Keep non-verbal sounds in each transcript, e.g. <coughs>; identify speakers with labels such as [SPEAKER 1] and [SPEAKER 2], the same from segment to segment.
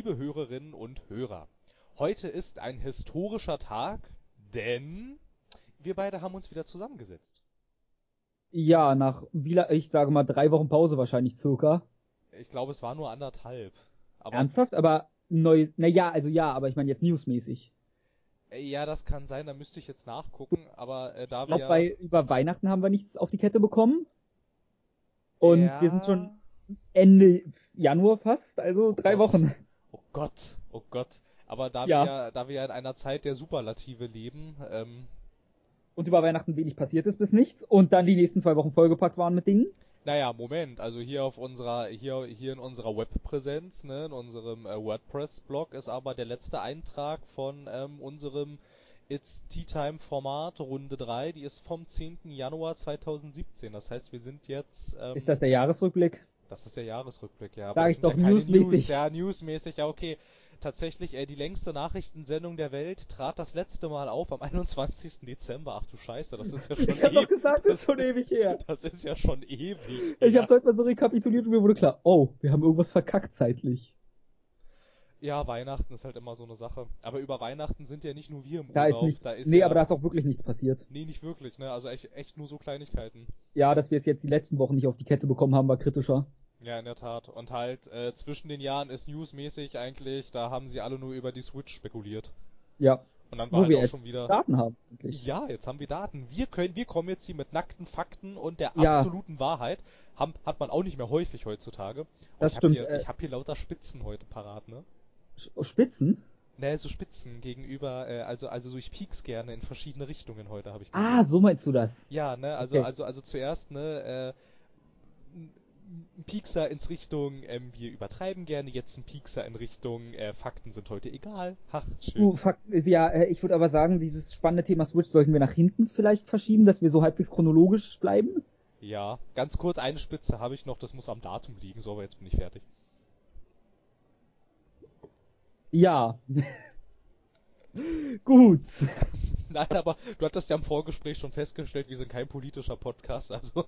[SPEAKER 1] liebe Hörerinnen und Hörer. Heute ist ein historischer Tag, denn wir beide haben uns wieder zusammengesetzt.
[SPEAKER 2] Ja, nach, wie, ich sage mal, drei Wochen Pause wahrscheinlich circa.
[SPEAKER 1] Ich glaube, es war nur anderthalb. Aber
[SPEAKER 2] Ernsthaft? Aber neu, na ja, also ja, aber ich meine jetzt newsmäßig.
[SPEAKER 1] äh, ja, das kann sein, da müsste ich jetzt nachgucken, aber äh, da
[SPEAKER 2] Ich glaube,
[SPEAKER 1] wir
[SPEAKER 2] bei über Weihnachten haben wir nichts auf die Kette bekommen. Und
[SPEAKER 1] ja,
[SPEAKER 2] wir sind schon Ende Januar fast, also drei
[SPEAKER 1] Gott.
[SPEAKER 2] Wochen.
[SPEAKER 1] Gott, oh Gott. Aber da
[SPEAKER 2] Ja.
[SPEAKER 1] wir ja, da wir ja in einer Zeit der Superlative leben, ähm,
[SPEAKER 2] Und über Weihnachten wenig passiert ist bis nichts. Und dann die nächsten zwei Wochen vollgepackt waren mit Dingen.
[SPEAKER 1] Naja, Moment, also hier auf unserer, hier, hier in unserer Webpräsenz, ne, in unserem äh, WordPress-Blog ist aber der letzte Eintrag von ähm, unserem It's Tea Time Format Runde 3, die ist vom 10. Januar 2017. Das heißt, wir sind jetzt, ähm,
[SPEAKER 2] Ist das der Jahresrückblick?
[SPEAKER 1] Das ist der Jahresrückblick, ja.
[SPEAKER 2] Sag ich doch,
[SPEAKER 1] ja
[SPEAKER 2] newsmäßig.
[SPEAKER 1] News, ja, newsmäßig, ja, okay. Tatsächlich, äh, die längste Nachrichtensendung der Welt trat das letzte Mal auf am 21. Dezember. Ach du Scheiße, das ist ja schon <laughs>
[SPEAKER 2] Ich hab doch gesagt, das ist schon ewig her. <laughs>
[SPEAKER 1] Das ist ja schon ewig.
[SPEAKER 2] Ich
[SPEAKER 1] her.
[SPEAKER 2] hab's heute mal so rekapituliert und mir wurde klar, oh, wir haben irgendwas verkackt zeitlich.
[SPEAKER 1] Ja, Weihnachten ist halt immer so eine Sache. Aber über Weihnachten sind ja nicht nur wir im
[SPEAKER 2] Da
[SPEAKER 1] Urlaub.
[SPEAKER 2] ist nichts.
[SPEAKER 1] da ist
[SPEAKER 2] nee,
[SPEAKER 1] ja,
[SPEAKER 2] aber da ist auch wirklich nichts passiert.
[SPEAKER 1] Nee, nicht wirklich, ne? Also echt, echt nur so Kleinigkeiten.
[SPEAKER 2] Ja, dass wir es jetzt die letzten Wochen nicht auf die Kette bekommen haben, war kritischer.
[SPEAKER 1] Ja, in der Tat. Und halt, äh, zwischen den Jahren ist newsmäßig eigentlich, da haben sie alle nur über die Switch spekuliert.
[SPEAKER 2] Ja.
[SPEAKER 1] Und dann war
[SPEAKER 2] Wo
[SPEAKER 1] halt
[SPEAKER 2] wir
[SPEAKER 1] auch
[SPEAKER 2] jetzt
[SPEAKER 1] schon wieder.
[SPEAKER 2] Daten haben. Endlich.
[SPEAKER 1] Ja, jetzt haben wir Daten. Wir können, wir kommen jetzt hier mit nackten Fakten und der
[SPEAKER 2] Ja.
[SPEAKER 1] absoluten Wahrheit. Haben, hat man auch nicht mehr häufig heutzutage. Und
[SPEAKER 2] Das
[SPEAKER 1] ich
[SPEAKER 2] stimmt,
[SPEAKER 1] Hab hier,
[SPEAKER 2] äh.
[SPEAKER 1] ich habe hier lauter Spitzen heute parat, ne?
[SPEAKER 2] Sch- Spitzen?
[SPEAKER 1] Ne, so Spitzen gegenüber, äh, also, also so ich pieks gerne in verschiedene Richtungen heute, habe ich
[SPEAKER 2] Ah,
[SPEAKER 1] gesehen.
[SPEAKER 2] so meinst du das.
[SPEAKER 1] Ja, ne, also,
[SPEAKER 2] Okay.
[SPEAKER 1] also, also zuerst, ne, äh, ein Piekser ins Richtung, ähm, wir übertreiben gerne, jetzt ein Piekser in Richtung, äh, Fakten sind heute egal. Ach, schön.
[SPEAKER 2] Du, Fakt ist ja, äh, ich würde aber sagen, dieses spannende Thema Switch sollten wir nach hinten vielleicht verschieben, dass wir so halbwegs chronologisch bleiben.
[SPEAKER 1] Ja, ganz kurz, eine Spitze habe ich noch, das muss am Datum liegen, so, aber jetzt bin ich fertig.
[SPEAKER 2] Ja. <laughs> Gut. <laughs>
[SPEAKER 1] Nein, aber du hattest ja im Vorgespräch schon festgestellt, wir sind kein politischer Podcast, also.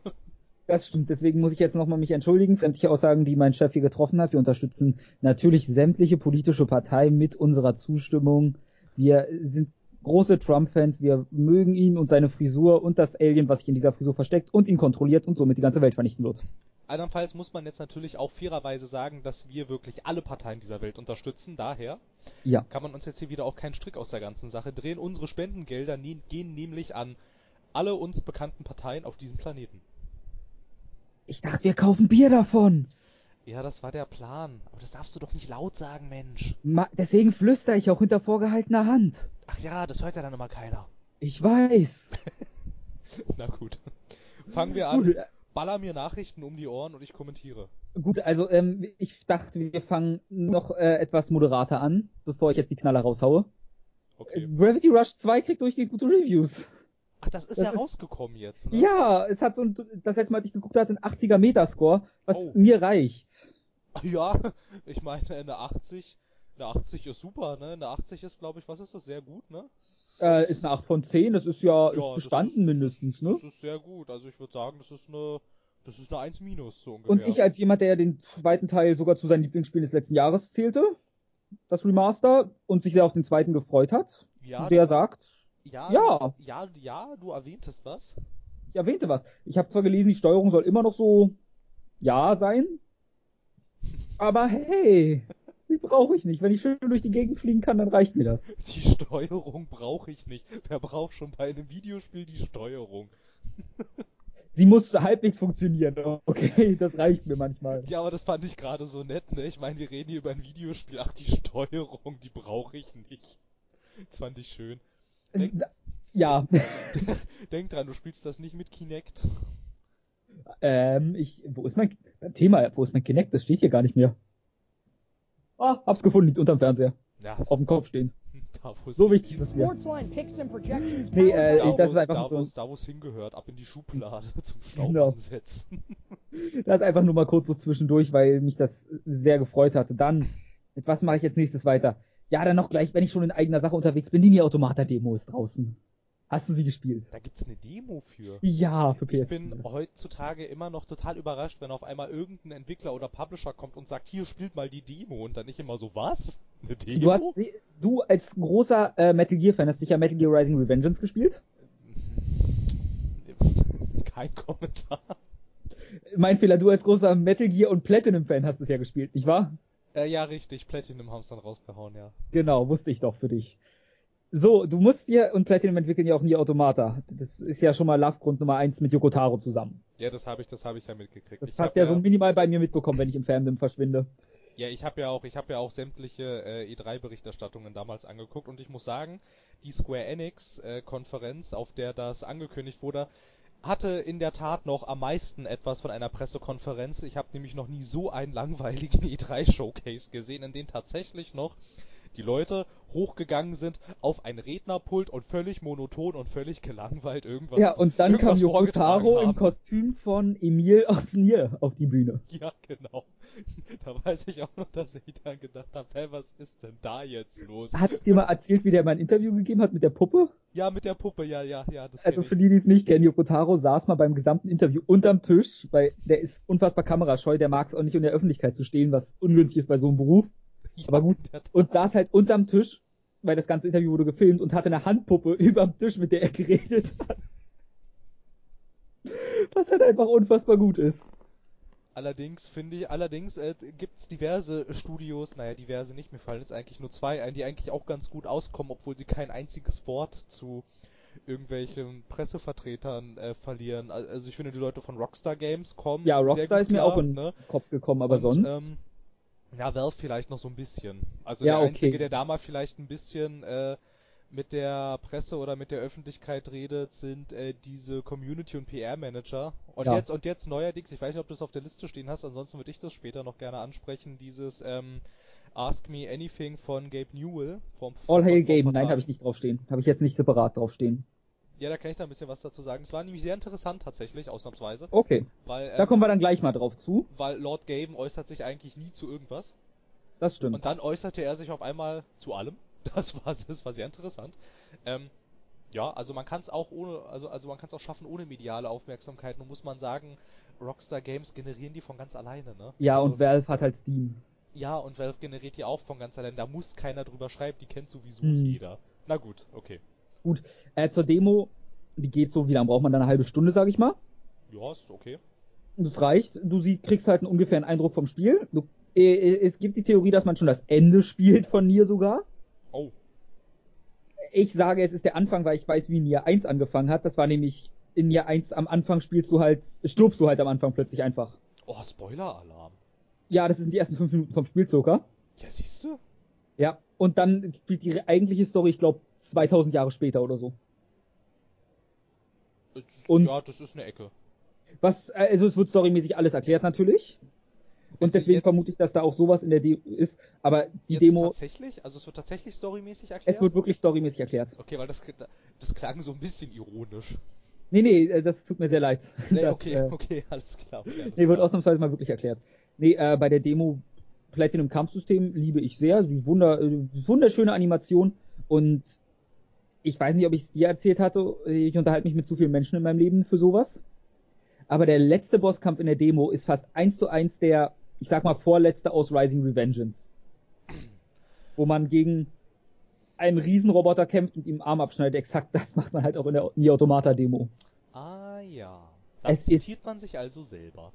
[SPEAKER 2] Das stimmt, deswegen muss ich jetzt nochmal mich entschuldigen für sämtliche Aussagen, die mein Chef hier getroffen hat. Wir unterstützen natürlich sämtliche politische Parteien mit unserer Zustimmung. Wir sind große Trump-Fans, wir mögen ihn und seine Frisur und das Alien, was sich in dieser Frisur versteckt und ihn kontrolliert und somit die ganze Welt vernichten wird.
[SPEAKER 1] Andernfalls muss man jetzt natürlich auch fairerweise sagen, dass wir wirklich alle Parteien dieser Welt unterstützen. Daher
[SPEAKER 2] Ja.
[SPEAKER 1] kann man uns jetzt hier wieder auch keinen Strick aus der ganzen Sache drehen. Unsere Spendengelder gehen nämlich an alle uns bekannten Parteien auf diesem Planeten.
[SPEAKER 2] Ich dachte, wir kaufen Bier davon.
[SPEAKER 1] Ja, das war der Plan. Aber das darfst du doch nicht laut sagen, Mensch.
[SPEAKER 2] Ma deswegen flüster ich auch hinter vorgehaltener Hand.
[SPEAKER 1] Ach ja, das hört ja dann immer keiner.
[SPEAKER 2] Ich weiß. <laughs>
[SPEAKER 1] Na gut. Fangen wir an.
[SPEAKER 2] Gut,
[SPEAKER 1] Baller mir Nachrichten um die Ohren und ich kommentiere.
[SPEAKER 2] Gut, also ähm, ich dachte, wir fangen noch äh, etwas moderater an, bevor ich jetzt die Knaller raushaue.
[SPEAKER 1] Okay.
[SPEAKER 2] Gravity Rush 2 kriegt durchgehend gute Reviews.
[SPEAKER 1] Ach, das ist
[SPEAKER 2] das
[SPEAKER 1] ja
[SPEAKER 2] ist-
[SPEAKER 1] rausgekommen jetzt, ne?
[SPEAKER 2] Ja, es hat so ein, das letzte Mal, als ich geguckt hatte, ein 80er Metascore, was
[SPEAKER 1] Oh.
[SPEAKER 2] mir reicht. <laughs>
[SPEAKER 1] Ja, ich meine, eine 80, eine 80 ist super, ne? Eine 80 ist, glaube ich, was ist das? Sehr gut, ne?
[SPEAKER 2] Äh, ist eine 8 von 10, das ist ja,
[SPEAKER 1] Ja,
[SPEAKER 2] ist bestanden
[SPEAKER 1] ist-
[SPEAKER 2] mindestens, ne?
[SPEAKER 1] Das ist sehr gut. Also ich würde sagen, das ist eine, das ist eine 1 minus so ungefähr.
[SPEAKER 2] Und ich als jemand, der ja den zweiten Teil sogar zu seinen Lieblingsspielen des letzten Jahres zählte, das Remaster, und sich sehr auf den zweiten gefreut hat,
[SPEAKER 1] ja,
[SPEAKER 2] der
[SPEAKER 1] das-
[SPEAKER 2] sagt,
[SPEAKER 1] ja,
[SPEAKER 2] ja.
[SPEAKER 1] ja, ja, du erwähntest was.
[SPEAKER 2] ich erwähnte was. Ich habe zwar gelesen, die Steuerung soll immer noch so ja sein, aber hey, die brauche ich nicht. Wenn ich schön durch die Gegend fliegen kann, dann reicht mir das.
[SPEAKER 1] Die Steuerung brauche ich nicht. Wer braucht schon bei einem Videospiel die Steuerung? <laughs>
[SPEAKER 2] Sie muss halbwegs funktionieren, okay, das reicht mir manchmal.
[SPEAKER 1] Ja, aber das fand ich gerade so nett, ne? Ich meine, wir reden hier über ein Videospiel. Ach, die Steuerung, die brauche ich nicht. Das fand ich schön. Denk-
[SPEAKER 2] Ja,
[SPEAKER 1] Denk dran, du spielst das nicht mit Kinect.
[SPEAKER 2] ähm, ich, wo ist mein Thema? Wo ist mein Kinect? Das steht hier gar nicht mehr. Ah, hab's gefunden, liegt unterm Fernseher.
[SPEAKER 1] Ja,
[SPEAKER 2] Auf dem Kopf stehen. <laughs>
[SPEAKER 1] da
[SPEAKER 2] So wichtig ist es mir. Nee, äh,
[SPEAKER 1] da,
[SPEAKER 2] das
[SPEAKER 1] wo's-
[SPEAKER 2] ist einfach
[SPEAKER 1] da,
[SPEAKER 2] so
[SPEAKER 1] wo's- da, wo es hingehört, ab in die Schublade <laughs> zum Staub
[SPEAKER 2] Genau. <laughs> Das einfach nur mal kurz so zwischendurch, weil mich das sehr gefreut hatte. Dann, mit was mache ich jetzt nächstes weiter? Ja, dann noch gleich, wenn ich schon in eigener Sache unterwegs bin, die Nier Automata Demo ist draußen. Hast du sie gespielt?
[SPEAKER 1] Da gibt's eine Demo für.
[SPEAKER 2] Ja, für PS4.
[SPEAKER 1] Ich bin heutzutage immer noch total überrascht, wenn auf einmal irgendein Entwickler oder Publisher kommt und sagt, hier spielt mal die Demo und dann nicht immer so, was? Eine Demo?
[SPEAKER 2] Du, hast, du als großer äh, Metal Gear Fan hast sicher Metal Gear Rising Revengeance gespielt. <laughs>
[SPEAKER 1] Kein Kommentar.
[SPEAKER 2] Mein Fehler, du als großer Metal Gear und Platinum Fan hast es ja gespielt, nicht wahr?
[SPEAKER 1] Äh, ja, richtig, Platinum haben's dann rausgehauen, ja.
[SPEAKER 2] Genau, wusste ich doch für dich. So, du musst dir und Platinum entwickeln ja auch nie Automata. Das ist ja schon mal Love-Grund Nummer eins mit Yoko Taro zusammen.
[SPEAKER 1] Ja, das habe ich, das habe ich ja mitgekriegt.
[SPEAKER 2] Das
[SPEAKER 1] ich
[SPEAKER 2] hast du ja so minimal bei mir mitbekommen, wenn ich im Fandom verschwinde.
[SPEAKER 1] Ja, ich habe ja auch, ich habe ja auch sämtliche äh, E3-Berichterstattungen damals angeguckt und ich muss sagen, die Square Enix äh, Konferenz, auf der das angekündigt wurde, hatte in der Tat noch am meisten etwas von einer Pressekonferenz. Ich habe nämlich noch nie so einen langweiligen E3-Showcase gesehen, in dem tatsächlich noch die Leute hochgegangen sind auf ein Rednerpult und völlig monoton und völlig gelangweilt irgendwas.
[SPEAKER 2] ja, und dann kam
[SPEAKER 1] irgendwas
[SPEAKER 2] Yoko
[SPEAKER 1] vorgetragen
[SPEAKER 2] Taro im. Kostüm von Emil aus Nier auf die Bühne.
[SPEAKER 1] Ja, genau. <laughs> Da weiß ich auch noch, dass ich dann gedacht habe, hä, was ist denn da jetzt los?
[SPEAKER 2] Hat ich dir mal erzählt, wie der mal ein Interview gegeben hat mit der Puppe?
[SPEAKER 1] Ja, mit der Puppe, ja, ja, ja. Das
[SPEAKER 2] Also für die, die es nicht kennen, Yoko Taro saß mal beim gesamten Interview unterm Tisch, weil der ist unfassbar kamerascheu, der mag es auch nicht in der Öffentlichkeit zu stehen, was ungünstig ist bei so einem Beruf. Aber gut. Und saß halt unterm Tisch, weil das ganze Interview wurde gefilmt und hatte eine Handpuppe <laughs> überm Tisch, mit der er geredet hat. Was halt einfach unfassbar gut ist.
[SPEAKER 1] Allerdings finde ich, allerdings äh, gibt's diverse Studios, naja, diverse nicht, mir fallen jetzt eigentlich nur zwei ein, die eigentlich auch ganz gut auskommen, obwohl sie kein einziges Wort zu irgendwelchen Pressevertretern äh, verlieren. Al- Also ich finde, die Leute von Rockstar Games kommen
[SPEAKER 2] Ja, Rockstar ist mir
[SPEAKER 1] klar,
[SPEAKER 2] auch in
[SPEAKER 1] ne?
[SPEAKER 2] den Kopf gekommen, aber
[SPEAKER 1] Und,
[SPEAKER 2] sonst.
[SPEAKER 1] Ähm, ja, Valve vielleicht noch so ein bisschen. Also
[SPEAKER 2] Ja,
[SPEAKER 1] der
[SPEAKER 2] okay.
[SPEAKER 1] Einzige, der da mal vielleicht ein bisschen äh, mit der Presse oder mit der Öffentlichkeit redet, sind äh, diese Community- und PR-Manager. Und
[SPEAKER 2] Ja.
[SPEAKER 1] jetzt und jetzt neuerdings, ich weiß nicht, ob du das auf der Liste stehen hast, ansonsten würde ich das später noch gerne ansprechen, dieses ähm, Ask Me Anything von Gabe Newell. Vom,
[SPEAKER 2] All Hail Game, nein, habe ich nicht draufstehen. Habe ich jetzt nicht separat draufstehen.
[SPEAKER 1] Ja, da kann ich da ein bisschen was dazu sagen. Es war nämlich sehr interessant tatsächlich, ausnahmsweise.
[SPEAKER 2] Okay,
[SPEAKER 1] Weil, ähm,
[SPEAKER 2] da kommen wir dann gleich mal drauf zu.
[SPEAKER 1] weil Lord Gaben äußert sich eigentlich nie zu irgendwas.
[SPEAKER 2] Das stimmt.
[SPEAKER 1] Und dann äußerte er sich auf einmal zu allem. <laughs> Das war, das war sehr interessant. Ähm, ja, also man kann es auch ohne, also, also man kann es auch schaffen ohne mediale Aufmerksamkeit. Nun muss man sagen, Rockstar Games generieren die von ganz alleine, ne?
[SPEAKER 2] ja,
[SPEAKER 1] also,
[SPEAKER 2] und Valve hat halt Steam.
[SPEAKER 1] Ja, und Valve generiert die auch von ganz alleine. Da muss keiner drüber schreiben, die kennt sowieso
[SPEAKER 2] Hm.
[SPEAKER 1] jeder. Na gut, okay.
[SPEAKER 2] Gut, äh, zur Demo, die geht so, wie lange braucht man dann eine halbe Stunde, sag ich mal.
[SPEAKER 1] Ja, ist okay.
[SPEAKER 2] Das reicht. Du sie, kriegst halt einen ungefähren Eindruck vom Spiel. Du, äh, es gibt die Theorie, dass man schon das Ende <laughs> spielt von Nier sogar.
[SPEAKER 1] Oh,
[SPEAKER 2] Ich sage, es ist der Anfang, weil ich weiß, wie Nier 1 angefangen hat. Das war nämlich in Nier 1 am Anfang spielst du halt, stirbst du halt am Anfang plötzlich einfach.
[SPEAKER 1] oh, Spoiler-Alarm.
[SPEAKER 2] Ja, das sind die ersten fünf Minuten vom Spiel circa.
[SPEAKER 1] Ja, siehst du?
[SPEAKER 2] Ja. Und dann spielt die eigentliche Story, ich glaube, 2000 Jahre später oder so. Und-
[SPEAKER 1] ja, das ist eine Ecke.
[SPEAKER 2] Was, äh, also es wird storymäßig alles erklärt natürlich. Und
[SPEAKER 1] sie
[SPEAKER 2] deswegen vermute ich, dass da auch sowas in der Demo ist. Aber die Demo,
[SPEAKER 1] tatsächlich? Also es wird tatsächlich storymäßig erklärt?
[SPEAKER 2] es wird wirklich storymäßig erklärt.
[SPEAKER 1] Okay, weil das, das klang so ein bisschen ironisch.
[SPEAKER 2] Nee, nee, äh, das tut mir sehr leid. <laughs>
[SPEAKER 1] Nee,
[SPEAKER 2] Das,
[SPEAKER 1] okay,
[SPEAKER 2] äh,
[SPEAKER 1] okay, alles klar. Okay, alles
[SPEAKER 2] Nee, wird
[SPEAKER 1] klar.
[SPEAKER 2] ausnahmsweise mal wirklich erklärt. Nee, äh, bei der Demo Platinum Kampfsystem liebe ich sehr. Die Wunder, äh, wunderschöne Animation und ich weiß nicht, ob ich es dir erzählt hatte. Ich unterhalte mich mit zu vielen Menschen in meinem Leben für sowas. Aber der letzte Bosskampf in der Demo ist fast eins zu eins der, ich sag mal, vorletzte aus Rising Revengeance. Wo man gegen einen Riesenroboter kämpft und ihm den Arm abschneidet. Exakt das macht man halt auch in der Nier Automata Demo.
[SPEAKER 1] Ah ja. Das
[SPEAKER 2] Es ist-
[SPEAKER 1] man sich also selber.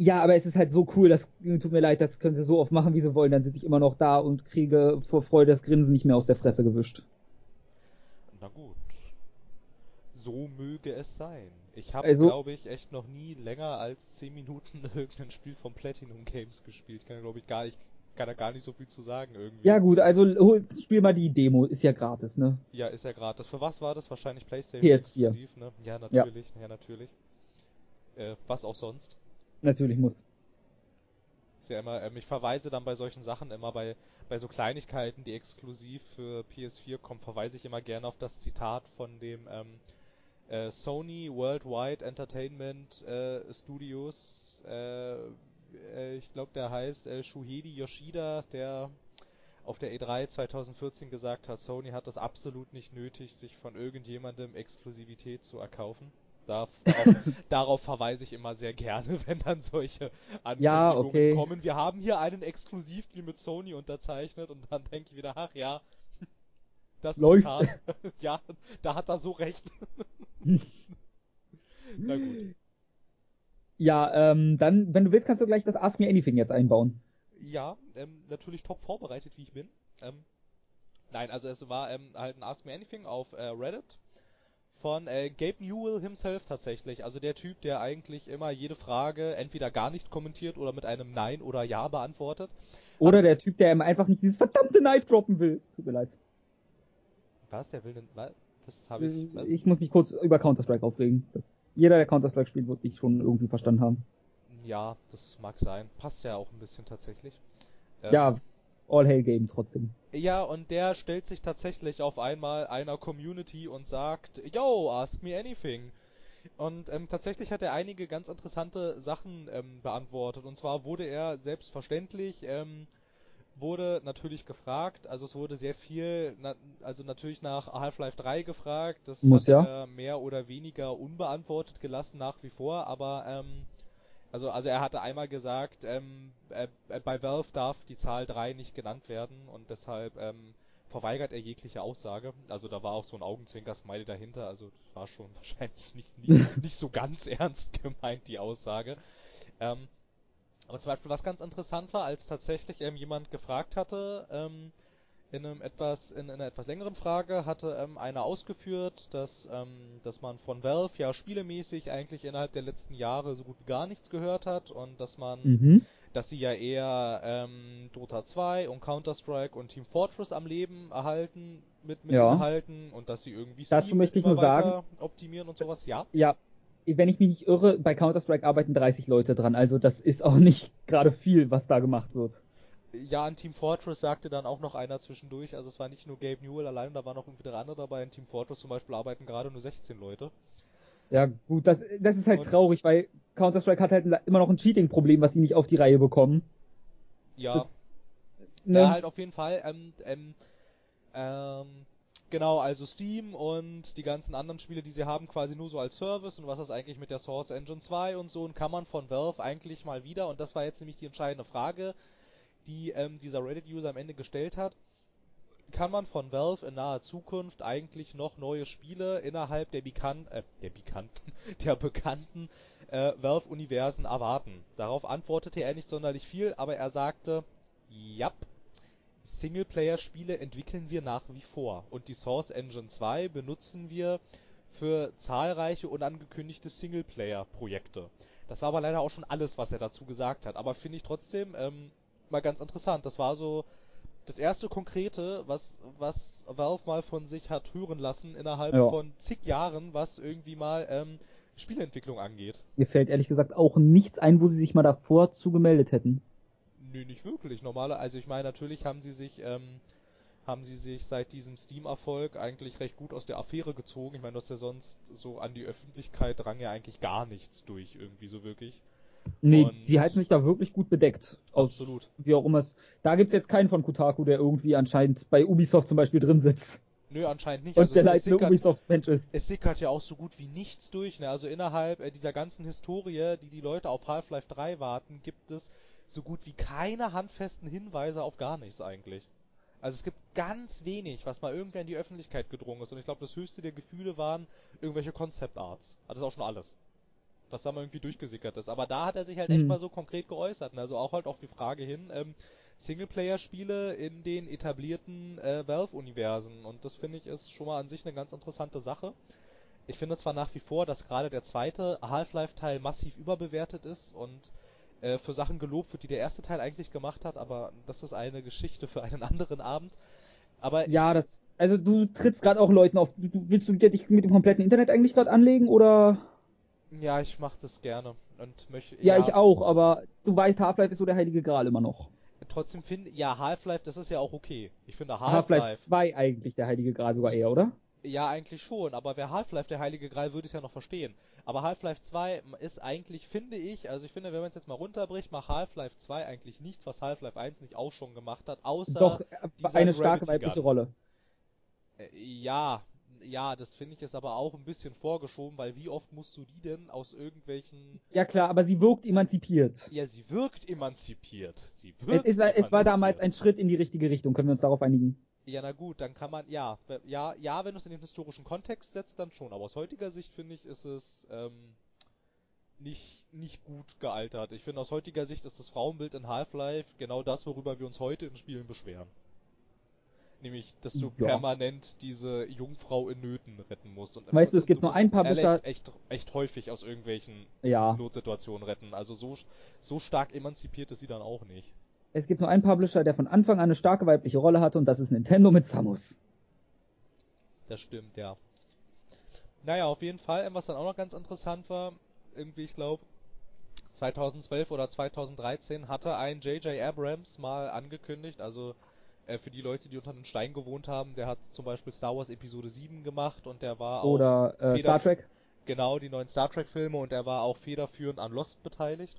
[SPEAKER 2] Ja, aber es ist halt so cool, das tut mir leid, das können sie so oft machen, wie sie wollen, dann sitze ich immer noch da und kriege vor Freude das Grinsen nicht mehr aus der Fresse gewischt.
[SPEAKER 1] Na gut. So möge es sein. Ich habe,
[SPEAKER 2] Also-
[SPEAKER 1] glaube ich, echt noch nie länger als 10 Minuten <laughs> irgendein Spiel von Platinum Games gespielt. Kann glaube ich gar nicht, kann da gar nicht so viel zu sagen irgendwie.
[SPEAKER 2] Ja gut, also hol, spiel mal die Demo, ist ja gratis, ne?
[SPEAKER 1] Ja, ist ja gratis. Für was war das? Wahrscheinlich PlayStation
[SPEAKER 2] PS4.
[SPEAKER 1] exklusiv, ne? Ja, natürlich, ja, natürlich. Äh, was auch sonst.
[SPEAKER 2] Natürlich muss.
[SPEAKER 1] Ist ja immer, ähm, ich verweise dann bei solchen Sachen immer bei, bei so Kleinigkeiten, die exklusiv für PS4 kommen, verweise ich immer gerne auf das Zitat von dem ähm, äh, Sony Worldwide Entertainment äh, Studios, äh, äh, ich glaube der heißt äh, Shuhei Yoshida, der auf der E3 2014 gesagt hat, Sony hat es absolut nicht nötig, sich von irgendjemandem Exklusivität zu erkaufen. Darauf, darauf, <laughs> darauf verweise ich immer sehr gerne, <laughs> wenn dann solche Ankündigungen
[SPEAKER 2] Ja, okay.
[SPEAKER 1] kommen. Wir haben hier einen Exklusivdeal mit Sony unterzeichnet und dann denke ich wieder, ach ja, das
[SPEAKER 2] Läuft.
[SPEAKER 1] Zitat, <laughs> ja, da hat er so recht. Na gut.
[SPEAKER 2] Ja, ähm, dann, wenn du willst, kannst du gleich das Ask Me Anything jetzt einbauen.
[SPEAKER 1] Ja, ähm, natürlich top vorbereitet, wie ich bin. Ähm, nein, also es war ähm, halt ein Ask Me Anything auf äh, Reddit von äh, Gabe Newell himself tatsächlich. Also der Typ, der eigentlich immer jede Frage entweder gar nicht kommentiert oder mit einem Nein oder Ja beantwortet.
[SPEAKER 2] Oder der Typ, der ihm einfach nicht dieses verdammte Knife droppen will. Tut mir leid.
[SPEAKER 1] Was? Der will denn. Was? Das habe ich. Was?
[SPEAKER 2] Ich muss mich kurz über Counter-Strike aufregen. Das, jeder, der Counter-Strike spielt, wird mich schon irgendwie verstanden haben.
[SPEAKER 1] Ja, das mag sein. Passt ja auch ein bisschen tatsächlich. Ähm,
[SPEAKER 2] Ja, All Hail Game trotzdem.
[SPEAKER 1] Ja, und der stellt sich tatsächlich auf einmal einer Community und sagt, Yo, ask me anything. Und ähm, tatsächlich hat er einige ganz interessante Sachen ähm, beantwortet. Und zwar wurde er selbstverständlich, ähm, wurde natürlich gefragt, also es wurde sehr viel, na, also natürlich nach Half-Life 3 gefragt. Das
[SPEAKER 2] Muss
[SPEAKER 1] hat
[SPEAKER 2] ja.
[SPEAKER 1] er mehr oder weniger unbeantwortet gelassen nach wie vor, aber ähm, also, also er hatte einmal gesagt, ähm, äh, äh, bei Valve darf die Zahl 3 nicht genannt werden und deshalb ähm, verweigert er jegliche Aussage. Also da war auch so ein Augenzwinker-Smiley dahinter, also das war schon <laughs> wahrscheinlich nicht, nicht, <laughs> nicht so ganz ernst gemeint, die Aussage. Ähm, aber zum Beispiel, was ganz interessant war, als tatsächlich ähm, jemand gefragt hatte, ähm, in einem etwas, in, in einer etwas längeren Frage hatte ähm, einer ausgeführt, dass, ähm, dass man von Valve ja spielemäßig eigentlich innerhalb der letzten Jahre so gut wie gar nichts gehört hat und dass man,
[SPEAKER 2] Mhm.
[SPEAKER 1] dass sie ja eher ähm, Dota 2 und Counter-Strike und Team Fortress am Leben erhalten mit, mit
[SPEAKER 2] Ja.
[SPEAKER 1] Inhalten und dass sie irgendwie
[SPEAKER 2] Dazu möchte ich nur sagen-
[SPEAKER 1] optimieren und sowas, ja.
[SPEAKER 2] Ja, wenn ich mich nicht irre, bei Counter-Strike arbeiten 30 Leute dran. Also das ist auch nicht <laughs> gerade viel, was da gemacht wird.
[SPEAKER 1] Ja, an Team Fortress sagte dann auch noch einer zwischendurch, also es war nicht nur Gabe Newell allein, da waren noch irgendwie drei andere dabei. In Team Fortress zum Beispiel arbeiten gerade nur 16 Leute.
[SPEAKER 2] Ja, gut, das, das ist halt
[SPEAKER 1] Und-
[SPEAKER 2] traurig, weil Counter-Strike hat halt immer noch ein Cheating-Problem, was sie nicht auf die Reihe bekommen.
[SPEAKER 1] Ja,
[SPEAKER 2] Das, ne?
[SPEAKER 1] ja halt auf jeden Fall. Ähm, ähm, ähm, genau, also Steam und die ganzen anderen Spiele, die sie haben, quasi nur so als Service und was ist eigentlich mit der Source Engine 2 und so und kann man von Valve eigentlich mal wieder, und das war jetzt nämlich die entscheidende Frage, die ähm, dieser Reddit-User am Ende gestellt hat, kann man von Valve in naher Zukunft eigentlich noch neue Spiele innerhalb der bekannten, äh, der bekannten, <laughs> der bekannten äh, Valve-Universen erwarten? Darauf antwortete er nicht sonderlich viel, aber er sagte, Jap, Singleplayer-Spiele entwickeln wir nach wie vor und die Source Engine 2 benutzen wir für zahlreiche unangekündigte Singleplayer-Projekte. Das war aber leider auch schon alles, was er dazu gesagt hat. Aber finde ich trotzdem ähm, mal ganz interessant. Das war so das erste Konkrete, was, was Valve mal von sich hat hören lassen innerhalb
[SPEAKER 2] Ja.
[SPEAKER 1] von zig Jahren, was irgendwie mal ähm, Spieleentwicklung angeht.
[SPEAKER 2] Mir fällt ehrlich gesagt auch nichts ein, wo sie sich mal davor zugemeldet hätten.
[SPEAKER 1] Nö, nicht wirklich. Normale, also ich meine, natürlich haben sie sich, ähm, haben sie sich seit diesem Steam-Erfolg eigentlich recht gut aus der Affäre gezogen. Ich meine, dass der sonst so an die Öffentlichkeit drang ja eigentlich gar nichts durch, irgendwie so wirklich.
[SPEAKER 2] Nee,
[SPEAKER 1] Und-
[SPEAKER 2] sie halten sich da wirklich gut bedeckt.
[SPEAKER 1] Absolut.
[SPEAKER 2] Wie auch immer es. Da gibt's jetzt keinen von Kotaku, der irgendwie anscheinend bei Ubisoft zum Beispiel drin sitzt.
[SPEAKER 1] Nö, anscheinend nicht.
[SPEAKER 2] Und
[SPEAKER 1] Also
[SPEAKER 2] der
[SPEAKER 1] es
[SPEAKER 2] leitende
[SPEAKER 1] sickert-
[SPEAKER 2] Ubisoft-Mensch ist.
[SPEAKER 1] es sickert ja auch so gut wie nichts durch. Ne? Also innerhalb äh, dieser ganzen Historie, die die Leute auf Half-Life 3 warten, gibt es so gut wie keine handfesten Hinweise auf gar nichts eigentlich. Also es gibt ganz wenig, was mal irgendwer in die Öffentlichkeit gedrungen ist. Und ich glaube, das höchste der Gefühle waren irgendwelche Concept Arts. Also das ist auch schon alles. Was da mal irgendwie durchgesickert ist. Aber da hat er sich halt echt
[SPEAKER 2] Hm.
[SPEAKER 1] mal so konkret geäußert. Ne? Also auch halt auf die Frage hin, ähm, Singleplayer-Spiele in den etablierten äh, Valve-Universen. Und das finde ich ist schon mal an sich eine ganz interessante Sache. Ich finde zwar nach wie vor, dass gerade der zweite Half-Life-Teil massiv überbewertet ist und äh, für Sachen gelobt wird, die der erste Teil eigentlich gemacht hat, aber das ist eine Geschichte für einen <laughs> anderen Abend. Aber
[SPEAKER 2] Ja, das. Also du trittst gerade auch Leuten auf. Du, willst du dich mit dem kompletten Internet eigentlich gerade anlegen oder?
[SPEAKER 1] Ja, ich mache das gerne und möchte.
[SPEAKER 2] Ja, ich auch, aber du weißt, Half-Life ist so der heilige Gral immer noch.
[SPEAKER 1] Trotzdem finde, ja, Half-Life, das ist ja auch okay. Ich finde
[SPEAKER 2] Half-Life
[SPEAKER 1] Half-Life,
[SPEAKER 2] 2 eigentlich der heilige Gral sogar eher, oder?
[SPEAKER 1] ja eigentlich schon, aber wäre Half-Life der heilige Gral, würde ich es ja noch verstehen. Aber Half-Life 2 ist eigentlich, finde ich, also ich finde, wenn man es jetzt mal runterbricht, macht Half-Life 2 eigentlich nichts, was Half-Life 1 nicht auch schon gemacht hat, außer
[SPEAKER 2] Doch, äh, eine starke weibliche. Rolle.
[SPEAKER 1] Äh, ja, ja, das finde ich jetzt aber auch ein bisschen vorgeschoben, weil wie oft musst du die denn aus irgendwelchen
[SPEAKER 2] Ja klar, aber sie wirkt emanzipiert.
[SPEAKER 1] Ja, sie wirkt emanzipiert. Sie
[SPEAKER 2] Es,
[SPEAKER 1] wirkt
[SPEAKER 2] es, war- es war damals ein
[SPEAKER 1] emanzipiert.
[SPEAKER 2] Schritt in die richtige Richtung, können wir uns darauf einigen?
[SPEAKER 1] Ja, na gut, dann kann man, ja, ja, ja, wenn du es in den historischen Kontext setzt, dann schon. Aber aus heutiger Sicht finde ich, ist es ähm, nicht, nicht gut gealtert. Ich finde, aus heutiger Sicht ist das Frauenbild in Half-Life genau das, worüber wir uns heute in Spielen beschweren. Nämlich, dass du
[SPEAKER 2] Ja.
[SPEAKER 1] permanent diese Jungfrau in Nöten retten musst. Und,
[SPEAKER 2] Weißt du, es gibt nur
[SPEAKER 1] musst
[SPEAKER 2] einen Publisher-
[SPEAKER 1] Alex echt, echt häufig aus irgendwelchen
[SPEAKER 2] Ja.
[SPEAKER 1] Notsituationen retten. Also so, so stark emanzipiert ist sie dann auch nicht.
[SPEAKER 2] Es gibt nur einen Publisher, der von Anfang an eine starke weibliche Rolle hatte und das ist Nintendo mit Samus.
[SPEAKER 1] Das stimmt, ja. Naja, auf jeden Fall, ähm, was dann auch noch ganz interessant war, irgendwie, ich glaube, 2012 oder 2013 hatte ein J.J. Abrams mal angekündigt, also äh, für die Leute, die unter einem Stein gewohnt haben, der hat zum Beispiel Star Wars Episode 7 gemacht und der war auch
[SPEAKER 2] Oder äh, Star Trek.
[SPEAKER 1] genau die neuen Star Trek Filme und er war auch federführend an Lost beteiligt.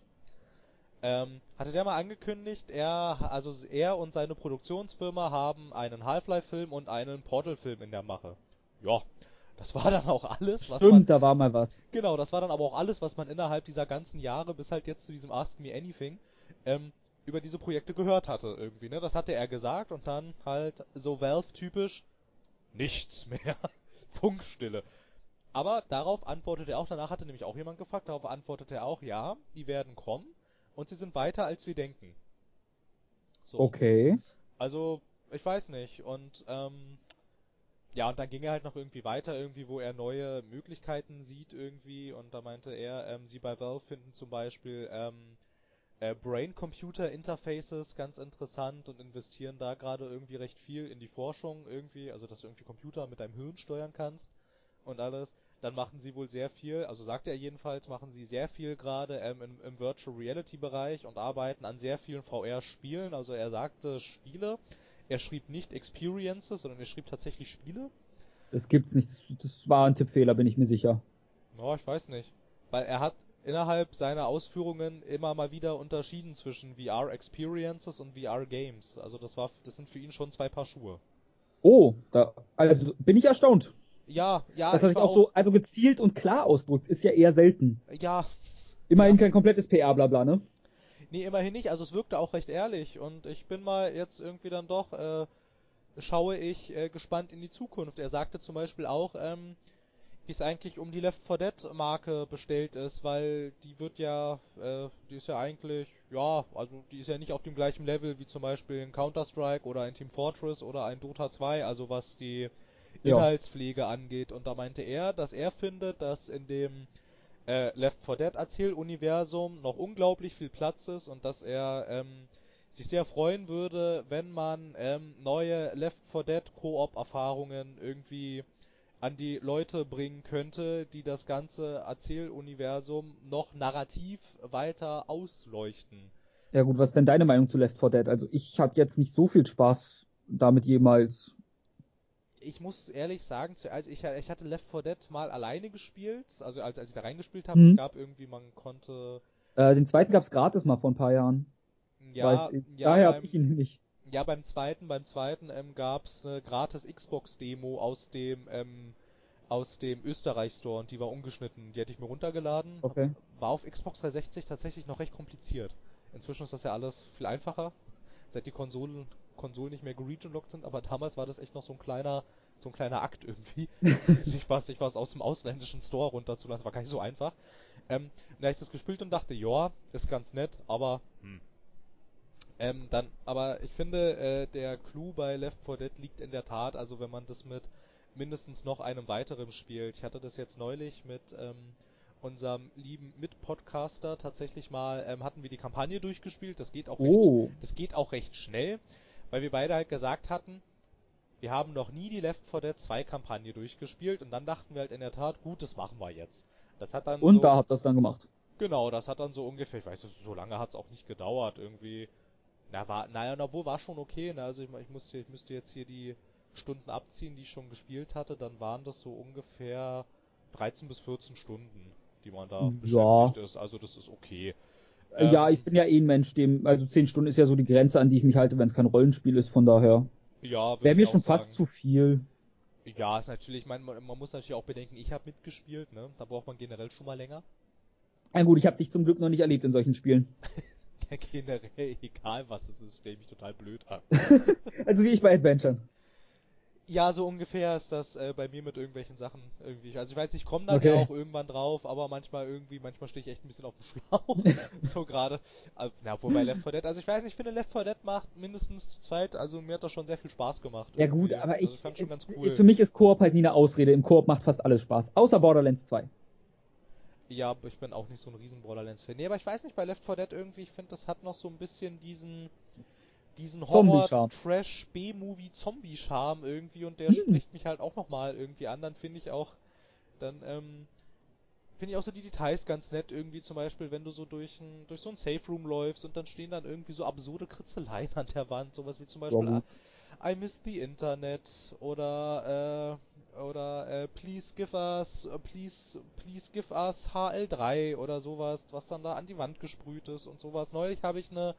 [SPEAKER 1] Ähm, hatte der mal angekündigt, er, also er und seine Produktionsfirma haben einen Half-Life-Film und einen Portal-Film in der Mache. Ja, das war dann auch alles, was man,
[SPEAKER 2] Stimmt, da war mal was.
[SPEAKER 1] genau, das war dann aber auch alles, was man innerhalb dieser ganzen Jahre bis halt jetzt zu diesem Ask Me Anything ähm, über diese Projekte gehört hatte irgendwie, ne? Das hatte er gesagt und dann halt so Valve-typisch nichts mehr. <laughs> Funkstille. Aber darauf antwortete er auch, danach hatte nämlich auch jemand gefragt, darauf antwortete er auch, ja, die werden kommen und sie sind weiter als wir denken. So.
[SPEAKER 2] Okay.
[SPEAKER 1] Also, ich weiß nicht. Und ähm, ja, und dann ging er halt noch irgendwie weiter, irgendwie, wo er neue Möglichkeiten sieht irgendwie. Und da meinte er, ähm, sie bei Valve finden zum Beispiel ähm, äh, Brain-Computer-Interfaces ganz interessant und investieren da gerade irgendwie recht viel in die Forschung irgendwie, also dass du irgendwie Computer mit deinem Hirn steuern kannst und alles. Dann machen sie wohl sehr viel, also sagt er jedenfalls, machen sie sehr viel gerade ähm, im, im Virtual Reality Bereich und arbeiten an sehr vielen VR-Spielen. Also er sagte Spiele. Er schrieb nicht Experiences, sondern er schrieb tatsächlich Spiele.
[SPEAKER 2] Das gibt's nicht. Das, das war ein Tippfehler, bin ich mir sicher.
[SPEAKER 1] Ja, ich weiß nicht. Weil er hat innerhalb seiner Ausführungen immer mal wieder unterschieden zwischen VR Experiences und VR Games. Also das war, das sind für ihn schon zwei Paar Schuhe.
[SPEAKER 2] Oh, da, also bin ich erstaunt.
[SPEAKER 1] Ja, ja.
[SPEAKER 2] dass er
[SPEAKER 1] ich
[SPEAKER 2] sich auch so, also gezielt und klar ausdrückt, ist ja eher selten.
[SPEAKER 1] Ja,
[SPEAKER 2] Immerhin
[SPEAKER 1] Ja.
[SPEAKER 2] kein komplettes PR-Blabla, ne?
[SPEAKER 1] Nee, immerhin nicht. Also es wirkte auch recht ehrlich und ich bin mal jetzt irgendwie dann doch, äh, schaue ich äh, gespannt in die Zukunft. Er sagte zum Beispiel auch, ähm, wie es eigentlich um die Left 4 Dead Marke bestellt ist, weil die wird ja, äh, die ist ja eigentlich, ja, also die ist ja nicht auf dem gleichen Level wie zum Beispiel ein Counter-Strike oder ein Team Fortress oder ein Dota 2, also was die
[SPEAKER 2] Ja.
[SPEAKER 1] Inhaltspflege angeht. Und da meinte er, dass er findet, dass in dem äh, Left 4 Dead Erzähluniversum noch unglaublich viel Platz ist und dass er ähm, sich sehr freuen würde, wenn man ähm, neue Left 4 Dead Koop-Erfahrungen irgendwie an die Leute bringen könnte, die das ganze Erzähluniversum noch narrativ weiter ausleuchten.
[SPEAKER 2] Ja gut, was ist denn deine Meinung zu Left 4 Dead? Also ich hatte jetzt nicht so viel Spaß damit jemals.
[SPEAKER 1] Ich muss ehrlich sagen, zuerst ich, ich hatte Left 4 Dead mal alleine gespielt, also als, als ich da reingespielt habe,
[SPEAKER 2] Mhm.
[SPEAKER 1] es gab irgendwie, man konnte
[SPEAKER 2] Äh, den zweiten gab's gratis mal vor ein paar Jahren.
[SPEAKER 1] ja, ja
[SPEAKER 2] Daher
[SPEAKER 1] beim,
[SPEAKER 2] hab ich ihn nicht.
[SPEAKER 1] Ja, beim zweiten, beim zweiten ähm, gab's eine gratis Xbox-Demo aus dem ähm, aus dem Österreich-Store und die war ungeschnitten. Die hätte ich mir runtergeladen.
[SPEAKER 2] Okay.
[SPEAKER 1] War auf Xbox 360 tatsächlich noch recht kompliziert. Inzwischen ist das ja alles viel einfacher, seit die Konsolen Konsolen nicht mehr geregionlockt sind, aber damals war das echt noch so ein kleiner so ein kleiner Akt irgendwie, <laughs> sich was sich was aus dem ausländischen Store runterzulassen, war gar nicht so einfach. Ähm, und da hab ich das gespielt und dachte, ja, ist ganz nett, aber hm. Ähm, dann, aber ich finde, äh, der Clou bei Left 4 Dead liegt in der Tat, also wenn man das mit mindestens noch einem weiteren spielt. Ich hatte das jetzt neulich mit ähm, unserem lieben Mitpodcaster tatsächlich mal, ähm, hatten wir die Kampagne durchgespielt. Das geht auch recht,
[SPEAKER 2] Oh.
[SPEAKER 1] das geht auch recht schnell, weil wir beide halt gesagt hatten, wir haben noch nie die Left 4 Dead 2 Kampagne durchgespielt und dann dachten wir halt in der Tat, gut, das machen wir jetzt. Das hat dann
[SPEAKER 2] Und
[SPEAKER 1] so,
[SPEAKER 2] da habt ihr das dann gemacht.
[SPEAKER 1] Genau, das hat dann so ungefähr, ich weiß nicht, so lange hat es auch nicht gedauert, irgendwie. Na, war, naja, na, obwohl war schon okay, ne, also ich, ich musste, ich müsste jetzt hier die Stunden abziehen, die ich schon gespielt hatte, dann waren das so ungefähr 13 bis 14 Stunden. die man da
[SPEAKER 2] Ja.
[SPEAKER 1] beschäftigt ist. Also das ist okay.
[SPEAKER 2] Äh, ja,
[SPEAKER 1] Ähm,
[SPEAKER 2] ich bin ja eh ein Mensch, dem, also 10 Stunden ist ja so die Grenze, an die ich mich halte, wenn es kein Rollenspiel ist, von daher.
[SPEAKER 1] Ja,
[SPEAKER 2] Wäre mir schon fast
[SPEAKER 1] sagen.
[SPEAKER 2] zu viel.
[SPEAKER 1] Ja, ist natürlich, ich meine, man, man muss natürlich auch bedenken, ich habe mitgespielt, ne? Da braucht man generell schon mal länger.
[SPEAKER 2] Na gut, ich habe dich zum Glück noch nicht erlebt in solchen Spielen. <laughs>
[SPEAKER 1] Ja, <laughs> generell, egal was es ist, stelle ich mich total blöd an. <laughs>
[SPEAKER 2] Also wie ich bei Adventuren.
[SPEAKER 1] Ja, so ungefähr ist das äh, bei mir mit irgendwelchen Sachen irgendwie. Also ich weiß, ich komme dann
[SPEAKER 2] Okay.
[SPEAKER 1] ja auch irgendwann drauf, aber manchmal irgendwie, manchmal stehe ich echt ein bisschen auf dem Schlauch. <laughs> so gerade. Also, na, wobei Left 4 Dead, also ich weiß nicht, ich finde Left 4 Dead macht mindestens zu zweit, also mir hat das schon sehr viel Spaß gemacht.
[SPEAKER 2] Ja gut,
[SPEAKER 1] irgendwie.
[SPEAKER 2] aber
[SPEAKER 1] also
[SPEAKER 2] ich,
[SPEAKER 1] ganz
[SPEAKER 2] äh,
[SPEAKER 1] cool.
[SPEAKER 2] für mich ist Koop halt nie eine Ausrede. Im Koop macht fast alles Spaß. Außer Borderlands 2.
[SPEAKER 1] Ja, aber ich bin auch nicht so ein riesen Borderlands-Fan. Nee, aber ich weiß nicht, bei Left 4 Dead irgendwie, ich finde, das hat noch so ein bisschen diesen diesen
[SPEAKER 2] Zombie-Charme.
[SPEAKER 1] Horror-Trash-B-Movie-Zombie-Charme irgendwie und der
[SPEAKER 2] Hm.
[SPEAKER 1] spricht mich halt auch nochmal irgendwie an. Dann finde ich auch, dann, ähm, finde ich auch so die Details ganz nett irgendwie, zum Beispiel, wenn du so durch, ein, durch so ein Safe-Room läufst und dann stehen dann irgendwie so absurde Kritzeleien <laughs> an der Wand, sowas wie zum Beispiel
[SPEAKER 2] Ja.
[SPEAKER 1] I missed the Internet oder äh, oder äh, please give us please please give us HL3 oder sowas, was dann da an die Wand gesprüht ist und sowas. Neulich habe ich eine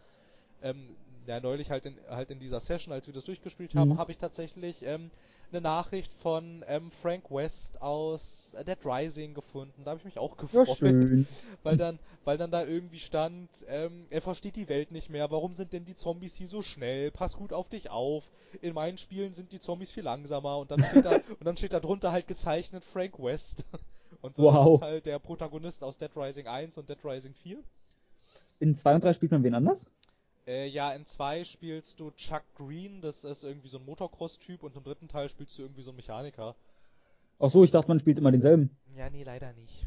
[SPEAKER 1] ähm, ja neulich halt in halt in dieser Session, als wir das durchgespielt haben,
[SPEAKER 2] Mhm.
[SPEAKER 1] habe ich tatsächlich ähm, eine Nachricht von ähm, Frank West aus Dead Rising gefunden. Da habe ich mich auch
[SPEAKER 2] Ja,
[SPEAKER 1] gefreut
[SPEAKER 2] schön. <laughs>
[SPEAKER 1] weil dann, weil dann da irgendwie stand, ähm, er versteht die Welt nicht mehr, warum sind denn die Zombies hier so schnell? Pass gut auf dich auf. In meinen Spielen sind die Zombies viel langsamer und dann steht da <laughs> und dann steht da drunter halt gezeichnet Frank West. <laughs> Und so
[SPEAKER 2] Wow.
[SPEAKER 1] ist halt der Protagonist aus Dead Rising 1 und Dead Rising 4.
[SPEAKER 2] In 2 und 3 spielt man wen anders?
[SPEAKER 1] Äh, ja, in 2 spielst du Chuck Green, das ist irgendwie so ein Motocross-Typ und im dritten Teil spielst du irgendwie so einen Mechaniker.
[SPEAKER 2] Ach so, ich dachte, man spielt immer denselben.
[SPEAKER 1] Ja, nee, leider nicht.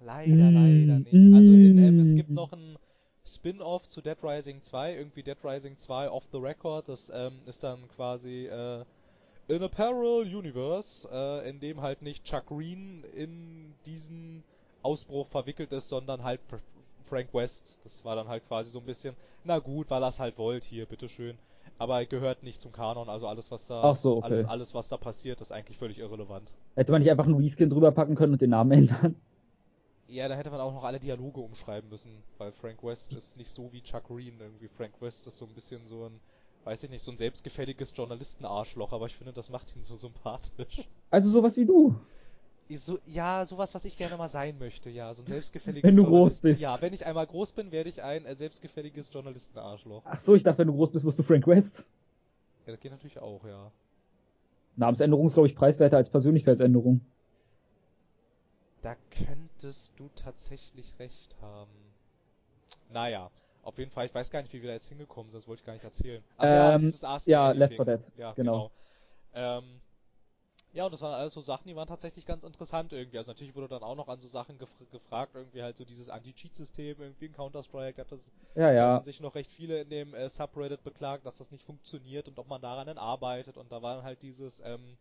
[SPEAKER 1] Leider,
[SPEAKER 2] Mm,
[SPEAKER 1] leider nicht. Also in, ähm, es
[SPEAKER 2] mm.
[SPEAKER 1] gibt noch ein Spin-off zu Dead Rising 2, irgendwie Dead Rising 2 Off the Record. Das ähm, ist dann quasi äh, in a parallel universe, äh, in dem halt nicht Chuck Green in diesen Ausbruch verwickelt ist, sondern halt Fr- Frank West. Das war dann halt quasi so ein bisschen, na gut, weil er es halt wollt, hier, bitteschön. Aber gehört nicht zum Kanon, also alles was da
[SPEAKER 2] so, okay.
[SPEAKER 1] alles, alles was da passiert, ist eigentlich völlig irrelevant.
[SPEAKER 2] Hätte man nicht einfach einen Reskin drüber packen können und den Namen ändern?
[SPEAKER 1] Ja, da hätte man auch noch alle Dialoge umschreiben müssen, weil Frank West ist nicht so wie Chuck Green. Irgendwie Frank West ist so ein bisschen so ein, weiß ich nicht, so ein selbstgefälliges Journalistenarschloch, aber ich finde, das macht ihn so sympathisch.
[SPEAKER 2] Also sowas wie du.
[SPEAKER 1] So, ja, sowas, was ich gerne mal sein möchte, ja, so ein selbstgefälliges
[SPEAKER 2] Wenn du groß bist.
[SPEAKER 1] Ja, wenn ich einmal groß bin, werde ich ein äh, selbstgefälliges Journalistenarschloch.
[SPEAKER 2] Ach so, ich dachte, wenn du groß bist, wirst du Frank West.
[SPEAKER 1] Ja, das geht natürlich auch, ja.
[SPEAKER 2] Namensänderung ist, glaube ich, preiswerter als Persönlichkeitsänderung.
[SPEAKER 1] Da könntest du tatsächlich recht haben. Naja, auf jeden Fall, ich weiß gar nicht, wie wir da jetzt hingekommen sind, das wollte ich gar nicht erzählen. Ja,
[SPEAKER 2] Ähm, ja,
[SPEAKER 1] Me
[SPEAKER 2] Left 4
[SPEAKER 1] Anything.
[SPEAKER 2] Dead,
[SPEAKER 1] Ja,
[SPEAKER 2] genau.
[SPEAKER 1] genau. Ähm, ja, und das waren alles so Sachen, die waren tatsächlich ganz interessant irgendwie. Also natürlich wurde dann auch noch an so Sachen gef gefragt, irgendwie halt so dieses Anti-Cheat-System, irgendwie in Counter-Strike hat das
[SPEAKER 2] Ja,
[SPEAKER 1] da
[SPEAKER 2] ja.
[SPEAKER 1] haben sich noch recht viele in dem äh, Subreddit beklagt, dass das nicht funktioniert und ob man daran dann arbeitet. Und da war halt dieses, ähm,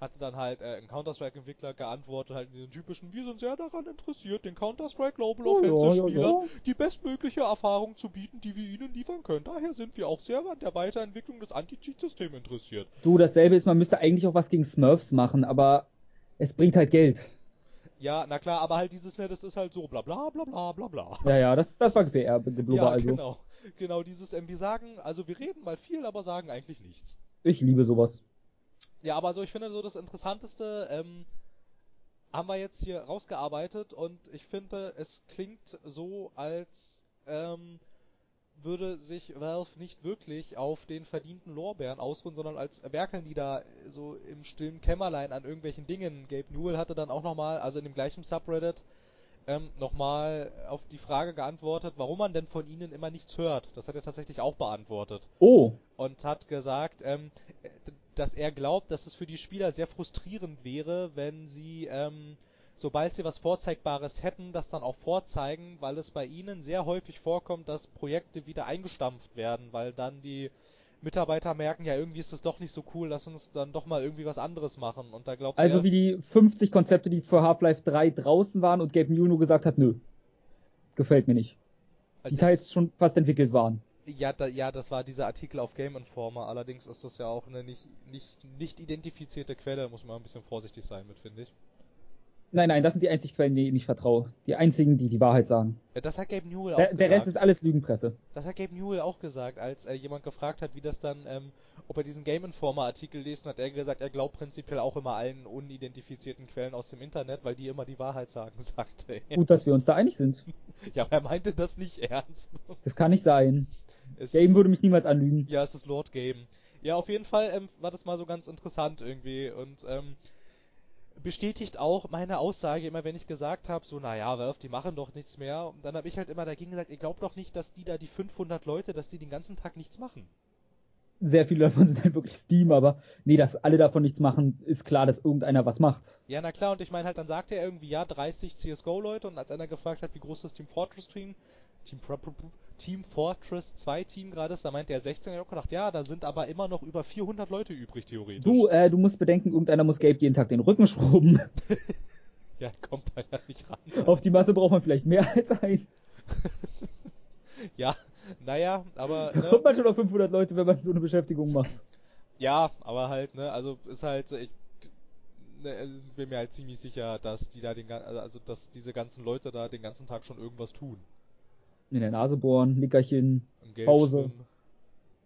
[SPEAKER 1] hatte dann halt äh, ein Counter-Strike-Entwickler geantwortet, halt in den typischen, wir sind sehr daran interessiert, den Counter-Strike Global
[SPEAKER 2] Oh, ja,
[SPEAKER 1] Offensive-Spielern
[SPEAKER 2] ja, ja.
[SPEAKER 1] die bestmögliche Erfahrung zu bieten, die wir ihnen liefern können. Daher sind wir auch sehr an der Weiterentwicklung des Anti-Cheat-Systems interessiert.
[SPEAKER 2] Du, dasselbe ist, man müsste eigentlich auch was gegen Smurfs machen, aber es bringt halt Geld.
[SPEAKER 1] Ja, na klar, aber halt dieses, ne, das ist halt so bla bla bla bla bla bla.
[SPEAKER 2] Ja, ja, das, das war PR, Blubber
[SPEAKER 1] ja,
[SPEAKER 2] also.
[SPEAKER 1] genau. Genau, dieses, ähm, wir sagen, also wir reden mal viel, aber sagen eigentlich nichts.
[SPEAKER 2] Ich liebe sowas.
[SPEAKER 1] Ja, aber so, ich finde so das Interessanteste, ähm, haben wir jetzt hier rausgearbeitet und ich finde, es klingt so, als ähm, würde sich Valve nicht wirklich auf den verdienten Lorbeeren ausruhen, sondern als werkeln die da so im stillen Kämmerlein an irgendwelchen Dingen. Gabe Newell hatte dann auch nochmal, also in dem gleichen Subreddit, ähm, nochmal auf die Frage geantwortet, warum man denn von ihnen immer nichts hört. Das hat er tatsächlich auch beantwortet
[SPEAKER 2] Oh,
[SPEAKER 1] und hat gesagt, ähm, dass er glaubt, dass es für die Spieler sehr frustrierend wäre, wenn sie, ähm, sobald sie was Vorzeigbares hätten, das dann auch vorzeigen, weil es bei ihnen sehr häufig vorkommt, dass Projekte wieder eingestampft werden, weil dann die Mitarbeiter merken, ja, irgendwie ist das doch nicht so cool, lass uns dann doch mal irgendwie was anderes machen. Und da glaubt
[SPEAKER 2] also
[SPEAKER 1] er,
[SPEAKER 2] wie die 50 Konzepte, die für Half-Life 3 draußen waren und Gabe Newell nur gesagt hat, nö. Gefällt mir nicht. Die
[SPEAKER 1] das-
[SPEAKER 2] Teils schon fast entwickelt waren.
[SPEAKER 1] Ja, da, ja, das war dieser Artikel auf Game Informer. Allerdings ist das ja auch eine nicht, nicht, nicht identifizierte Quelle, muss man ein bisschen vorsichtig sein mit, finde ich.
[SPEAKER 2] Nein, nein, das sind die einzigen Quellen, denen ich vertraue. Die einzigen, die die Wahrheit sagen.
[SPEAKER 1] Das hat Gabe Newell auch
[SPEAKER 2] Der,
[SPEAKER 1] gesagt.
[SPEAKER 2] der Rest ist alles Lügenpresse.
[SPEAKER 1] Das hat Gabe Newell auch gesagt, als äh, jemand gefragt hat, wie das dann, ähm, ob er diesen Game Informer Artikel liest, und hat er gesagt, er glaubt prinzipiell auch immer allen unidentifizierten Quellen aus dem Internet, weil die immer die Wahrheit sagen, <laughs> sagte er.
[SPEAKER 2] Gut, dass wir uns da einig sind.
[SPEAKER 1] Ja, aber er meinte das nicht ernst.
[SPEAKER 2] Das kann nicht sein.
[SPEAKER 1] Es
[SPEAKER 2] Game würde mich niemals anlügen.
[SPEAKER 1] Ja, es ist Lord Game. Ja, auf jeden Fall ähm, war das mal so ganz interessant irgendwie und ähm, bestätigt auch meine Aussage immer, wenn ich gesagt habe, so, naja, Valve, die machen doch nichts mehr. Und dann habe ich halt immer dagegen gesagt, ihr glaubt doch nicht, dass die da, die 500 Leute, dass die den ganzen Tag nichts machen.
[SPEAKER 2] Sehr viele davon sind <laughs> halt wirklich Steam, aber nee, dass alle davon nichts machen, ist klar, dass irgendeiner was macht.
[SPEAKER 1] Ja, na klar, und ich meine halt, dann sagte er irgendwie, ja, 30 CSGO-Leute und als einer gefragt hat, wie groß das Team Fortress Team, Team, Fortress 2 Team gerade ist, da meinte er 16, ich hab auch gedacht, ja, da sind aber immer noch über 400 Leute übrig, theoretisch.
[SPEAKER 2] Du, äh, du musst bedenken, irgendeiner muss Gabe jeden Tag den Rücken schrubben. <laughs>
[SPEAKER 1] Ja, kommt da ja nicht ran.
[SPEAKER 2] Auf die Masse braucht man vielleicht mehr als ein. <laughs>
[SPEAKER 1] ja, naja, aber,
[SPEAKER 2] Da <laughs> kommt
[SPEAKER 1] ne,
[SPEAKER 2] man schon auf 500 Leute, wenn man so eine Beschäftigung macht.
[SPEAKER 1] ja, aber halt, ne, also, ist halt, ich, ne, also, bin mir halt ziemlich sicher, dass die da den, gan- also, dass diese ganzen Leute da den ganzen Tag schon irgendwas tun.
[SPEAKER 2] In der Nase bohren, Nickerchen,
[SPEAKER 1] Im Geld
[SPEAKER 2] Pause.
[SPEAKER 1] schwimmen.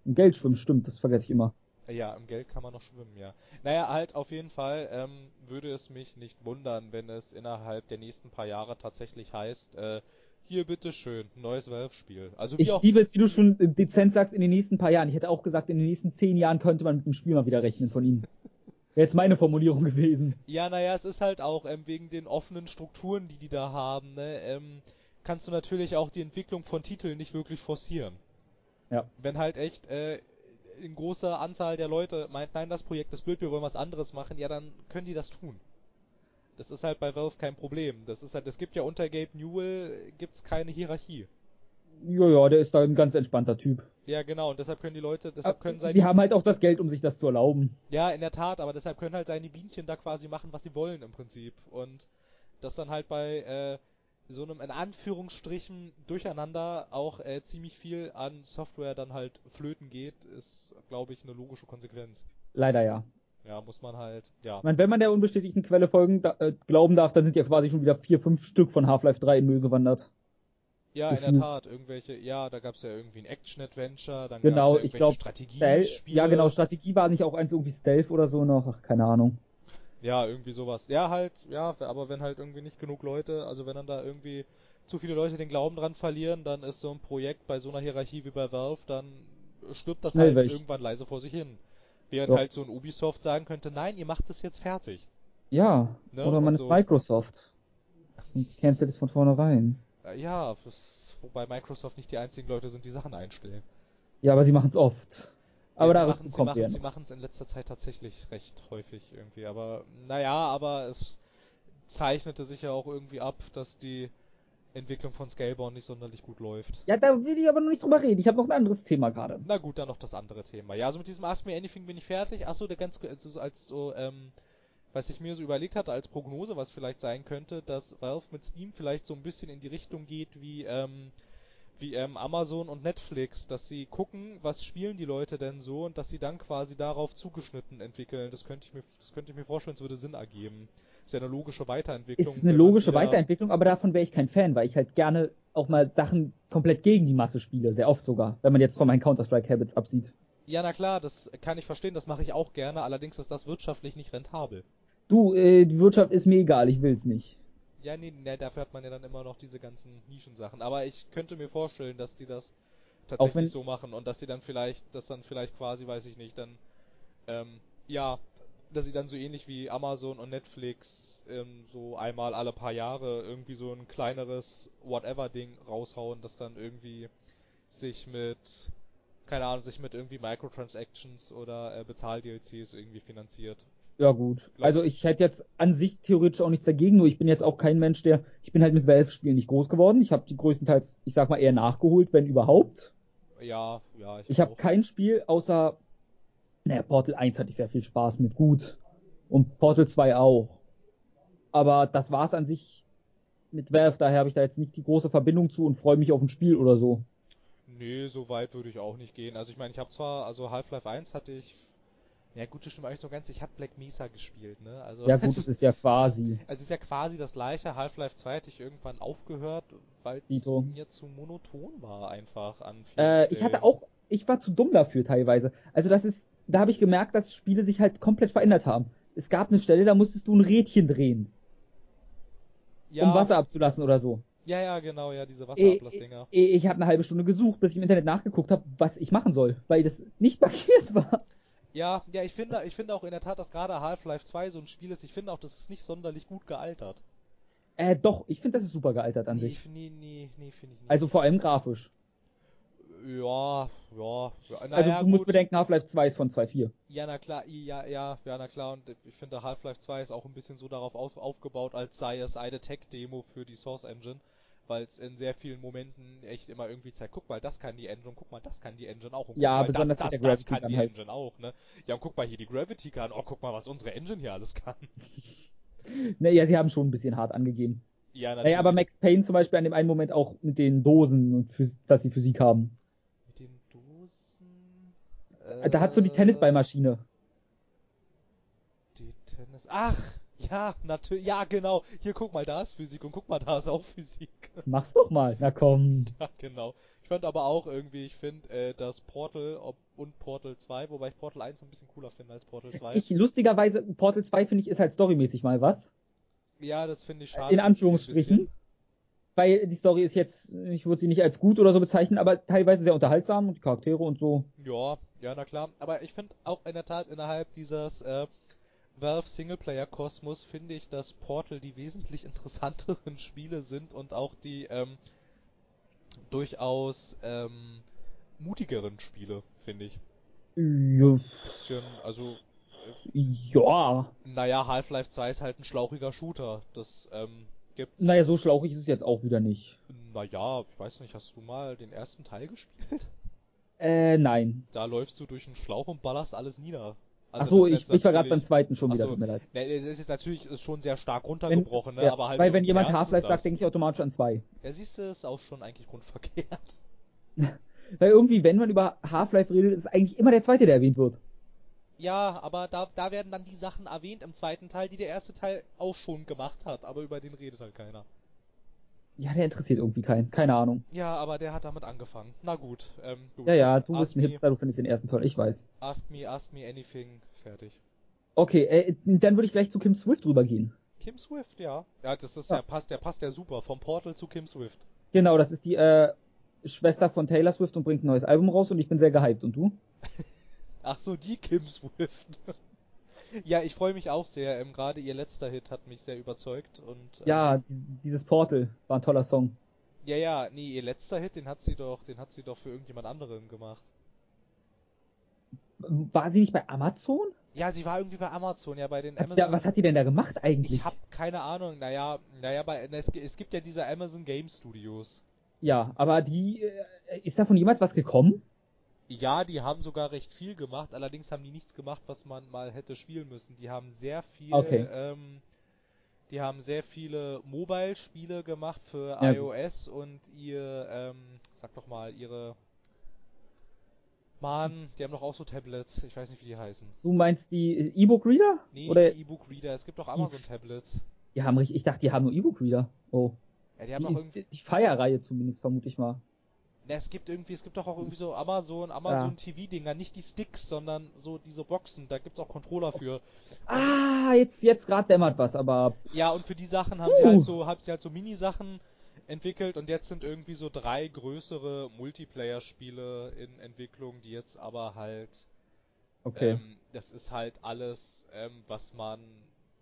[SPEAKER 2] im Geld schwimmen, stimmt, das vergesse ich immer.
[SPEAKER 1] Ja, im Geld kann man noch schwimmen, ja. Naja, halt auf jeden Fall ähm, würde es mich nicht wundern, wenn es innerhalb der nächsten paar Jahre tatsächlich heißt, äh, hier bitteschön, neues Valve-Spiel. Also
[SPEAKER 2] Ich liebe es, wie du schon äh, dezent sagst, in den nächsten paar Jahren. Ich hätte auch gesagt, in den nächsten zehn Jahren könnte man mit dem Spiel mal wieder rechnen von ihnen. <laughs> Wäre jetzt meine Formulierung gewesen.
[SPEAKER 1] ja, naja, es ist halt auch ähm, wegen den offenen Strukturen, die die da haben, ne, ähm, kannst du natürlich auch die Entwicklung von Titeln nicht wirklich forcieren.
[SPEAKER 2] Ja.
[SPEAKER 1] Wenn halt echt äh, in großer Anzahl der Leute meint, nein, das Projekt ist blöd, wir wollen was anderes machen, ja, dann können die das tun. Das ist halt bei Valve kein Problem. Das ist halt, es gibt ja unter Gabe Newell gibt's keine Hierarchie.
[SPEAKER 2] Ja, ja, der ist da ein ganz entspannter Typ.
[SPEAKER 1] Ja, genau, und deshalb können die Leute, deshalb können seine,
[SPEAKER 2] Sie haben halt auch das Geld, um sich das zu erlauben.
[SPEAKER 1] ja, in der Tat, aber deshalb können halt seine Bienchen da quasi machen, was sie wollen im Prinzip. Und das dann halt bei äh, so einem in Anführungsstrichen Durcheinander auch äh, ziemlich viel an Software dann halt flöten geht, ist, glaube ich, eine logische Konsequenz.
[SPEAKER 2] Leider ja.
[SPEAKER 1] Ja, muss man halt, ja.
[SPEAKER 2] Ich meine, wenn man der unbestätigten Quelle folgen, da, äh, glauben darf, dann sind ja quasi schon wieder vier, fünf Stück von Half-Life 3 in Müll gewandert.
[SPEAKER 1] Ja, in der
[SPEAKER 2] gefühlt.
[SPEAKER 1] Tat, irgendwelche, ja, da gab's ja irgendwie ein Action-Adventure, dann
[SPEAKER 2] Genau,
[SPEAKER 1] gab's ja
[SPEAKER 2] ich glaube,
[SPEAKER 1] Strategiespiele.
[SPEAKER 2] ja genau, Strategie war nicht auch eins irgendwie Stealth oder so noch, ach, keine Ahnung.
[SPEAKER 1] Ja, irgendwie sowas. Ja, halt, ja, aber wenn halt irgendwie nicht genug Leute, also wenn dann da irgendwie zu viele Leute den Glauben dran verlieren, dann ist so ein Projekt bei so einer Hierarchie wie bei Valve, dann stirbt das
[SPEAKER 2] Schnell
[SPEAKER 1] halt
[SPEAKER 2] weg.
[SPEAKER 1] irgendwann leise vor sich hin. Während
[SPEAKER 2] Ja.
[SPEAKER 1] halt so ein Ubisoft sagen könnte, nein, ihr macht es jetzt fertig.
[SPEAKER 2] Ja,
[SPEAKER 1] Ne,
[SPEAKER 2] oder man
[SPEAKER 1] und
[SPEAKER 2] ist
[SPEAKER 1] so.
[SPEAKER 2] Microsoft. Und cancelt es von vornherein.
[SPEAKER 1] Äh, ja, das, wobei Microsoft nicht die einzigen Leute sind, die Sachen einstellen.
[SPEAKER 2] Ja, aber sie machen es oft. Aber
[SPEAKER 1] Ja, sie
[SPEAKER 2] dazu
[SPEAKER 1] machen, sie
[SPEAKER 2] kommt ja
[SPEAKER 1] sie machen es in letzter Zeit tatsächlich recht häufig irgendwie, aber naja, aber es zeichnete sich ja auch irgendwie ab, dass die Entwicklung von Scalebound nicht sonderlich gut läuft.
[SPEAKER 2] Ja, da will ich aber noch nicht drüber reden. Ich habe noch ein anderes Thema gerade.
[SPEAKER 1] Na gut, dann noch das andere Thema. Ja, also mit diesem Ask Me Anything bin ich fertig. Achso, der ganz also so als so, ähm, was ich mir so überlegt hatte als Prognose, was vielleicht sein könnte, dass Valve mit Steam vielleicht so ein bisschen in die Richtung geht wie, ähm, wie ähm, Amazon und Netflix, dass sie gucken, was spielen die Leute denn so und dass sie dann quasi darauf zugeschnitten entwickeln. Das könnte ich mir, das könnte ich mir vorstellen, es würde Sinn ergeben. Ist ja eine logische Weiterentwicklung.
[SPEAKER 2] Ist eine logische Weiterentwicklung, aber davon wäre ich kein Fan, weil ich halt gerne auch mal Sachen komplett gegen die Masse spiele, sehr oft sogar, wenn man jetzt von meinen Counter-Strike-Habits absieht.
[SPEAKER 1] Ja, na klar, das kann ich verstehen, das mache ich auch gerne, allerdings ist das wirtschaftlich nicht rentabel.
[SPEAKER 2] Du, äh, die Wirtschaft ist mir egal, ich will's nicht.
[SPEAKER 1] Ja, nee, nee, dafür hat man ja dann immer noch diese ganzen Nischensachen. Aber ich könnte mir vorstellen, dass die das tatsächlich so machen und dass sie dann vielleicht, dass dann vielleicht quasi, weiß ich nicht, dann, ähm, ja, dass sie dann so ähnlich wie Amazon und Netflix ähm, so einmal alle paar Jahre irgendwie so ein kleineres Whatever-Ding raushauen, das dann irgendwie sich mit, keine Ahnung, sich mit irgendwie Microtransactions oder äh, Bezahl-DLCs irgendwie finanziert.
[SPEAKER 2] Ja gut. Also ich hätte jetzt an sich theoretisch auch nichts dagegen, nur ich bin jetzt auch kein Mensch, der, ich bin halt mit Valve-Spielen nicht groß geworden. Ich habe die größtenteils, ich sag mal, eher nachgeholt, wenn überhaupt.
[SPEAKER 1] Ja, ja, ich,
[SPEAKER 2] Ich habe kein Spiel außer, naja, Portal 1 hatte ich sehr viel Spaß mit, gut. Und Portal 2 auch. Aber das war's an sich mit Valve, daher habe ich da jetzt nicht die große Verbindung zu und freue mich auf ein Spiel oder so.
[SPEAKER 1] Nee, so weit würde ich auch nicht gehen. Also ich meine, ich habe zwar, also Half-Life 1 hatte ich Ja gut, das stimmt eigentlich so ganz. Ich habe Black Mesa gespielt, ne? Also
[SPEAKER 2] Ja gut, es ist ja quasi. <laughs>
[SPEAKER 1] Es ist ja quasi das gleiche. Half-Life 2 hatte ich irgendwann aufgehört, weil es mir zu monoton war einfach an
[SPEAKER 2] Äh, ich hatte auch, ich war zu dumm dafür teilweise. Also das ist, da habe ich gemerkt, dass Spiele sich halt komplett verändert haben. Es gab eine Stelle, da musstest du ein Rädchen drehen,
[SPEAKER 1] ja,
[SPEAKER 2] um Wasser abzulassen oder so.
[SPEAKER 1] Ja, ja, genau, ja, diese
[SPEAKER 2] Eh,
[SPEAKER 1] Wasserablassdinger.
[SPEAKER 2] eh, Ich habe eine halbe Stunde gesucht, bis ich im Internet nachgeguckt habe, was ich machen soll, weil das nicht <laughs> markiert war.
[SPEAKER 1] Ja, ja, ich finde, ich finde auch in der Tat, dass gerade Half-Life 2 so ein Spiel ist. Ich finde auch, das ist nicht sonderlich gut gealtert.
[SPEAKER 2] Äh, doch, ich finde, das ist super gealtert an
[SPEAKER 1] nee,
[SPEAKER 2] sich.
[SPEAKER 1] ich- Nee, nee, nee, finde ich nicht.
[SPEAKER 2] Also vor allem grafisch.
[SPEAKER 1] ja, ja, ja
[SPEAKER 2] also
[SPEAKER 1] naja,
[SPEAKER 2] du musst
[SPEAKER 1] gut.
[SPEAKER 2] bedenken, Half-Life 2 ist von 2.4.
[SPEAKER 1] Ja, na klar, ja, ja, ja, na klar, und ich finde Half-Life 2 ist auch ein bisschen so darauf auf, aufgebaut, als sei es eine Tech-Demo für die Source Engine, weil es in sehr vielen Momenten echt immer irgendwie zeigt, guck mal, das kann die Engine, guck mal, das kann die Engine auch, und guck
[SPEAKER 2] Ja,
[SPEAKER 1] mal,
[SPEAKER 2] besonders
[SPEAKER 1] das, das,
[SPEAKER 2] der
[SPEAKER 1] das kann die
[SPEAKER 2] halt.
[SPEAKER 1] Engine auch, ne? Ja, und guck mal hier die Gravity Gun, oh, guck mal, was unsere Engine hier alles kann. <laughs>
[SPEAKER 2] Naja, sie haben schon ein bisschen hart angegeben.
[SPEAKER 1] Ja, natürlich.
[SPEAKER 2] Naja, aber Max Payne zum Beispiel an dem einen Moment auch mit den Dosen und dass sie Physik haben.
[SPEAKER 1] Mit den Dosen...
[SPEAKER 2] Da hat so die
[SPEAKER 1] äh,
[SPEAKER 2] Tennisballmaschine.
[SPEAKER 1] Die Tennis... Ach, ja, natürlich, ja, genau. Hier, guck mal, da ist Physik und guck mal, da ist auch Physik. <laughs>
[SPEAKER 2] Mach's doch mal. Na komm.
[SPEAKER 1] Ja, genau. Ich fand aber auch irgendwie, ich finde, äh, das Portal ob, und Portal 2, wobei ich Portal 1 ein bisschen cooler finde als Portal 2.
[SPEAKER 2] Ich, lustigerweise, Portal 2 finde ich ist halt storymäßig mal was.
[SPEAKER 1] ja, das finde ich schade.
[SPEAKER 2] In Anführungsstrichen. Weil die Story ist jetzt, ich würde sie nicht als gut oder so bezeichnen, aber teilweise sehr unterhaltsam und die Charaktere und so.
[SPEAKER 1] Ja, ja, na klar. Aber ich finde auch in der Tat innerhalb dieses äh, Valve Singleplayer-Kosmos finde ich, dass Portal die wesentlich <laughs> interessanteren Spiele sind und auch die ähm, durchaus ähm, mutigeren Spiele, finde ich.
[SPEAKER 2] Ja,
[SPEAKER 1] Bisschen, also
[SPEAKER 2] ja.
[SPEAKER 1] Naja, Half-Life 2 ist halt ein schlauchiger Shooter. Das ähm, gibt's.
[SPEAKER 2] Naja, so schlauchig ist es jetzt auch wieder nicht.
[SPEAKER 1] Naja, ich weiß nicht, hast du mal den ersten Teil gespielt?
[SPEAKER 2] Äh, nein.
[SPEAKER 1] Da läufst du durch einen Schlauch und ballerst alles nieder.
[SPEAKER 2] Ach so,
[SPEAKER 1] das ist
[SPEAKER 2] ich, ich war gerade beim zweiten schon wieder,
[SPEAKER 1] Ach so.
[SPEAKER 2] tut mir leid.
[SPEAKER 1] Es ist jetzt natürlich ist schon sehr stark
[SPEAKER 2] Wenn,
[SPEAKER 1] runtergebrochen, ne?
[SPEAKER 2] ja,
[SPEAKER 1] aber halt
[SPEAKER 2] weil
[SPEAKER 1] so
[SPEAKER 2] wenn jemand Half-Life sagt, denke ich automatisch an zwei.
[SPEAKER 1] Ja, siehst du, ist auch schon eigentlich grundverkehrt. <laughs>
[SPEAKER 2] Weil irgendwie, wenn man über Half-Life redet, ist eigentlich immer der zweite, der erwähnt wird.
[SPEAKER 1] Ja, aber da, da werden dann die Sachen erwähnt im zweiten Teil, die der erste Teil auch schon gemacht hat, aber über den redet halt keiner.
[SPEAKER 2] Ja, der interessiert irgendwie keinen. Keine Ahnung.
[SPEAKER 1] Ja, aber der hat damit angefangen. Na gut, ähm, gut.
[SPEAKER 2] Ja, ja, du
[SPEAKER 1] ask
[SPEAKER 2] bist ein Hipster, du findest den ersten toll, ich weiß.
[SPEAKER 1] Ask me, ask me anything. Fertig.
[SPEAKER 2] Okay, äh, dann würde ich gleich zu Kim Swift rübergehen.
[SPEAKER 1] Kim Swift, ja. Ja, das ist
[SPEAKER 2] Ja.
[SPEAKER 1] ja, passt, der passt ja super. Vom Portal zu Kim Swift.
[SPEAKER 2] Genau, das ist die äh, Schwester von Taylor Swift und bringt ein neues Album raus und ich bin sehr gehypt. Und du? <laughs>
[SPEAKER 1] Ach so, die Kim Swift. <laughs> ja, ich freue mich auch sehr. Ähm, Gerade ihr letzter Hit hat mich sehr überzeugt und ähm,
[SPEAKER 2] Ja, die, dieses Portal war ein toller Song.
[SPEAKER 1] ja, ja, nee, ihr letzter Hit, den hat sie doch, den hat sie doch für irgendjemand anderen gemacht.
[SPEAKER 2] War sie nicht bei Amazon?
[SPEAKER 1] Ja, sie war irgendwie bei Amazon, ja, bei den
[SPEAKER 2] Hat sie da,
[SPEAKER 1] Amazon.
[SPEAKER 2] was hat die denn da gemacht eigentlich?
[SPEAKER 1] ich hab keine Ahnung. Naja, naja, bei es, es gibt ja diese Amazon Game Studios.
[SPEAKER 2] Ja, aber die, äh, ist davon jemals was gekommen?
[SPEAKER 1] Ja, die haben sogar recht viel gemacht, allerdings haben die nichts gemacht, was man mal hätte spielen müssen. Die haben sehr viel,
[SPEAKER 2] Okay.
[SPEAKER 1] ähm, die haben sehr viele Mobile-Spiele gemacht für
[SPEAKER 2] Ja,
[SPEAKER 1] iOS und ihr, ähm, sag doch mal, ihre, Mann, die haben doch auch so Tablets, ich weiß nicht, wie die heißen.
[SPEAKER 2] Du meinst die äh, E-Book-Reader?
[SPEAKER 1] Nee,
[SPEAKER 2] Oder
[SPEAKER 1] die E-Book-Reader, es gibt doch Amazon-Tablets.
[SPEAKER 2] die haben richtig, ich dachte, die haben nur E-Book-Reader. Oh.
[SPEAKER 1] Ja, die haben doch irgendwie,
[SPEAKER 2] Die, die Fire-Reihe zumindest, vermute ich mal.
[SPEAKER 1] Na, es gibt irgendwie, es gibt doch auch irgendwie so Amazon, Amazon TV-Dinger, nicht die Sticks, sondern so diese Boxen, da gibt's auch Controller für.
[SPEAKER 2] Ah, jetzt, jetzt gerade dämmert was, aber
[SPEAKER 1] Ja, und für die Sachen haben sie
[SPEAKER 2] Uh.
[SPEAKER 1] halt so, haben sie halt so Mini-Sachen entwickelt und jetzt sind irgendwie so drei größere Multiplayer-Spiele in Entwicklung, die jetzt aber halt,
[SPEAKER 2] okay.
[SPEAKER 1] ähm, das ist halt alles, ähm, was man,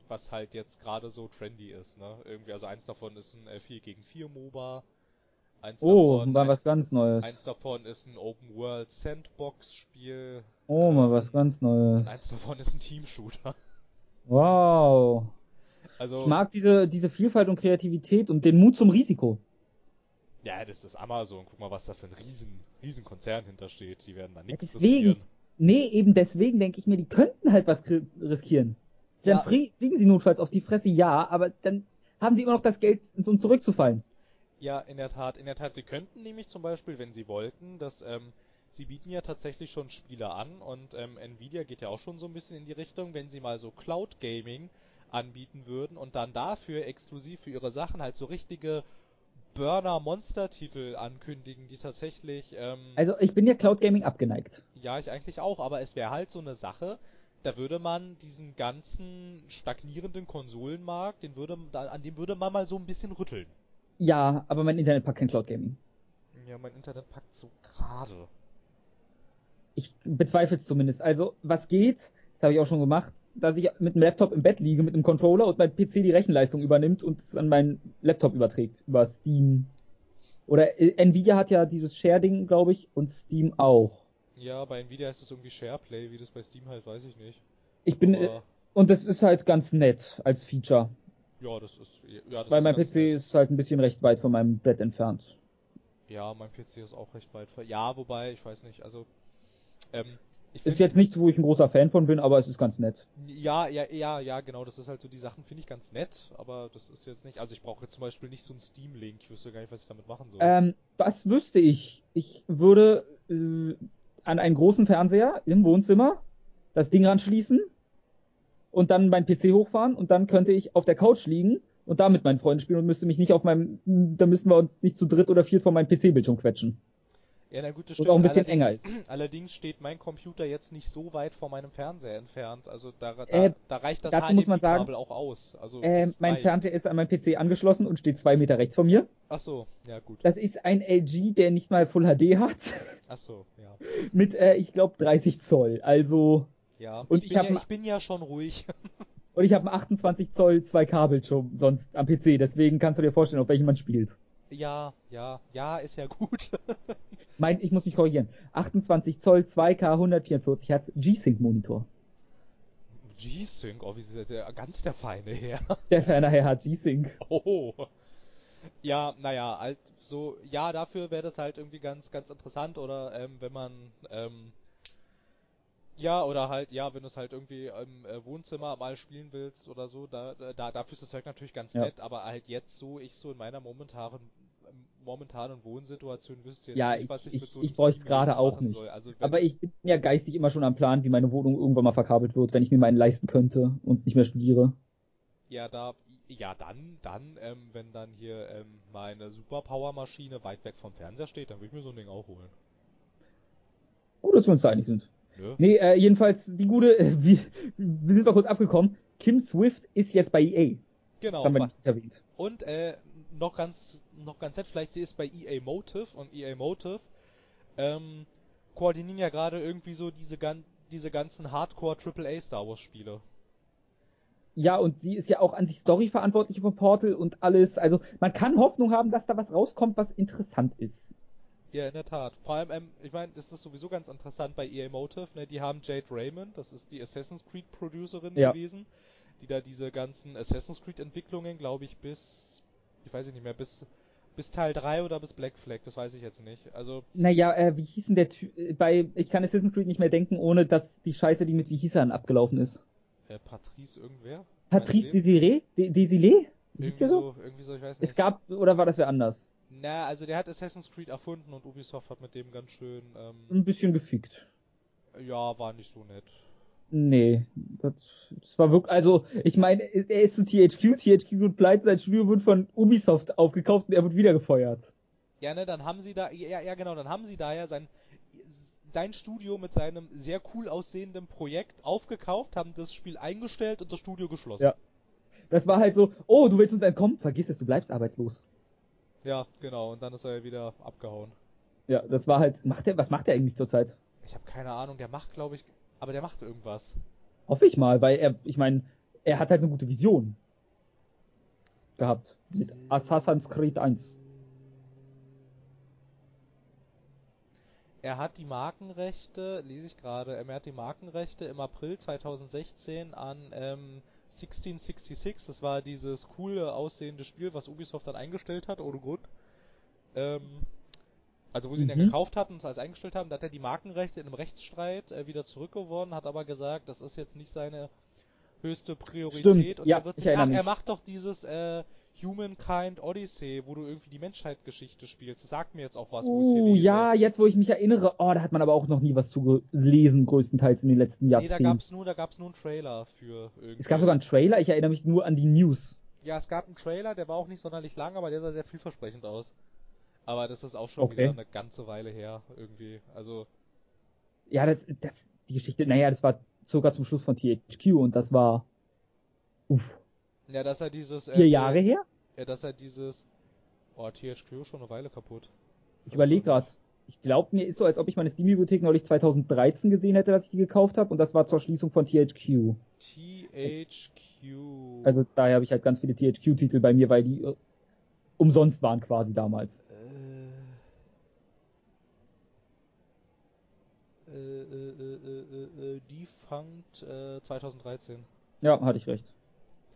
[SPEAKER 1] was halt jetzt gerade so trendy ist, ne? Irgendwie, also eins davon ist ein äh, 4 gegen 4 MOBA, eins
[SPEAKER 2] oh,
[SPEAKER 1] davon,
[SPEAKER 2] mal was ganz Neues.
[SPEAKER 1] eins davon ist ein Open World Sandbox-Spiel,
[SPEAKER 2] Oh, mal was ganz Neues.
[SPEAKER 1] eins davon ist ein Team-Shooter.
[SPEAKER 2] Wow.
[SPEAKER 1] Also,
[SPEAKER 2] Ich mag diese, diese Vielfalt und Kreativität und den Mut zum Risiko.
[SPEAKER 1] ja, das ist Amazon, guck mal, was da für ein riesen, riesen Konzern hintersteht, die werden da nichts
[SPEAKER 2] deswegen.
[SPEAKER 1] riskieren.
[SPEAKER 2] Nee, eben deswegen denke ich mir, die könnten halt was riskieren. Dann
[SPEAKER 1] Ja.
[SPEAKER 2] fliegen sie notfalls auf die Fresse, ja, aber dann haben sie immer noch das Geld, um zurückzufallen.
[SPEAKER 1] Ja, in der Tat, in der Tat, sie könnten nämlich zum Beispiel, wenn sie wollten, das, ähm, sie bieten ja tatsächlich schon Spiele an und ähm, Nvidia geht ja auch schon so ein bisschen in die Richtung, wenn sie mal so Cloud Gaming anbieten würden und dann dafür exklusiv für ihre Sachen halt so richtige Burner-Monster-Titel ankündigen, die tatsächlich. Ähm,
[SPEAKER 2] also ich bin ja Cloud Gaming abgeneigt.
[SPEAKER 1] Ja, ich eigentlich auch, aber es wäre halt so eine Sache, da würde man diesen ganzen stagnierenden Konsolenmarkt, den würde, an dem würde man mal so ein bisschen rütteln.
[SPEAKER 2] Ja, aber mein Internet packt kein Cloud Gaming.
[SPEAKER 1] Ja, mein Internet packt so gerade.
[SPEAKER 2] Ich bezweifle es zumindest. Also, was geht, das habe ich auch schon gemacht, dass ich mit einem Laptop im Bett liege, mit einem Controller und mein PC die Rechenleistung übernimmt und es an meinen Laptop überträgt, über Steam. Oder äh, Nvidia hat ja dieses Share-Ding, glaube ich, und Steam auch.
[SPEAKER 1] Ja, bei Nvidia ist es irgendwie SharePlay, wie das bei Steam halt, weiß ich nicht.
[SPEAKER 2] Ich bin, äh, und das ist halt ganz nett als Feature.
[SPEAKER 1] Ja, das ist, ja, das
[SPEAKER 2] Weil
[SPEAKER 1] ist
[SPEAKER 2] mein PC nett. ist halt ein bisschen recht weit von meinem Bett entfernt.
[SPEAKER 1] Ja, mein PC ist auch recht weit. Ja, wobei, ich weiß nicht, also, ähm,
[SPEAKER 2] ist jetzt nichts, wo ich ein großer Fan von bin, aber es ist ganz nett.
[SPEAKER 1] Ja, ja, ja, ja, genau. Das ist halt so die Sachen finde ich ganz nett, aber das ist jetzt nicht. Also ich brauche jetzt zum Beispiel nicht so einen Steam-Link. Ich wüsste gar nicht, was ich damit machen soll.
[SPEAKER 2] Ähm, das wüsste ich. Ich würde äh, an einen großen Fernseher im Wohnzimmer das Ding anschließen und dann meinen PC hochfahren und dann könnte ich auf der Couch liegen und da mit meinen Freunden spielen und müsste mich nicht auf meinem, da müssten wir uns nicht zu dritt oder viert vor meinem PC-Bildschirm quetschen.
[SPEAKER 1] Ja, na gut, das
[SPEAKER 2] stimmt. auch ein bisschen enger ist.
[SPEAKER 1] Allerdings steht mein Computer jetzt nicht so weit von meinem Fernseher entfernt. Also da, da,
[SPEAKER 2] äh,
[SPEAKER 1] da reicht das
[SPEAKER 2] dazu muss man sagen,
[SPEAKER 1] auch aus. Also
[SPEAKER 2] äh, mein reicht. Fernseher ist an meinem PC angeschlossen und steht zwei Meter rechts von mir.
[SPEAKER 1] Ach so, ja gut.
[SPEAKER 2] Das ist ein LG, der nicht mal Full HD hat.
[SPEAKER 1] Ach so, ja. <laughs>
[SPEAKER 2] Mit, äh, ich glaube, 30 Zoll. Also.
[SPEAKER 1] Ja, und ich, ich, bin, ja, ich bin ja schon ruhig. <laughs>
[SPEAKER 2] und ich habe einen 28 Zoll 2K-Bildschirm sonst am PC. Deswegen kannst du dir vorstellen, auf welchem man spielt.
[SPEAKER 1] Ja, ja, ja, ist ja gut. <laughs>
[SPEAKER 2] mein, ich muss mich korrigieren. 28 Zoll, 2K, 144 Hertz, G-Sync Monitor.
[SPEAKER 1] G-Sync, oh, wie ist der, ganz der feine Herr. <laughs>
[SPEAKER 2] Der feine Herr hat G-Sync.
[SPEAKER 1] Oh. Ja, naja, halt so, ja, dafür wäre das halt irgendwie ganz, ganz interessant oder ähm, wenn man ähm, ja, oder halt, ja, wenn du es halt irgendwie im äh, Wohnzimmer mal spielen willst oder so, da, da, dafür ist das Zeug natürlich ganz ja. nett, aber halt jetzt so, ich so in meiner momentanen, momentanen Wohnsituation wüsste jetzt
[SPEAKER 2] ja,
[SPEAKER 1] nicht,
[SPEAKER 2] ich,
[SPEAKER 1] was ich,
[SPEAKER 2] ich
[SPEAKER 1] mit so
[SPEAKER 2] Ich bräuchte es gerade auch nicht. Also, aber ich bin ja geistig immer schon am Plan, wie meine Wohnung irgendwann mal verkabelt wird, wenn ich mir meinen leisten könnte und nicht mehr studiere.
[SPEAKER 1] Ja, da, ja, dann, dann, ähm, wenn dann hier ähm, meine Superpower-Maschine weit weg vom Fernseher steht, dann würde ich mir so ein Ding auch holen.
[SPEAKER 2] Gut, dass wir uns da einig sind. Ja. Nee, äh, jedenfalls die gute, äh, <laughs> wir, wir sind mal kurz abgekommen. Kim Swift ist jetzt bei EA.
[SPEAKER 1] Genau. Das haben wir nicht erwähnt. Und äh, noch ganz, noch ganz nett, vielleicht sie ist bei EA Motive und EA Motive ähm, koordinieren ja gerade irgendwie so diese, gan diese ganzen Hardcore AAA Star Wars Spiele.
[SPEAKER 2] Ja, und sie ist ja auch an sich Story-Verantwortliche von Portal und alles. Also man kann Hoffnung haben, dass da was rauskommt, was interessant ist.
[SPEAKER 1] Ja, in der Tat. Vor allem, ähm, ich meine, das ist sowieso ganz interessant bei EA Motive, ne? Die haben Jade Raymond, das ist die Assassin's Creed Producerin ja. gewesen, die da diese ganzen Assassin's Creed Entwicklungen, glaube ich, bis, ich weiß nicht mehr, bis, bis Teil 3 oder bis Black Flag, das weiß ich jetzt nicht. Also.
[SPEAKER 2] Naja, äh, wie hieß denn der Typ, äh, bei, ich kann Assassin's Creed nicht mehr denken, ohne dass die Scheiße, die mit wie hieß er abgelaufen ist.
[SPEAKER 1] Äh, Patrice irgendwer?
[SPEAKER 2] Patrice Desiree? Desiree?
[SPEAKER 1] Irgendwie so? irgendwie so, ich weiß nicht.
[SPEAKER 2] Es gab, oder war das wer anders?
[SPEAKER 1] Na, also der hat Assassin's Creed erfunden und Ubisoft hat mit dem ganz schön. Ähm,
[SPEAKER 2] ein bisschen gefickt.
[SPEAKER 1] Ja, war nicht so nett.
[SPEAKER 2] Nee, das, das war wirklich, also, ich meine, er ist zu THQ, THQ wird pleite, sein Studio wird von Ubisoft aufgekauft und er wird wieder gefeuert.
[SPEAKER 1] Ja, ne, dann haben sie da, ja, ja genau, dann haben sie da ja sein, sein Studio mit seinem sehr cool aussehenden Projekt aufgekauft, haben das Spiel eingestellt und das Studio geschlossen. Ja.
[SPEAKER 2] Das war halt so, oh, du willst uns entkommen, vergiss es, du bleibst arbeitslos.
[SPEAKER 1] Ja, genau, und dann ist er wieder abgehauen.
[SPEAKER 2] Ja, das war halt, macht er, was macht er eigentlich zurzeit?
[SPEAKER 1] Ich habe keine Ahnung, der macht, glaube ich, aber der macht irgendwas.
[SPEAKER 2] Hoffe ich mal, weil er, ich meine, er hat halt eine gute Vision gehabt mit Assassin's Creed 1.
[SPEAKER 1] Er hat die Markenrechte, lese ich gerade, er hat die Markenrechte im April 2016 an ähm, 1666, das war dieses coole aussehende Spiel, was Ubisoft dann eingestellt hat, ohne Grund. Ähm, also wo sie mhm. ihn dann gekauft hatten und es alles eingestellt haben, da hat er die Markenrechte in einem Rechtsstreit äh, wieder zurückgewonnen, hat aber gesagt, das ist jetzt nicht seine höchste Priorität
[SPEAKER 2] Stimmt,
[SPEAKER 1] und
[SPEAKER 2] ja,
[SPEAKER 1] er wird sich, ach, er macht doch dieses äh, Humankind Odyssey, wo du irgendwie die Menschheitsgeschichte spielst. Das sagt mir jetzt auch was,
[SPEAKER 2] wo ich hier uh, lese. Ja, jetzt wo ich mich erinnere, oh, da hat man aber auch noch nie was zu gelesen, größtenteils in den letzten Jahrzehnten.
[SPEAKER 1] Nee, da gab's nur, da gab's nur einen Trailer für irgendwie.
[SPEAKER 2] Es gab sogar einen Trailer, ich erinnere mich nur an die News.
[SPEAKER 1] Ja, es gab einen Trailer, der war auch nicht sonderlich lang, aber der sah sehr vielversprechend aus. Aber das ist auch schon okay. wieder eine ganze Weile her, irgendwie. Also.
[SPEAKER 2] Ja, das, das, die Geschichte, naja, das war sogar zum Schluss von THQ und das war. Uff.
[SPEAKER 1] Ja, dass er dieses.
[SPEAKER 2] Äh, Vier Jahre her?
[SPEAKER 1] Ja, dass er dieses. Oh, THQ schon eine Weile kaputt.
[SPEAKER 2] Ich überlege gerade. Ich glaube, mir ist so, als ob ich meine Steam-Bibliothek neulich 2013 gesehen hätte, dass ich die gekauft habe und das war zur Schließung von THQ.
[SPEAKER 1] THQ.
[SPEAKER 2] Also daher habe ich halt ganz viele THQ-Titel bei mir, weil die äh, umsonst waren quasi damals.
[SPEAKER 1] Äh, äh, äh, äh Defunct 2013.
[SPEAKER 2] Ja, hatte ich recht.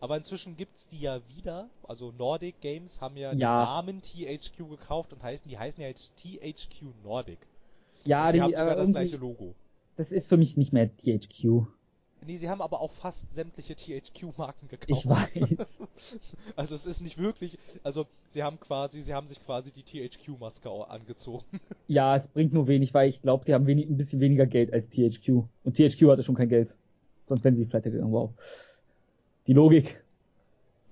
[SPEAKER 1] Aber inzwischen gibt's die ja wieder. Also Nordic Games haben ja,
[SPEAKER 2] ja. den
[SPEAKER 1] Namen THQ gekauft und heißen, die heißen ja jetzt THQ Nordic.
[SPEAKER 2] Ja,
[SPEAKER 1] und
[SPEAKER 2] die
[SPEAKER 1] haben sogar das gleiche Logo.
[SPEAKER 2] Das ist für mich nicht mehr THQ.
[SPEAKER 1] Nee, sie haben aber auch fast sämtliche THQ-Marken gekauft.
[SPEAKER 2] Ich weiß. <laughs>
[SPEAKER 1] also es ist nicht wirklich, also sie haben quasi, sie haben sich quasi die THQ-Maske angezogen. <laughs>
[SPEAKER 2] Ja, es bringt nur wenig, weil ich glaube, sie haben wenig, ein bisschen weniger Geld als THQ. Und THQ hatte schon kein Geld. Sonst wären sie pleite gegangen, wow die Logik.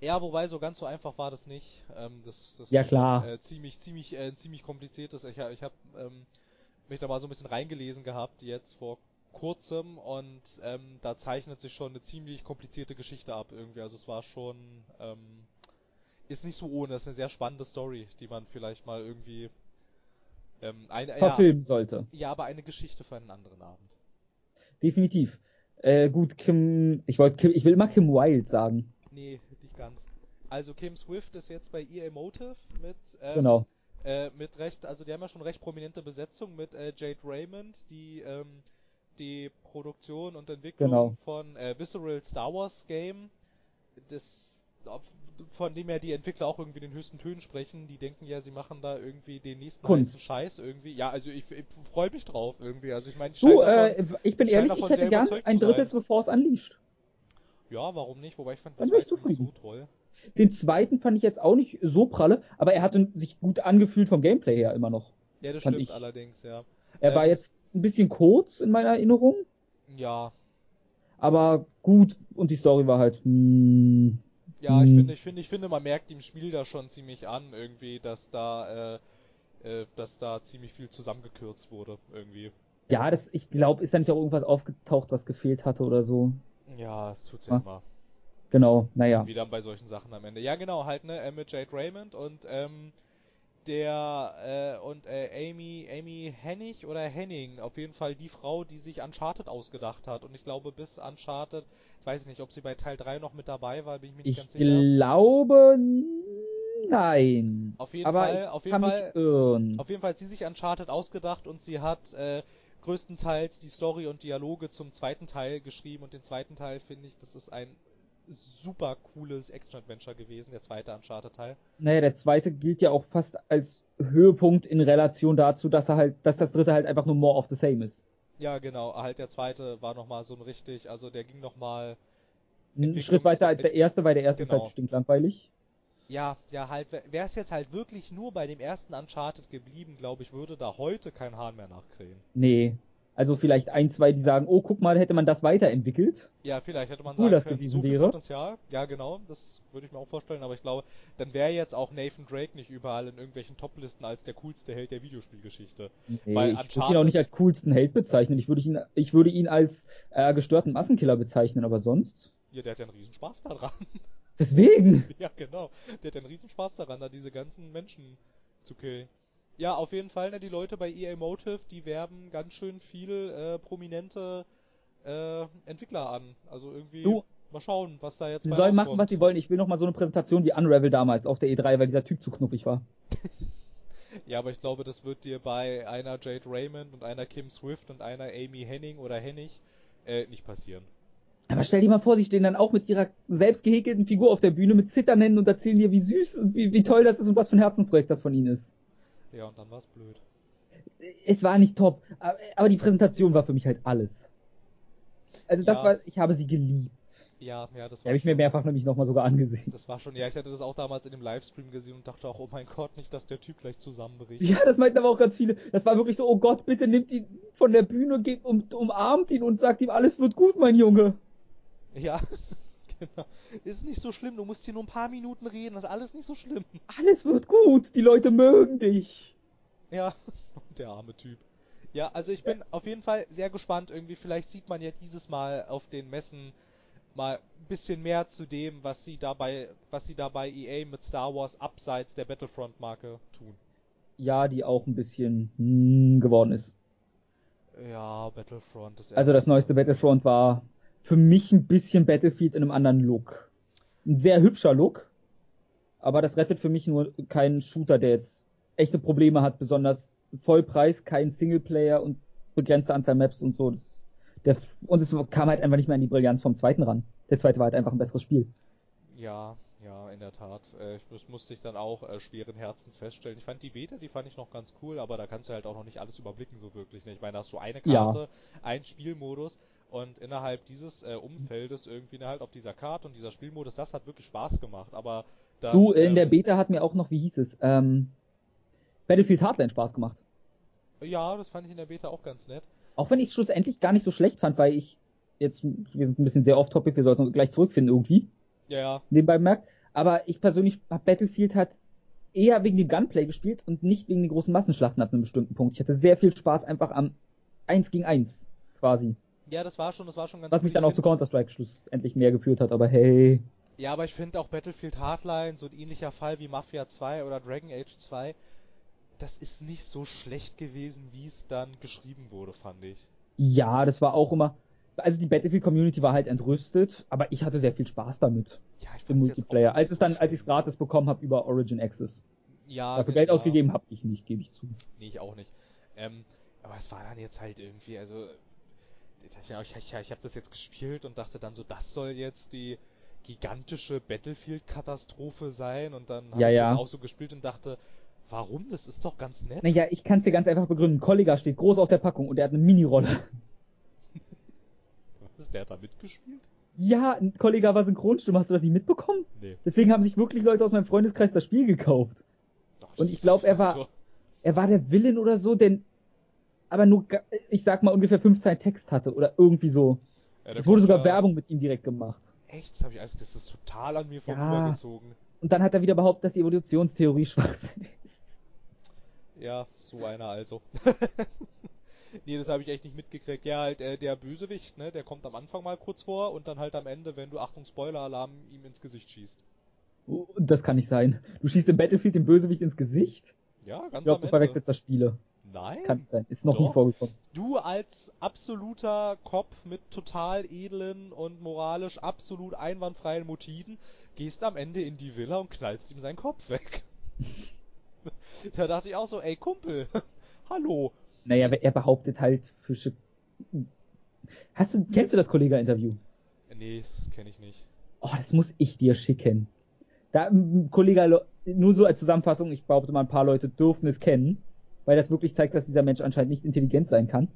[SPEAKER 1] Ja, wobei so ganz so einfach war das nicht. Ähm, das, das
[SPEAKER 2] ja klar.
[SPEAKER 1] Äh, ziemlich, ziemlich, äh, ziemlich kompliziertes. Ich, ich habe ähm, mich da mal so ein bisschen reingelesen gehabt jetzt vor kurzem und ähm, da zeichnet sich schon eine ziemlich komplizierte Geschichte ab irgendwie. Also es war schon ähm, ist nicht so ohne. Das ist eine sehr spannende Story, die man vielleicht mal irgendwie ähm, eine,
[SPEAKER 2] verfilmen
[SPEAKER 1] ja,
[SPEAKER 2] sollte.
[SPEAKER 1] Ja, aber eine Geschichte für einen anderen Abend.
[SPEAKER 2] Definitiv. Äh, gut, Kim, ich wollte ich will immer Kim Wilde sagen.
[SPEAKER 1] Nee, nicht ganz. Also Kim Swift ist jetzt bei EA Motive mit, ähm,
[SPEAKER 2] genau.
[SPEAKER 1] Äh, mit recht, also die haben ja schon recht prominente Besetzung mit äh, Jade Raymond, die ähm, die Produktion und Entwicklung
[SPEAKER 2] genau.
[SPEAKER 1] von äh, Visceral Star Wars Game. Das von dem ja die Entwickler auch irgendwie den höchsten Tönen sprechen. Die denken ja, sie machen da irgendwie den nächsten
[SPEAKER 2] Kunst.
[SPEAKER 1] Scheiß irgendwie. Ja, also ich, ich freue mich drauf irgendwie. Also ich meine,
[SPEAKER 2] du, äh, ich bin ehrlich, ich hätte gern ein drittes Bevor es Unleashed.
[SPEAKER 1] Ja, warum nicht? Wobei ich fand
[SPEAKER 2] das nicht so
[SPEAKER 1] toll.
[SPEAKER 2] Den zweiten fand ich jetzt auch nicht so pralle, aber er hatte sich gut angefühlt vom Gameplay her immer noch.
[SPEAKER 1] Ja, das stimmt ich. allerdings, ja.
[SPEAKER 2] Er ähm, war jetzt ein bisschen kurz in meiner Erinnerung.
[SPEAKER 1] Ja.
[SPEAKER 2] Aber gut, und die Story war halt, mh, hm,
[SPEAKER 1] ja, ich hm. finde, ich finde, ich finde, man merkt im Spiel da schon ziemlich an, irgendwie, dass da, äh, äh, dass da ziemlich viel zusammengekürzt wurde, irgendwie.
[SPEAKER 2] Ja, das, ich glaube, ist da nicht auch irgendwas aufgetaucht, was gefehlt hatte oder so?
[SPEAKER 1] Ja, das tut's ja, ja immer.
[SPEAKER 2] Genau, naja.
[SPEAKER 1] Wie dann bei solchen Sachen am Ende. Ja, genau, halt, ne, äh, mit Jade Raymond und, ähm, der äh, und äh, Amy Amy Hennig oder Henning, auf jeden Fall die Frau, die sich Uncharted ausgedacht hat und ich glaube bis Uncharted ich weiß nicht, ob sie bei Teil 3 noch mit dabei war, bin ich mir nicht
[SPEAKER 2] ich
[SPEAKER 1] ganz sicher.
[SPEAKER 2] Ich glaube nein.
[SPEAKER 1] Auf jeden
[SPEAKER 2] Aber
[SPEAKER 1] Fall, auf jeden Fall, auf jeden Fall hat sie sich Uncharted ausgedacht und sie hat äh, größtenteils die Story und Dialoge zum zweiten Teil geschrieben und den zweiten Teil finde ich, das ist ein super cooles Action-Adventure gewesen, der zweite Uncharted-Teil.
[SPEAKER 2] Naja, der zweite gilt ja auch fast als Höhepunkt in Relation dazu, dass er halt, dass das dritte halt einfach nur more of the same ist.
[SPEAKER 1] Ja, genau. Halt der zweite war nochmal so ein richtig, also der ging nochmal.
[SPEAKER 2] Einen Schritt weiter als der erste, weil der erste genau. ist halt stinklangweilig.
[SPEAKER 1] Ja, ja, halt, wäre es jetzt halt wirklich nur bei dem ersten Uncharted geblieben, glaube ich, würde da heute kein Hahn mehr nachkrähen.
[SPEAKER 2] Nee, also vielleicht ein, zwei, die sagen, oh, guck mal, hätte man das weiterentwickelt.
[SPEAKER 1] Ja, vielleicht hätte man
[SPEAKER 2] cool
[SPEAKER 1] sagen
[SPEAKER 2] das
[SPEAKER 1] können,
[SPEAKER 2] gewesen
[SPEAKER 1] so
[SPEAKER 2] wäre.
[SPEAKER 1] Potenzial. Ja, genau, das würde ich mir auch vorstellen, aber ich glaube, dann wäre jetzt auch Nathan Drake nicht überall in irgendwelchen Toplisten als der coolste Held der Videospielgeschichte.
[SPEAKER 2] Nee, Weil ich würde ihn auch nicht als coolsten Held bezeichnen. Ich würde ihn, ich würde ihn als äh, gestörten Massenkiller bezeichnen, aber sonst.
[SPEAKER 1] Ja, der hat ja einen Riesenspaß daran.
[SPEAKER 2] Deswegen. <laughs>
[SPEAKER 1] Ja, genau. Der hat ja einen Riesenspaß daran, da diese ganzen Menschen zu killen. Ja, auf jeden Fall, ne, die Leute bei EA Motive, die werben ganz schön viel äh, prominente äh, Entwickler an. Also irgendwie
[SPEAKER 2] du,
[SPEAKER 1] mal schauen, was da jetzt
[SPEAKER 2] Sie sollen machen, was sie wollen. Ich will noch mal so eine Präsentation wie Unravel damals auf der E3, weil dieser Typ zu knuppig war. <laughs>
[SPEAKER 1] ja, aber ich glaube, das wird dir bei einer Jade Raymond und einer Kim Swift und einer Amy Henning oder Hennig äh, nicht passieren.
[SPEAKER 2] Aber stell dir mal vor, sie stehen dann auch mit ihrer selbst gehäkelten Figur auf der Bühne mit Zitternen und erzählen dir, wie süß und wie, wie toll das ist und was für ein Herzensprojekt das von ihnen ist.
[SPEAKER 1] Ja, und dann war's blöd.
[SPEAKER 2] Es war nicht top, aber die Präsentation war für mich halt alles. Also das
[SPEAKER 1] Ja.
[SPEAKER 2] war, ich habe sie geliebt.
[SPEAKER 1] Ja, ja, das
[SPEAKER 2] Die
[SPEAKER 1] war
[SPEAKER 2] habe ich mir mehrfach nämlich nochmal sogar angesehen.
[SPEAKER 1] Das war schon, ja, ich hatte das auch damals in dem Livestream gesehen und dachte auch, oh mein Gott, nicht, dass der Typ gleich zusammenbricht.
[SPEAKER 2] Ja, das meinten aber auch ganz viele. Das war wirklich so, oh Gott, bitte nimmt ihn von der Bühne, geht um, umarmt ihn und sagt ihm, alles wird gut, mein Junge.
[SPEAKER 1] Ja. Ist nicht so schlimm, du musst hier nur ein paar Minuten reden, das ist alles nicht so schlimm.
[SPEAKER 2] Alles wird gut, die Leute mögen dich.
[SPEAKER 1] Ja, <laughs> der arme Typ. Ja, also ich bin auf jeden Fall sehr gespannt. Irgendwie, vielleicht sieht man ja dieses Mal auf den Messen mal ein bisschen mehr zu dem, was sie dabei, was sie dabei EA mit Star Wars abseits der Battlefront-Marke tun.
[SPEAKER 2] Ja, die auch ein bisschen hm, geworden ist.
[SPEAKER 1] Ja, Battlefront ist
[SPEAKER 2] Also das neueste Battlefront war für mich ein bisschen Battlefield in einem anderen Look. Ein sehr hübscher Look, aber das rettet für mich nur keinen Shooter, der jetzt echte Probleme hat, besonders Vollpreis, kein Singleplayer und begrenzte Anzahl Maps und so. Das, der, und es kam halt einfach nicht mehr an die Brillanz vom zweiten ran. Der zweite war halt einfach ein besseres Spiel.
[SPEAKER 1] Ja, ja, in der Tat. Äh, ich- das musste ich dann auch äh, schweren Herzens feststellen. Ich fand die Beta, die fand ich noch ganz cool, aber da kannst du halt auch noch nicht alles überblicken so wirklich. Ne? Ich meine, da hast du eine
[SPEAKER 2] Ja.
[SPEAKER 1] Karte, einen Spielmodus und innerhalb dieses äh, Umfeldes irgendwie ne, halt auf dieser Karte und dieser Spielmodus, das hat wirklich Spaß gemacht. Aber dann,
[SPEAKER 2] Du, in
[SPEAKER 1] ähm,
[SPEAKER 2] der Beta hat mir auch noch, wie hieß es, ähm, Battlefield Hardline Spaß gemacht.
[SPEAKER 1] Ja, das fand ich in der Beta auch ganz nett.
[SPEAKER 2] Auch wenn ich es schlussendlich gar nicht so schlecht fand, weil ich jetzt, wir sind ein bisschen sehr off-topic, wir sollten uns gleich zurückfinden irgendwie,
[SPEAKER 1] Ja, ja.
[SPEAKER 2] nebenbei bemerkt. Aber ich persönlich habe Battlefield halt eher wegen dem Gunplay gespielt und nicht wegen den großen Massenschlachten ab einem bestimmten Punkt. Ich hatte sehr viel Spaß einfach am 1 gegen 1 quasi.
[SPEAKER 1] Ja, das war schon, das war schon ganz
[SPEAKER 2] Was mich dann auch zu Counter-Strike schlussendlich mehr geführt hat, aber hey.
[SPEAKER 1] Ja, aber ich finde auch Battlefield Hardline, so ein ähnlicher Fall wie Mafia 2 oder Dragon Age 2, das ist nicht so schlecht gewesen, wie es dann geschrieben wurde, fand ich.
[SPEAKER 2] Ja, das war auch immer. Also die Battlefield-Community war halt entrüstet, aber ich hatte sehr viel Spaß damit.
[SPEAKER 1] Ja, ich
[SPEAKER 2] Im Multiplayer. Als es dann, als ich es gratis bekommen habe über Origin Access.
[SPEAKER 1] ja,
[SPEAKER 2] Dafür
[SPEAKER 1] ge-
[SPEAKER 2] Geld
[SPEAKER 1] ja.
[SPEAKER 2] ausgegeben habe ich nicht, gebe ich zu.
[SPEAKER 1] Nee, ich auch nicht. Ähm, aber es war dann jetzt halt irgendwie, also ja, ich, ich, ich habe das jetzt gespielt und dachte dann so, das soll jetzt die gigantische Battlefield-Katastrophe sein und dann habe
[SPEAKER 2] Ja,
[SPEAKER 1] ich
[SPEAKER 2] ja.
[SPEAKER 1] das auch so gespielt und dachte, warum? Das ist doch ganz nett.
[SPEAKER 2] Naja, ich kann es dir ganz einfach begründen. Kollega steht groß auf der Packung und er hat eine Minirolle. <laughs>
[SPEAKER 1] Was ist der hat da mitgespielt?
[SPEAKER 2] Ja, ein Kollega war Synchronstimme, hast du das nicht mitbekommen?
[SPEAKER 1] Nee.
[SPEAKER 2] Deswegen haben sich wirklich Leute aus meinem Freundeskreis das Spiel gekauft.
[SPEAKER 1] Doch,
[SPEAKER 2] Und
[SPEAKER 1] das
[SPEAKER 2] ich glaub,
[SPEAKER 1] ist
[SPEAKER 2] er war-
[SPEAKER 1] so-
[SPEAKER 2] Er war der Villain oder so, denn aber nur, ich sag mal, ungefähr fünf Zeilen Text hatte oder irgendwie so.
[SPEAKER 1] Ja,
[SPEAKER 2] Es wurde sogar
[SPEAKER 1] ja-
[SPEAKER 2] Werbung mit ihm direkt gemacht.
[SPEAKER 1] Echt? Das habe ich also, das ist total an mir
[SPEAKER 2] Ja.
[SPEAKER 1] vorübergezogen.
[SPEAKER 2] Und dann hat er wieder behauptet, dass die Evolutionstheorie Schwachsinn ist.
[SPEAKER 1] Ja, so einer also. <laughs> nee, das habe ich echt nicht mitgekriegt. Ja, halt äh, der Bösewicht, ne, der kommt am Anfang mal kurz vor und dann halt am Ende, wenn du Achtung Spoiler-Alarm ihm ins Gesicht schießt.
[SPEAKER 2] Und das kann nicht sein. Du schießt im Battlefield den Bösewicht ins Gesicht?
[SPEAKER 1] Ja, ganz
[SPEAKER 2] Ich glaube, du verwechselst das Spiele.
[SPEAKER 1] Nein.
[SPEAKER 2] Das kann nicht sein. Ist noch
[SPEAKER 1] Doch.
[SPEAKER 2] nie vorgekommen.
[SPEAKER 1] Du als absoluter Cop mit total edlen und moralisch absolut einwandfreien Motiven gehst am Ende in die Villa und knallst ihm seinen Kopf weg. <laughs> da dachte ich auch so, ey Kumpel, <laughs> hallo.
[SPEAKER 2] Naja, er behauptet halt Fische. Hast du, kennst du das Kollega-Interview?
[SPEAKER 1] Nee, das kenne ich nicht.
[SPEAKER 2] Oh, das muss ich dir schicken. Da, Kollege, nur so als Zusammenfassung, ich behaupte mal, ein paar Leute dürften es kennen, weil das wirklich zeigt, dass dieser Mensch anscheinend nicht intelligent sein kann.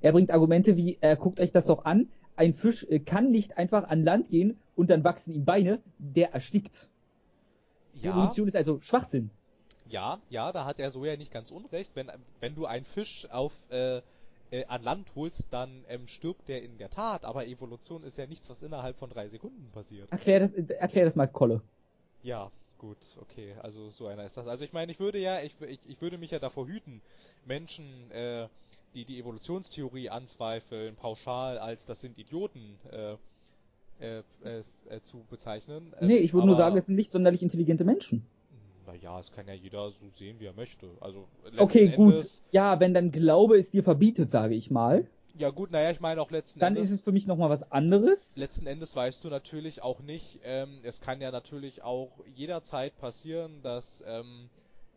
[SPEAKER 2] Er bringt Argumente wie, äh, guckt euch das doch an, ein Fisch äh, kann nicht einfach an Land gehen und dann wachsen ihm Beine, der erstickt.
[SPEAKER 1] Ja,
[SPEAKER 2] Evolution ist also Schwachsinn.
[SPEAKER 1] ja, ja, da hat er so ja nicht ganz unrecht. Wenn, wenn du einen Fisch auf äh, äh, an Land holst, dann ähm, stirbt der in der Tat. Aber Evolution ist ja nichts, was innerhalb von drei Sekunden passiert.
[SPEAKER 2] Erklär das, äh, erklär das mal, Kolle.
[SPEAKER 1] Ja, gut, okay, also so einer ist das. Also ich meine, ich würde ja, ich, ich, ich würde mich ja davor hüten, Menschen, äh, die die Evolutionstheorie anzweifeln, pauschal als das sind Idioten äh, äh, äh, äh, zu bezeichnen. Ähm,
[SPEAKER 2] Nee, ich würde nur sagen, es sind nicht sonderlich intelligente Menschen.
[SPEAKER 1] Naja, es kann ja jeder so sehen, wie er möchte. Also
[SPEAKER 2] Okay, gut.
[SPEAKER 1] Endes,
[SPEAKER 2] Ja, wenn dann Glaube es dir verbietet, sage ich mal,
[SPEAKER 1] Ja gut, naja, ich meine auch letzten
[SPEAKER 2] dann
[SPEAKER 1] Endes.
[SPEAKER 2] ist es für mich nochmal was anderes.
[SPEAKER 1] Letzten Endes weißt du natürlich auch nicht, ähm, es kann ja natürlich auch jederzeit passieren, dass ähm,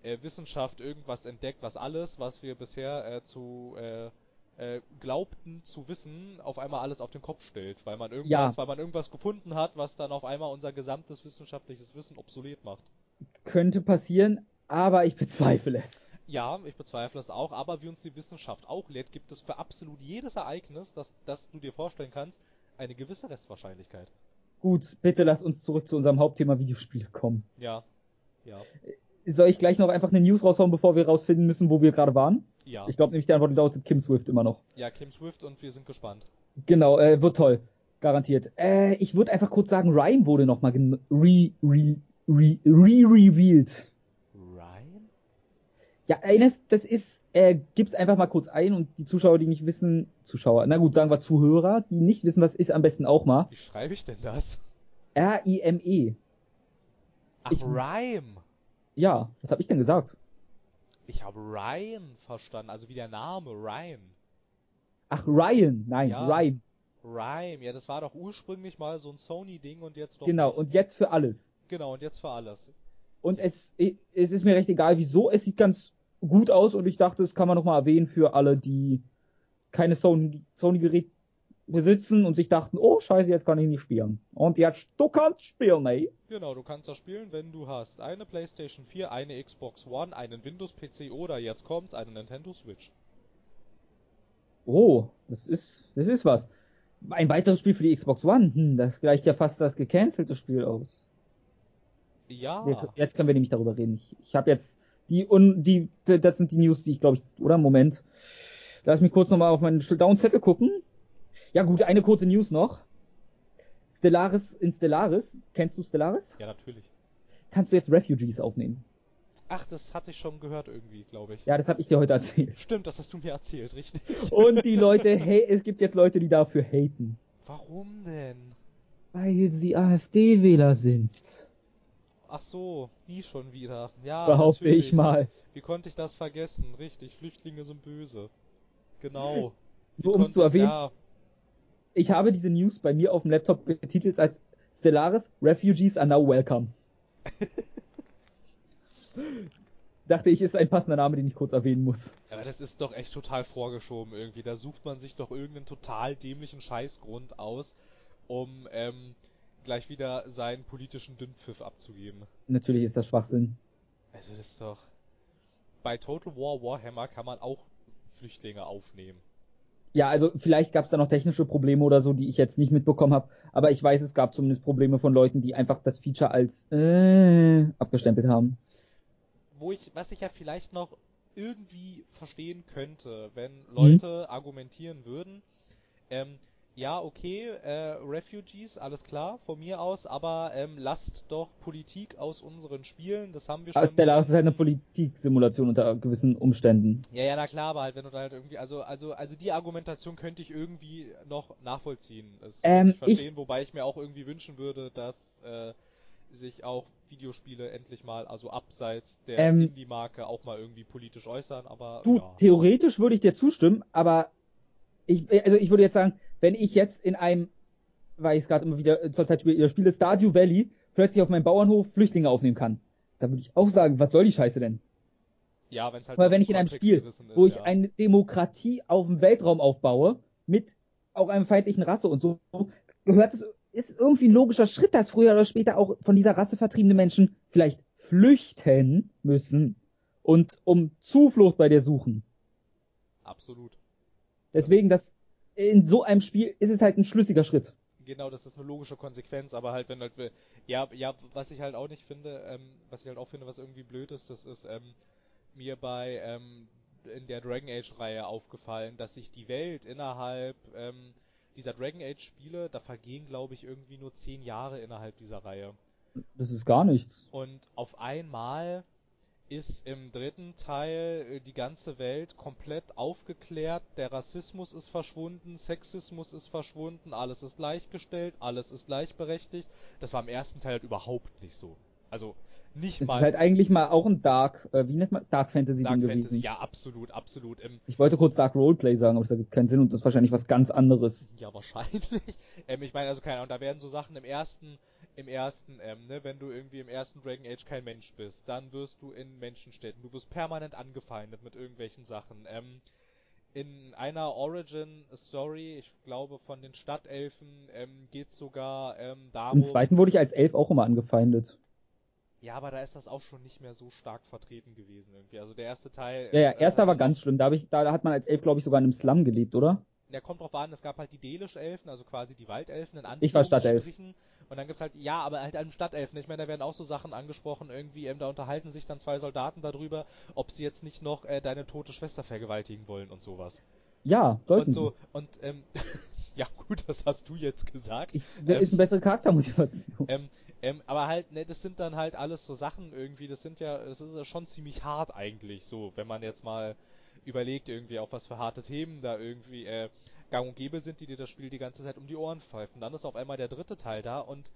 [SPEAKER 1] äh, Wissenschaft irgendwas entdeckt, was alles, was wir bisher äh, zu äh, äh, glaubten zu wissen, auf einmal alles auf den Kopf stellt, weil man irgendwas,
[SPEAKER 2] Ja.
[SPEAKER 1] weil man irgendwas gefunden hat, was dann auf einmal unser gesamtes wissenschaftliches Wissen obsolet macht.
[SPEAKER 2] Könnte passieren, aber ich bezweifle es.
[SPEAKER 1] Ja, ich bezweifle es auch, aber wie uns die Wissenschaft auch lehrt, gibt es für absolut jedes Ereignis, das, das du dir vorstellen kannst, eine gewisse Restwahrscheinlichkeit.
[SPEAKER 2] Gut, bitte lass uns zurück zu unserem Hauptthema Videospiele kommen.
[SPEAKER 1] Ja. Ja.
[SPEAKER 2] Soll ich gleich noch einfach eine News raushauen, bevor wir rausfinden müssen, wo wir gerade waren?
[SPEAKER 1] Ja.
[SPEAKER 2] Ich glaube nämlich, die Antwort lautet Kim Swift immer noch.
[SPEAKER 1] Ja, Kim Swift und wir sind gespannt.
[SPEAKER 2] Genau, äh, wird toll. Garantiert. Äh, ich würde einfach kurz sagen, Rhyme wurde nochmal re, re, re, re.
[SPEAKER 1] Ryan?
[SPEAKER 2] Ja, eines, das ist, äh, gib's einfach mal kurz ein und die Zuschauer, die nicht wissen, Zuschauer, na gut, sagen wir Zuhörer, die nicht wissen, was ist, am besten auch mal.
[SPEAKER 1] Wie schreibe ich denn das?
[SPEAKER 2] R-I-M-E.
[SPEAKER 1] Ach,
[SPEAKER 2] Ich-
[SPEAKER 1] Rhyme.
[SPEAKER 2] Ja, was habe ich denn gesagt?
[SPEAKER 1] Ich habe Ryan verstanden, also wie der Name, Ryan.
[SPEAKER 2] Ach, Ryan, nein,
[SPEAKER 1] Ja.
[SPEAKER 2] Rhyme.
[SPEAKER 1] Rhyme, ja, das war doch ursprünglich mal so ein Sony-Ding und jetzt doch.
[SPEAKER 2] Genau,
[SPEAKER 1] nicht.
[SPEAKER 2] und jetzt für alles.
[SPEAKER 1] Genau, und jetzt für alles.
[SPEAKER 2] Und es, es ist mir recht egal, wieso. Es sieht ganz gut aus und ich dachte, das kann man nochmal erwähnen für alle, die keine Sony- Sony-Gerät besitzen und sich dachten, oh scheiße, jetzt kann ich nicht spielen. Und jetzt, du kannst spielen, ey.
[SPEAKER 1] Genau, du kannst das spielen, wenn du hast eine PlayStation 4, eine Xbox One, einen Windows-PC oder jetzt kommt's, eine Nintendo Switch.
[SPEAKER 2] Oh, das ist, das ist was. Ein weiteres Spiel für die Xbox One, hm, das gleicht ja fast das gecancelte Spiel aus.
[SPEAKER 1] Ja.
[SPEAKER 2] Jetzt können wir nämlich darüber reden. Ich, ich habe jetzt die und die, das sind die News, die ich glaube ich, oder Moment. Lass mich kurz nochmal auf meinen Downzettel gucken. Ja gut, eine kurze News noch. Stellaris in Stellaris, kennst du Stellaris?
[SPEAKER 1] Ja, natürlich.
[SPEAKER 2] Kannst du jetzt Refugees aufnehmen?
[SPEAKER 1] Ach, das hatte ich schon gehört irgendwie, glaube ich.
[SPEAKER 2] Ja, das habe ich dir heute erzählt.
[SPEAKER 1] Stimmt, das hast du mir erzählt, richtig.
[SPEAKER 2] Und die <laughs> Leute, hey, es gibt jetzt Leute, die dafür haten.
[SPEAKER 1] Warum denn?
[SPEAKER 2] Weil sie AfD-Wähler sind.
[SPEAKER 1] Ach so, die schon wieder. Ja,
[SPEAKER 2] behaupte
[SPEAKER 1] natürlich.
[SPEAKER 2] ich mal.
[SPEAKER 1] Wie konnte ich das vergessen? Richtig, Flüchtlinge sind böse. Genau.
[SPEAKER 2] Nur um es zu erwähnen,
[SPEAKER 1] Ja,
[SPEAKER 2] ich habe diese News bei mir auf dem Laptop betitelt als Stellaris Refugees are now welcome. <laughs> Dachte ich, ist ein passender Name, den ich kurz erwähnen muss.
[SPEAKER 1] aber das ist doch echt total vorgeschoben irgendwie. Da sucht man sich doch irgendeinen total dämlichen Scheißgrund aus, um ähm, gleich wieder seinen politischen Dünnpfiff abzugeben.
[SPEAKER 2] Natürlich ist das Schwachsinn.
[SPEAKER 1] Also das ist doch. Bei Total War Warhammer kann man auch Flüchtlinge aufnehmen.
[SPEAKER 2] Ja, also vielleicht gab es da noch technische Probleme oder so, die ich jetzt nicht mitbekommen habe, aber ich weiß, es gab zumindest Probleme von Leuten, die einfach das Feature als äh, abgestempelt haben.
[SPEAKER 1] Wo ich, was ich ja vielleicht noch irgendwie verstehen könnte, wenn
[SPEAKER 2] Mhm.
[SPEAKER 1] Leute argumentieren würden, ähm, ja, okay, äh, Refugees, alles klar, von mir aus, aber ähm, lasst doch Politik aus unseren Spielen, das haben wir schon.
[SPEAKER 2] Aber Stellaris ist halt eine Politiksimulation unter gewissen Umständen.
[SPEAKER 1] Ja, ja, na klar, aber halt, wenn du da halt irgendwie, also, also, also die Argumentation könnte ich irgendwie noch nachvollziehen. Das
[SPEAKER 2] Ähm,
[SPEAKER 1] könnte ich
[SPEAKER 2] ich-
[SPEAKER 1] verstehen, wobei ich mir auch irgendwie wünschen würde, dass äh, sich auch Videospiele endlich mal, also abseits der
[SPEAKER 2] Ähm,
[SPEAKER 1] Indie-Marke auch mal irgendwie politisch äußern, aber
[SPEAKER 2] Du,
[SPEAKER 1] ja.
[SPEAKER 2] theoretisch würde ich dir zustimmen, aber ich, also ich würde jetzt sagen, wenn ich jetzt in einem, weil ich es gerade immer wieder äh, zur Zeit spiele, spiele Stardew Valley, plötzlich auf meinem Bauernhof Flüchtlinge aufnehmen kann, dann würde ich auch sagen, was soll die Scheiße denn?
[SPEAKER 1] Ja, wenn's halt
[SPEAKER 2] Weil wenn ich in einem Spiel,
[SPEAKER 1] ist,
[SPEAKER 2] wo ich
[SPEAKER 1] ja.
[SPEAKER 2] eine Demokratie auf dem Weltraum aufbaue, mit auch einer feindlichen Rasse und so, gehört es, ist irgendwie ein logischer Schritt, dass früher oder später auch von dieser Rasse vertriebene Menschen vielleicht flüchten müssen und um Zuflucht bei dir suchen.
[SPEAKER 1] Absolut.
[SPEAKER 2] Deswegen, das in so einem Spiel ist es halt ein schlüssiger Schritt.
[SPEAKER 1] Genau, das ist eine logische Konsequenz, aber halt, wenn halt, wir- ja, ja, was ich halt auch nicht finde, ähm, was ich halt auch finde, was irgendwie blöd ist, das ist ähm, mir bei ähm, in der Dragon Age Reihe aufgefallen, dass sich die Welt innerhalb ähm, dieser Dragon Age Spiele, da vergehen glaube ich irgendwie nur zehn Jahre innerhalb dieser Reihe.
[SPEAKER 2] Das ist gar nichts.
[SPEAKER 1] Und auf einmal ist im dritten Teil äh, die ganze Welt komplett aufgeklärt, der Rassismus ist verschwunden, Sexismus ist verschwunden, alles ist gleichgestellt, alles ist gleichberechtigt. Das war im ersten Teil halt überhaupt nicht so. Also nicht
[SPEAKER 2] Es
[SPEAKER 1] mal
[SPEAKER 2] ist halt eigentlich mal auch ein Dark, äh, wie nennt man, Dark Fantasy
[SPEAKER 1] Dark
[SPEAKER 2] Ding
[SPEAKER 1] Fantasy,
[SPEAKER 2] gewesen.
[SPEAKER 1] ja absolut, absolut. Ähm,
[SPEAKER 2] Ich wollte kurz Dark Roleplay sagen, aber das ergibt keinen Sinn und das ist wahrscheinlich was ganz anderes.
[SPEAKER 1] Ja, wahrscheinlich. <laughs> ähm, ich meine, also keine Ahnung, da werden so Sachen im ersten, im ersten, ähm, ne, wenn du irgendwie im ersten Dragon Age kein Mensch bist, dann wirst du in Menschenstädten, du wirst permanent angefeindet mit irgendwelchen Sachen. Ähm, in einer Origin-Story, ich glaube von den Stadtelfen, ähm, geht sogar ähm, darum.
[SPEAKER 2] Im zweiten wurde ich als Elf auch immer angefeindet.
[SPEAKER 1] Ja, aber da ist das auch schon nicht mehr so stark vertreten gewesen irgendwie. Also der erste Teil.
[SPEAKER 2] Ja, ja,
[SPEAKER 1] äh,
[SPEAKER 2] erster war
[SPEAKER 1] äh,
[SPEAKER 2] ganz schlimm. Da, hab ich, da hat man als Elf, glaube ich, sogar in einem Slum gelebt, oder?
[SPEAKER 1] der kommt drauf an, es gab halt die Delisch-Elfen, also quasi die Waldelfen in
[SPEAKER 2] Ich war Stadtelf.
[SPEAKER 1] Und dann gibt's halt, ja, aber halt einem Stadtelfen. Ich meine, da werden auch so Sachen angesprochen, irgendwie, ähm, da unterhalten sich dann zwei Soldaten darüber, ob sie jetzt nicht noch äh, deine tote Schwester vergewaltigen wollen und sowas.
[SPEAKER 2] Ja, sollten
[SPEAKER 1] Und so, und, ähm, <laughs> ja gut, das hast du jetzt gesagt.
[SPEAKER 2] Ich, das
[SPEAKER 1] Ähm,
[SPEAKER 2] ist eine bessere Charaktermotivation.
[SPEAKER 1] ähm, ähm, aber halt, ne, das sind dann halt alles so Sachen irgendwie, das sind ja, das ist ja schon ziemlich hart eigentlich, so, wenn man jetzt mal überlegt irgendwie, auf was für harte Themen da irgendwie, äh, gang und gäbe sind, die dir das Spiel die ganze Zeit um die Ohren pfeifen. Dann ist auf einmal der dritte Teil da und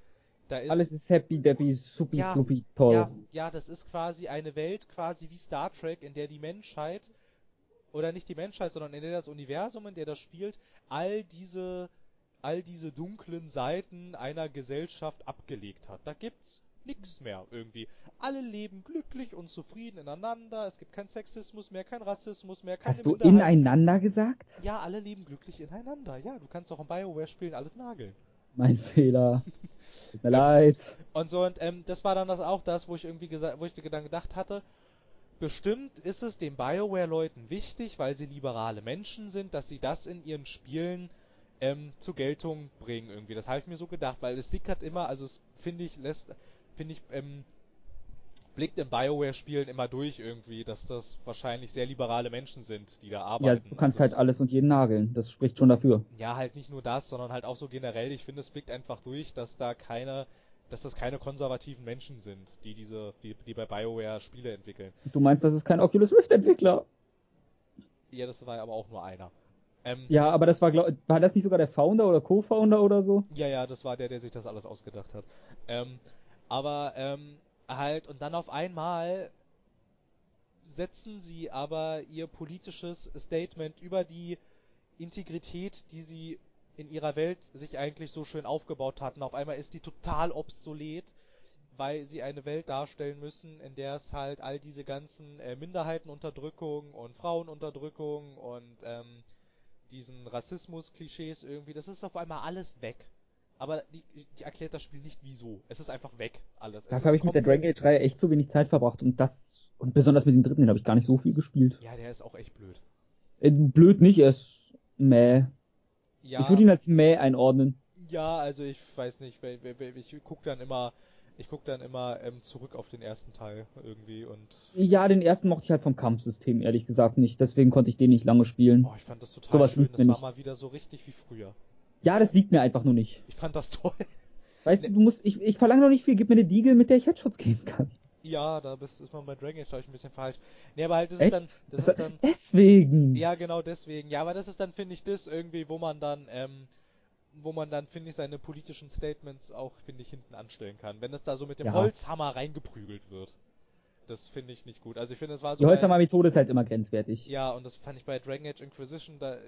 [SPEAKER 1] da ist...
[SPEAKER 2] Alles ist happy, deppy, supi,
[SPEAKER 1] Ja,
[SPEAKER 2] flupi, toll.
[SPEAKER 1] Ja, ja, das ist quasi eine Welt, quasi wie Star Trek, in der die Menschheit, oder nicht die Menschheit, sondern in der das Universum, in der das spielt, all diese, all diese dunklen Seiten einer Gesellschaft abgelegt hat. Da gibt's nix mehr irgendwie. Alle leben glücklich und zufrieden ineinander, es gibt keinen Sexismus mehr, kein Rassismus mehr, keine
[SPEAKER 2] Hast du ineinander gesagt?
[SPEAKER 1] Ja, alle leben glücklich ineinander. Ja, du kannst auch in BioWare spielen, alles nageln.
[SPEAKER 2] Mein Fehler. <laughs> Tut mir leid.
[SPEAKER 1] Und so, und ähm, das war dann das auch das, wo ich irgendwie gesagt, wo ich dann gedacht hatte, bestimmt ist es den BioWare-Leuten wichtig, weil sie liberale Menschen sind, dass sie das in ihren Spielen ähm, zur Geltung bringen irgendwie. Das habe ich mir so gedacht, weil es sickert immer, also es finde ich, lässt, finde ich, ähm, blickt in BioWare-Spielen immer durch irgendwie, dass das wahrscheinlich sehr liberale Menschen sind, die da
[SPEAKER 2] Ja,
[SPEAKER 1] arbeiten.
[SPEAKER 2] du kannst
[SPEAKER 1] Also
[SPEAKER 2] halt alles und jeden nageln. Das spricht schon dafür.
[SPEAKER 1] ja, halt nicht nur das, sondern halt auch so generell. Ich finde, es blickt einfach durch, dass da keine, dass das keine konservativen Menschen sind, die diese, die, die bei BioWare Spiele entwickeln.
[SPEAKER 2] Du meinst, das ist kein Oculus Rift Entwickler?
[SPEAKER 1] Ja, das war aber auch nur einer. Ähm,
[SPEAKER 2] Ja, aber das war, glaub, war das nicht sogar der Founder oder Co-Founder oder so?
[SPEAKER 1] ja, ja, das war der, der sich das alles ausgedacht hat. Ähm, aber ähm, halt und dann auf einmal setzen sie aber ihr politisches Statement über die Integrität, die sie in ihrer Welt sich eigentlich so schön aufgebaut hatten. Auf einmal ist die total obsolet, weil sie eine Welt darstellen müssen, in der es halt all diese ganzen äh, Minderheitenunterdrückung und Frauenunterdrückung und ähm, diesen Rassismus-Klischees irgendwie, das ist auf einmal alles weg. Aber die, die erklärt das Spiel nicht wieso. Es ist einfach weg, alles. Es
[SPEAKER 2] Dafür habe ich mit der Dragon Age Reihe echt zu wenig Zeit verbracht und das, und besonders mit dem dritten, den habe ich gar nicht so viel gespielt.
[SPEAKER 1] Ja, der ist auch echt blöd.
[SPEAKER 2] Äh, blöd nicht, er ist mäh.
[SPEAKER 1] Ja,
[SPEAKER 2] Ich würde ihn als mäh einordnen.
[SPEAKER 1] ja, also ich weiß nicht, ich guck dann immer, ich guck dann immer ähm, zurück auf den ersten Teil irgendwie und
[SPEAKER 2] Ja, den ersten mochte ich halt vom Kampfsystem ehrlich gesagt nicht, deswegen konnte ich den nicht lange spielen.
[SPEAKER 1] oh, ich fand das total
[SPEAKER 2] Sowas
[SPEAKER 1] schön. Das war
[SPEAKER 2] nicht.
[SPEAKER 1] mal wieder so richtig wie früher.
[SPEAKER 2] Ja, das liegt mir einfach nur nicht.
[SPEAKER 1] Ich fand das toll.
[SPEAKER 2] Weißt
[SPEAKER 1] Nee.
[SPEAKER 2] du, du musst, ich, ich verlange noch nicht viel, gib mir eine Diegel, mit der ich Headshots geben kann.
[SPEAKER 1] Ja, da bist, ist man bei Dragon Age, glaube ich, ein bisschen falsch. Nee, aber halt, das
[SPEAKER 2] Echt?
[SPEAKER 1] ist dann, das
[SPEAKER 2] Das-
[SPEAKER 1] ist dann,
[SPEAKER 2] deswegen.
[SPEAKER 1] ja, genau deswegen. Ja, aber das ist dann, finde ich, das irgendwie, wo man dann, ähm, wo man dann, finde ich, seine politischen Statements auch, finde ich, hinten anstellen kann. Wenn es da so mit dem
[SPEAKER 2] Ja.
[SPEAKER 1] Holzhammer reingeprügelt wird. Das finde ich nicht gut. Also ich finde, es war so
[SPEAKER 2] Die Holzhammer-Methode ist halt immer grenzwertig.
[SPEAKER 1] Ja, und das fand ich bei Dragon Age Inquisition, da äh,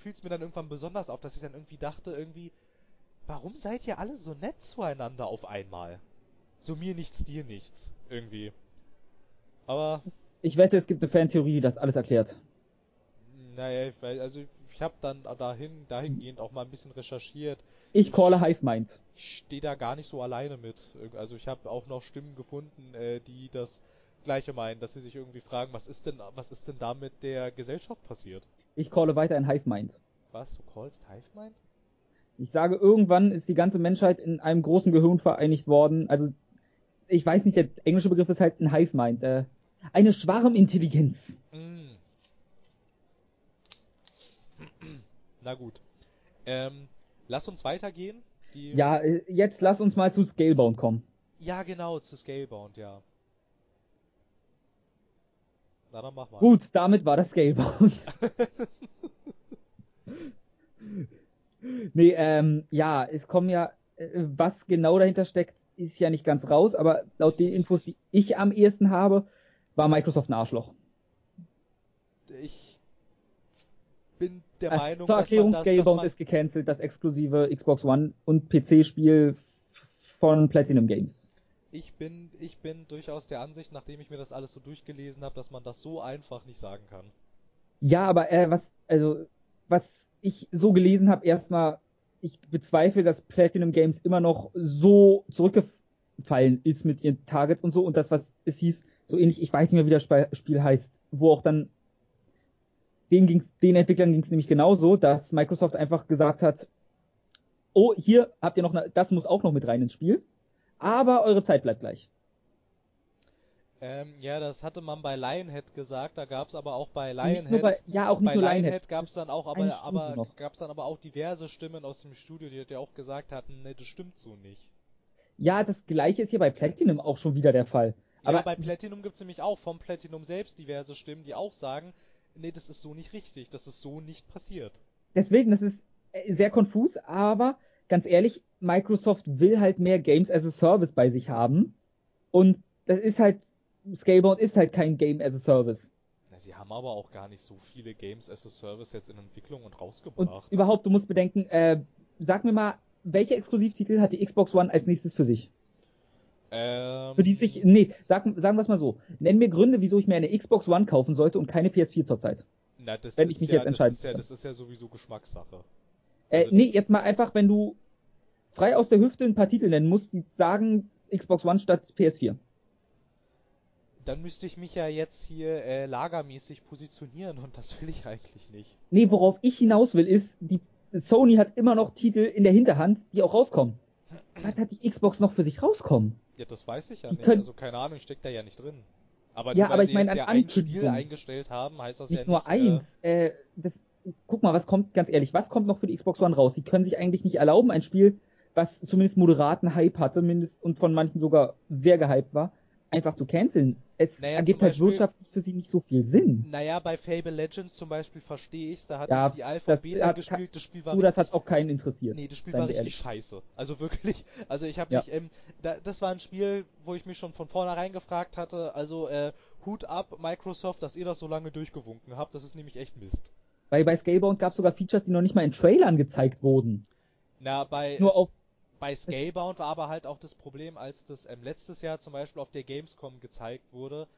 [SPEAKER 1] fiel es mir dann irgendwann besonders auf, dass ich dann irgendwie dachte, irgendwie, warum seid ihr alle so nett zueinander auf einmal? So mir nichts, dir nichts. Irgendwie. Aber,
[SPEAKER 2] Ich wette, es gibt eine Fantheorie, die das alles erklärt.
[SPEAKER 1] naja, ich weiß, also ich habe dann dahin, dahingehend auch mal ein bisschen recherchiert.
[SPEAKER 2] Ich calle Hive Mind.
[SPEAKER 1] Ich stehe da gar nicht so alleine mit. Also ich habe auch noch Stimmen gefunden, äh, die das Gleiche meinen, dass sie sich irgendwie fragen, was ist denn, was ist denn da mit der Gesellschaft passiert?
[SPEAKER 2] Ich calle weiter ein Hive Mind.
[SPEAKER 1] Was, du callst Hive Mind?
[SPEAKER 2] Ich sage, irgendwann ist die ganze Menschheit in einem großen Gehirn vereinigt worden. Also, ich weiß nicht, der englische Begriff ist halt ein Hive Mind. Äh, eine Schwarmintelligenz.
[SPEAKER 1] Mm. <clears throat> Na gut. Ähm, lass uns weitergehen. Die
[SPEAKER 2] Ja, äh, jetzt lass uns mal zu Scalebound kommen.
[SPEAKER 1] Ja, genau, zu Scalebound, ja. Na, dann mach mal.
[SPEAKER 2] Gut, damit war das Scalebound. <laughs> nee, ähm, ja, es kommen ja, äh, was genau dahinter steckt, ist ja nicht ganz raus, aber laut den Infos, die ich am ehesten habe, war Microsoft ein Arschloch.
[SPEAKER 1] Ich bin der
[SPEAKER 2] Äh,
[SPEAKER 1] Meinung,
[SPEAKER 2] zur
[SPEAKER 1] dass
[SPEAKER 2] Erklärung,
[SPEAKER 1] man das, dass
[SPEAKER 2] Scalebound ist gecancelt, das exklusive Xbox One und PC-Spiel von Platinum Games.
[SPEAKER 1] Ich bin, ich bin durchaus der Ansicht, nachdem ich mir das alles so durchgelesen habe, dass man das so einfach nicht sagen kann.
[SPEAKER 2] Ja, aber äh, was, also, was ich so gelesen habe, erstmal, ich bezweifle, dass Platinum Games immer noch so zurückgefallen ist mit ihren Targets und so und das, was es hieß, so ähnlich, ich weiß nicht mehr, wie das Sp Spiel heißt, wo auch dann den, ging's, den Entwicklern ging es nämlich genauso, dass Microsoft einfach gesagt hat, oh, hier habt ihr noch, eine, das muss auch noch mit rein ins Spiel, aber eure Zeit bleibt gleich.
[SPEAKER 1] Ähm, ja, das hatte man bei Lionhead gesagt, da gab es aber auch bei Lionhead.
[SPEAKER 2] Bei, ja, auch nicht
[SPEAKER 1] bei
[SPEAKER 2] nur
[SPEAKER 1] Lionhead.
[SPEAKER 2] Lionhead
[SPEAKER 1] gab es dann auch, aber, aber gab es dann aber auch diverse Stimmen aus dem Studio, die ja auch gesagt hatten, nee, das stimmt so nicht.
[SPEAKER 2] Ja, das gleiche ist hier bei Platinum auch schon wieder der Fall.
[SPEAKER 1] Ja,
[SPEAKER 2] aber
[SPEAKER 1] bei Platinum gibt's nämlich auch vom Platinum selbst diverse Stimmen, die auch sagen, nee, das ist so nicht richtig, das ist so nicht passiert.
[SPEAKER 2] Deswegen, das ist äh, sehr konfus, aber ganz ehrlich, Microsoft will halt mehr Games as a Service bei sich haben. Und das ist halt, Scalebound ist halt kein Game as a Service.
[SPEAKER 1] Na, sie haben aber auch gar nicht so viele Games as a Service jetzt in Entwicklung und rausgebracht.
[SPEAKER 2] Und überhaupt, du musst bedenken, äh, sag mir mal, welche Exklusivtitel hat die Xbox One als nächstes für sich?
[SPEAKER 1] Ähm,
[SPEAKER 2] Für die sich, nee, sag, sagen wir es mal so. Nenn mir Gründe, wieso ich mir eine Xbox One kaufen sollte und keine PS4 zurzeit.
[SPEAKER 1] na, das
[SPEAKER 2] wenn
[SPEAKER 1] ist
[SPEAKER 2] ich mich
[SPEAKER 1] ja,
[SPEAKER 2] jetzt entscheiden
[SPEAKER 1] das ja, das ist ja sowieso Geschmackssache.
[SPEAKER 2] Äh,
[SPEAKER 1] Also
[SPEAKER 2] nee, jetzt mal einfach, wenn du frei aus der Hüfte ein paar Titel nennen musst, die sagen Xbox One statt PS4.
[SPEAKER 1] Dann müsste ich mich ja jetzt hier äh, lagermäßig positionieren und das will ich eigentlich nicht.
[SPEAKER 2] Nee, worauf ich hinaus will, ist, die Sony hat immer noch Titel in der Hinterhand, die auch rauskommen. <clears throat> Was hat die Xbox noch für sich rauskommen?
[SPEAKER 1] Ja, das weiß ich ja
[SPEAKER 2] Die
[SPEAKER 1] nicht.
[SPEAKER 2] können-
[SPEAKER 1] Also keine Ahnung, steckt da ja nicht drin. Aber
[SPEAKER 2] Ja,
[SPEAKER 1] nur,
[SPEAKER 2] aber ich meine an
[SPEAKER 1] ja ein Spiel eingestellt haben, heißt das
[SPEAKER 2] Nicht
[SPEAKER 1] ja
[SPEAKER 2] nur
[SPEAKER 1] nicht. äh,
[SPEAKER 2] eins. Äh, das, guck mal, was kommt, ganz ehrlich, was kommt noch für die Xbox One raus? Die können sich eigentlich nicht erlauben, ein Spiel, was zumindest moderaten Hype hatte, mindest und von manchen sogar sehr gehypt war, einfach zu canceln. Es
[SPEAKER 1] Naja,
[SPEAKER 2] ergibt halt
[SPEAKER 1] Beispiel-
[SPEAKER 2] wirtschaftlich für sie nicht so viel Sinn.
[SPEAKER 1] Naja, bei Fable Legends zum Beispiel verstehe ich's, da hatte
[SPEAKER 2] Ja,
[SPEAKER 1] ich die Alpha
[SPEAKER 2] das
[SPEAKER 1] Beta
[SPEAKER 2] hat
[SPEAKER 1] gespielt, das Spiel war
[SPEAKER 2] Du, das hat auch keinen interessiert.
[SPEAKER 1] Nee, das Spiel war richtig
[SPEAKER 2] ehrlich.
[SPEAKER 1] scheiße. Also wirklich, also ich habe
[SPEAKER 2] Ja.
[SPEAKER 1] mich, ähm, da, das war ein Spiel, wo ich mich schon von vornherein gefragt hatte, also äh, Hut ab Microsoft, dass ihr das so lange durchgewunken habt, das ist nämlich echt Mist.
[SPEAKER 2] Weil bei Scalebound gab es sogar Features, die noch nicht mal in Trailern gezeigt wurden.
[SPEAKER 1] Na, bei
[SPEAKER 2] Nur auf
[SPEAKER 1] Bei Scalebound war aber halt auch das Problem, als das ähm, letztes Jahr zum Beispiel auf der Gamescom gezeigt wurde,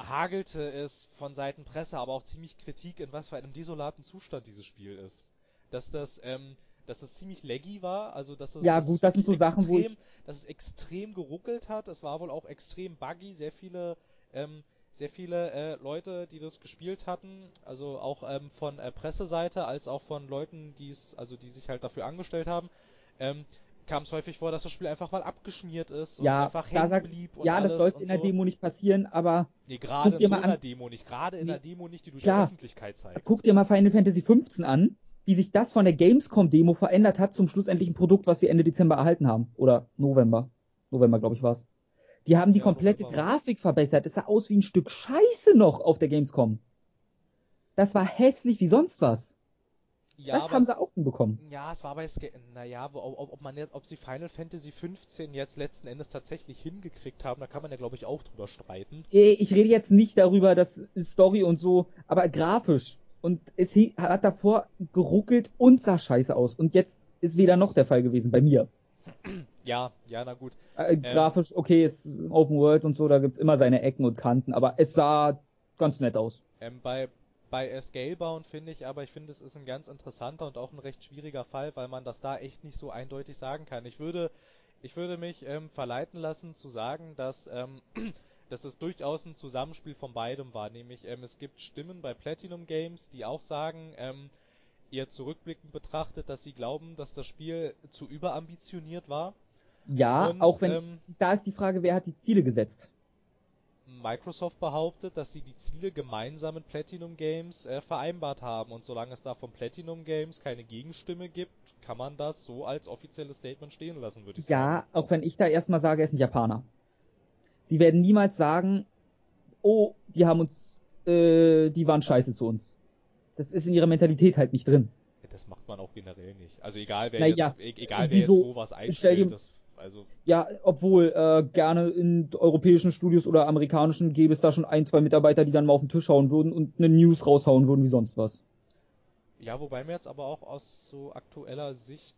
[SPEAKER 1] hagelte es von Seiten Presse, aber auch ziemlich Kritik, in was für einem desolaten Zustand dieses Spiel ist. Dass das, ähm, dass es ziemlich laggy war, also dass es,
[SPEAKER 2] Ja,
[SPEAKER 1] dass
[SPEAKER 2] gut,
[SPEAKER 1] es
[SPEAKER 2] das sind so Sachen, wo
[SPEAKER 1] extrem,
[SPEAKER 2] ich-
[SPEAKER 1] dass es extrem geruckelt hat. Es war wohl auch extrem buggy, sehr viele, ähm, sehr viele äh, Leute, die das gespielt hatten, also auch ähm, von äh, Presseseite als auch von Leuten, die es, also die sich halt dafür angestellt haben, ähm, kam es häufig vor, dass das Spiel einfach mal abgeschmiert ist und
[SPEAKER 2] Ja,
[SPEAKER 1] einfach hängen
[SPEAKER 2] sagt,
[SPEAKER 1] blieb und
[SPEAKER 2] ja, das sollte in der
[SPEAKER 1] so.
[SPEAKER 2] Demo nicht passieren, aber
[SPEAKER 1] Nee, gerade
[SPEAKER 2] Guck
[SPEAKER 1] in
[SPEAKER 2] dir
[SPEAKER 1] so
[SPEAKER 2] mal an-
[SPEAKER 1] einer Demo nicht. Gerade in
[SPEAKER 2] Nee,
[SPEAKER 1] einer Demo nicht, die du
[SPEAKER 2] klar.
[SPEAKER 1] der Öffentlichkeit zeigst.
[SPEAKER 2] guck dir mal Final Fantasy 15 an, wie sich das von der Gamescom-Demo verändert hat zum schlussendlichen Produkt, was wir Ende Dezember erhalten haben. Oder November. November, glaube ich, war's. Die haben die
[SPEAKER 1] Ja,
[SPEAKER 2] komplette. Grafik verbessert. Es sah aus wie ein Stück Scheiße noch auf der Gamescom. Das war hässlich wie sonst was.
[SPEAKER 1] ja,
[SPEAKER 2] das haben sie auch hinbekommen.
[SPEAKER 1] Ja, es war bei naja, ob, ob man jetzt, ob sie Final Fantasy 15 jetzt letzten Endes tatsächlich hingekriegt haben, da kann man ja glaube ich auch drüber streiten.
[SPEAKER 2] Äh, Ich rede jetzt nicht darüber, dass Story und so, aber grafisch. Und es hat davor geruckelt und sah scheiße aus. Und jetzt ist weder noch der Fall gewesen bei mir. <clears throat>
[SPEAKER 1] Ja, ja, na gut.
[SPEAKER 2] Äh, grafisch, okay, ist Open World und so, da gibt's immer seine Ecken und Kanten, aber es sah ganz nett aus.
[SPEAKER 1] Ähm, bei bei Scalebound finde ich, aber ich finde, es ist ein ganz interessanter und auch ein recht schwieriger Fall, weil man das da echt nicht so eindeutig sagen kann. Ich würde, ich würde mich ähm, verleiten lassen zu sagen, dass, ähm, <clears throat> dass es durchaus ein Zusammenspiel von beidem war. Nämlich, ähm, es gibt Stimmen bei Platinum Games, die auch sagen, ähm, ihr zurückblickend betrachtet, dass sie glauben, dass das Spiel zu überambitioniert war.
[SPEAKER 2] Ja,
[SPEAKER 1] Und,
[SPEAKER 2] auch wenn,
[SPEAKER 1] ähm,
[SPEAKER 2] da ist die Frage, wer hat die Ziele gesetzt?
[SPEAKER 1] Microsoft behauptet, dass sie die Ziele gemeinsam mit Platinum Games äh, vereinbart haben und solange es da von Platinum Games keine Gegenstimme gibt, kann man das so als offizielles Statement stehen lassen, würde ich sagen.
[SPEAKER 2] Ja, auch wenn ich da erstmal sage, er ist ein Japaner. Sie werden niemals sagen, oh, die haben uns, äh, die waren scheiße zu uns. Das ist in ihrer Mentalität halt nicht drin.
[SPEAKER 1] Ja, Das macht man auch generell nicht. Also egal wer
[SPEAKER 2] Na
[SPEAKER 1] jetzt,
[SPEAKER 2] ja,
[SPEAKER 1] e egal wer
[SPEAKER 2] wieso?
[SPEAKER 1] jetzt wo was
[SPEAKER 2] Stell
[SPEAKER 1] einstellt, das, also
[SPEAKER 2] Ja, obwohl äh, gerne in europäischen Studios oder amerikanischen gäbe es da schon ein, zwei Mitarbeiter, die dann mal auf den Tisch hauen würden und eine News raushauen würden wie sonst was.
[SPEAKER 1] ja, wobei mir jetzt aber auch aus so aktueller Sicht,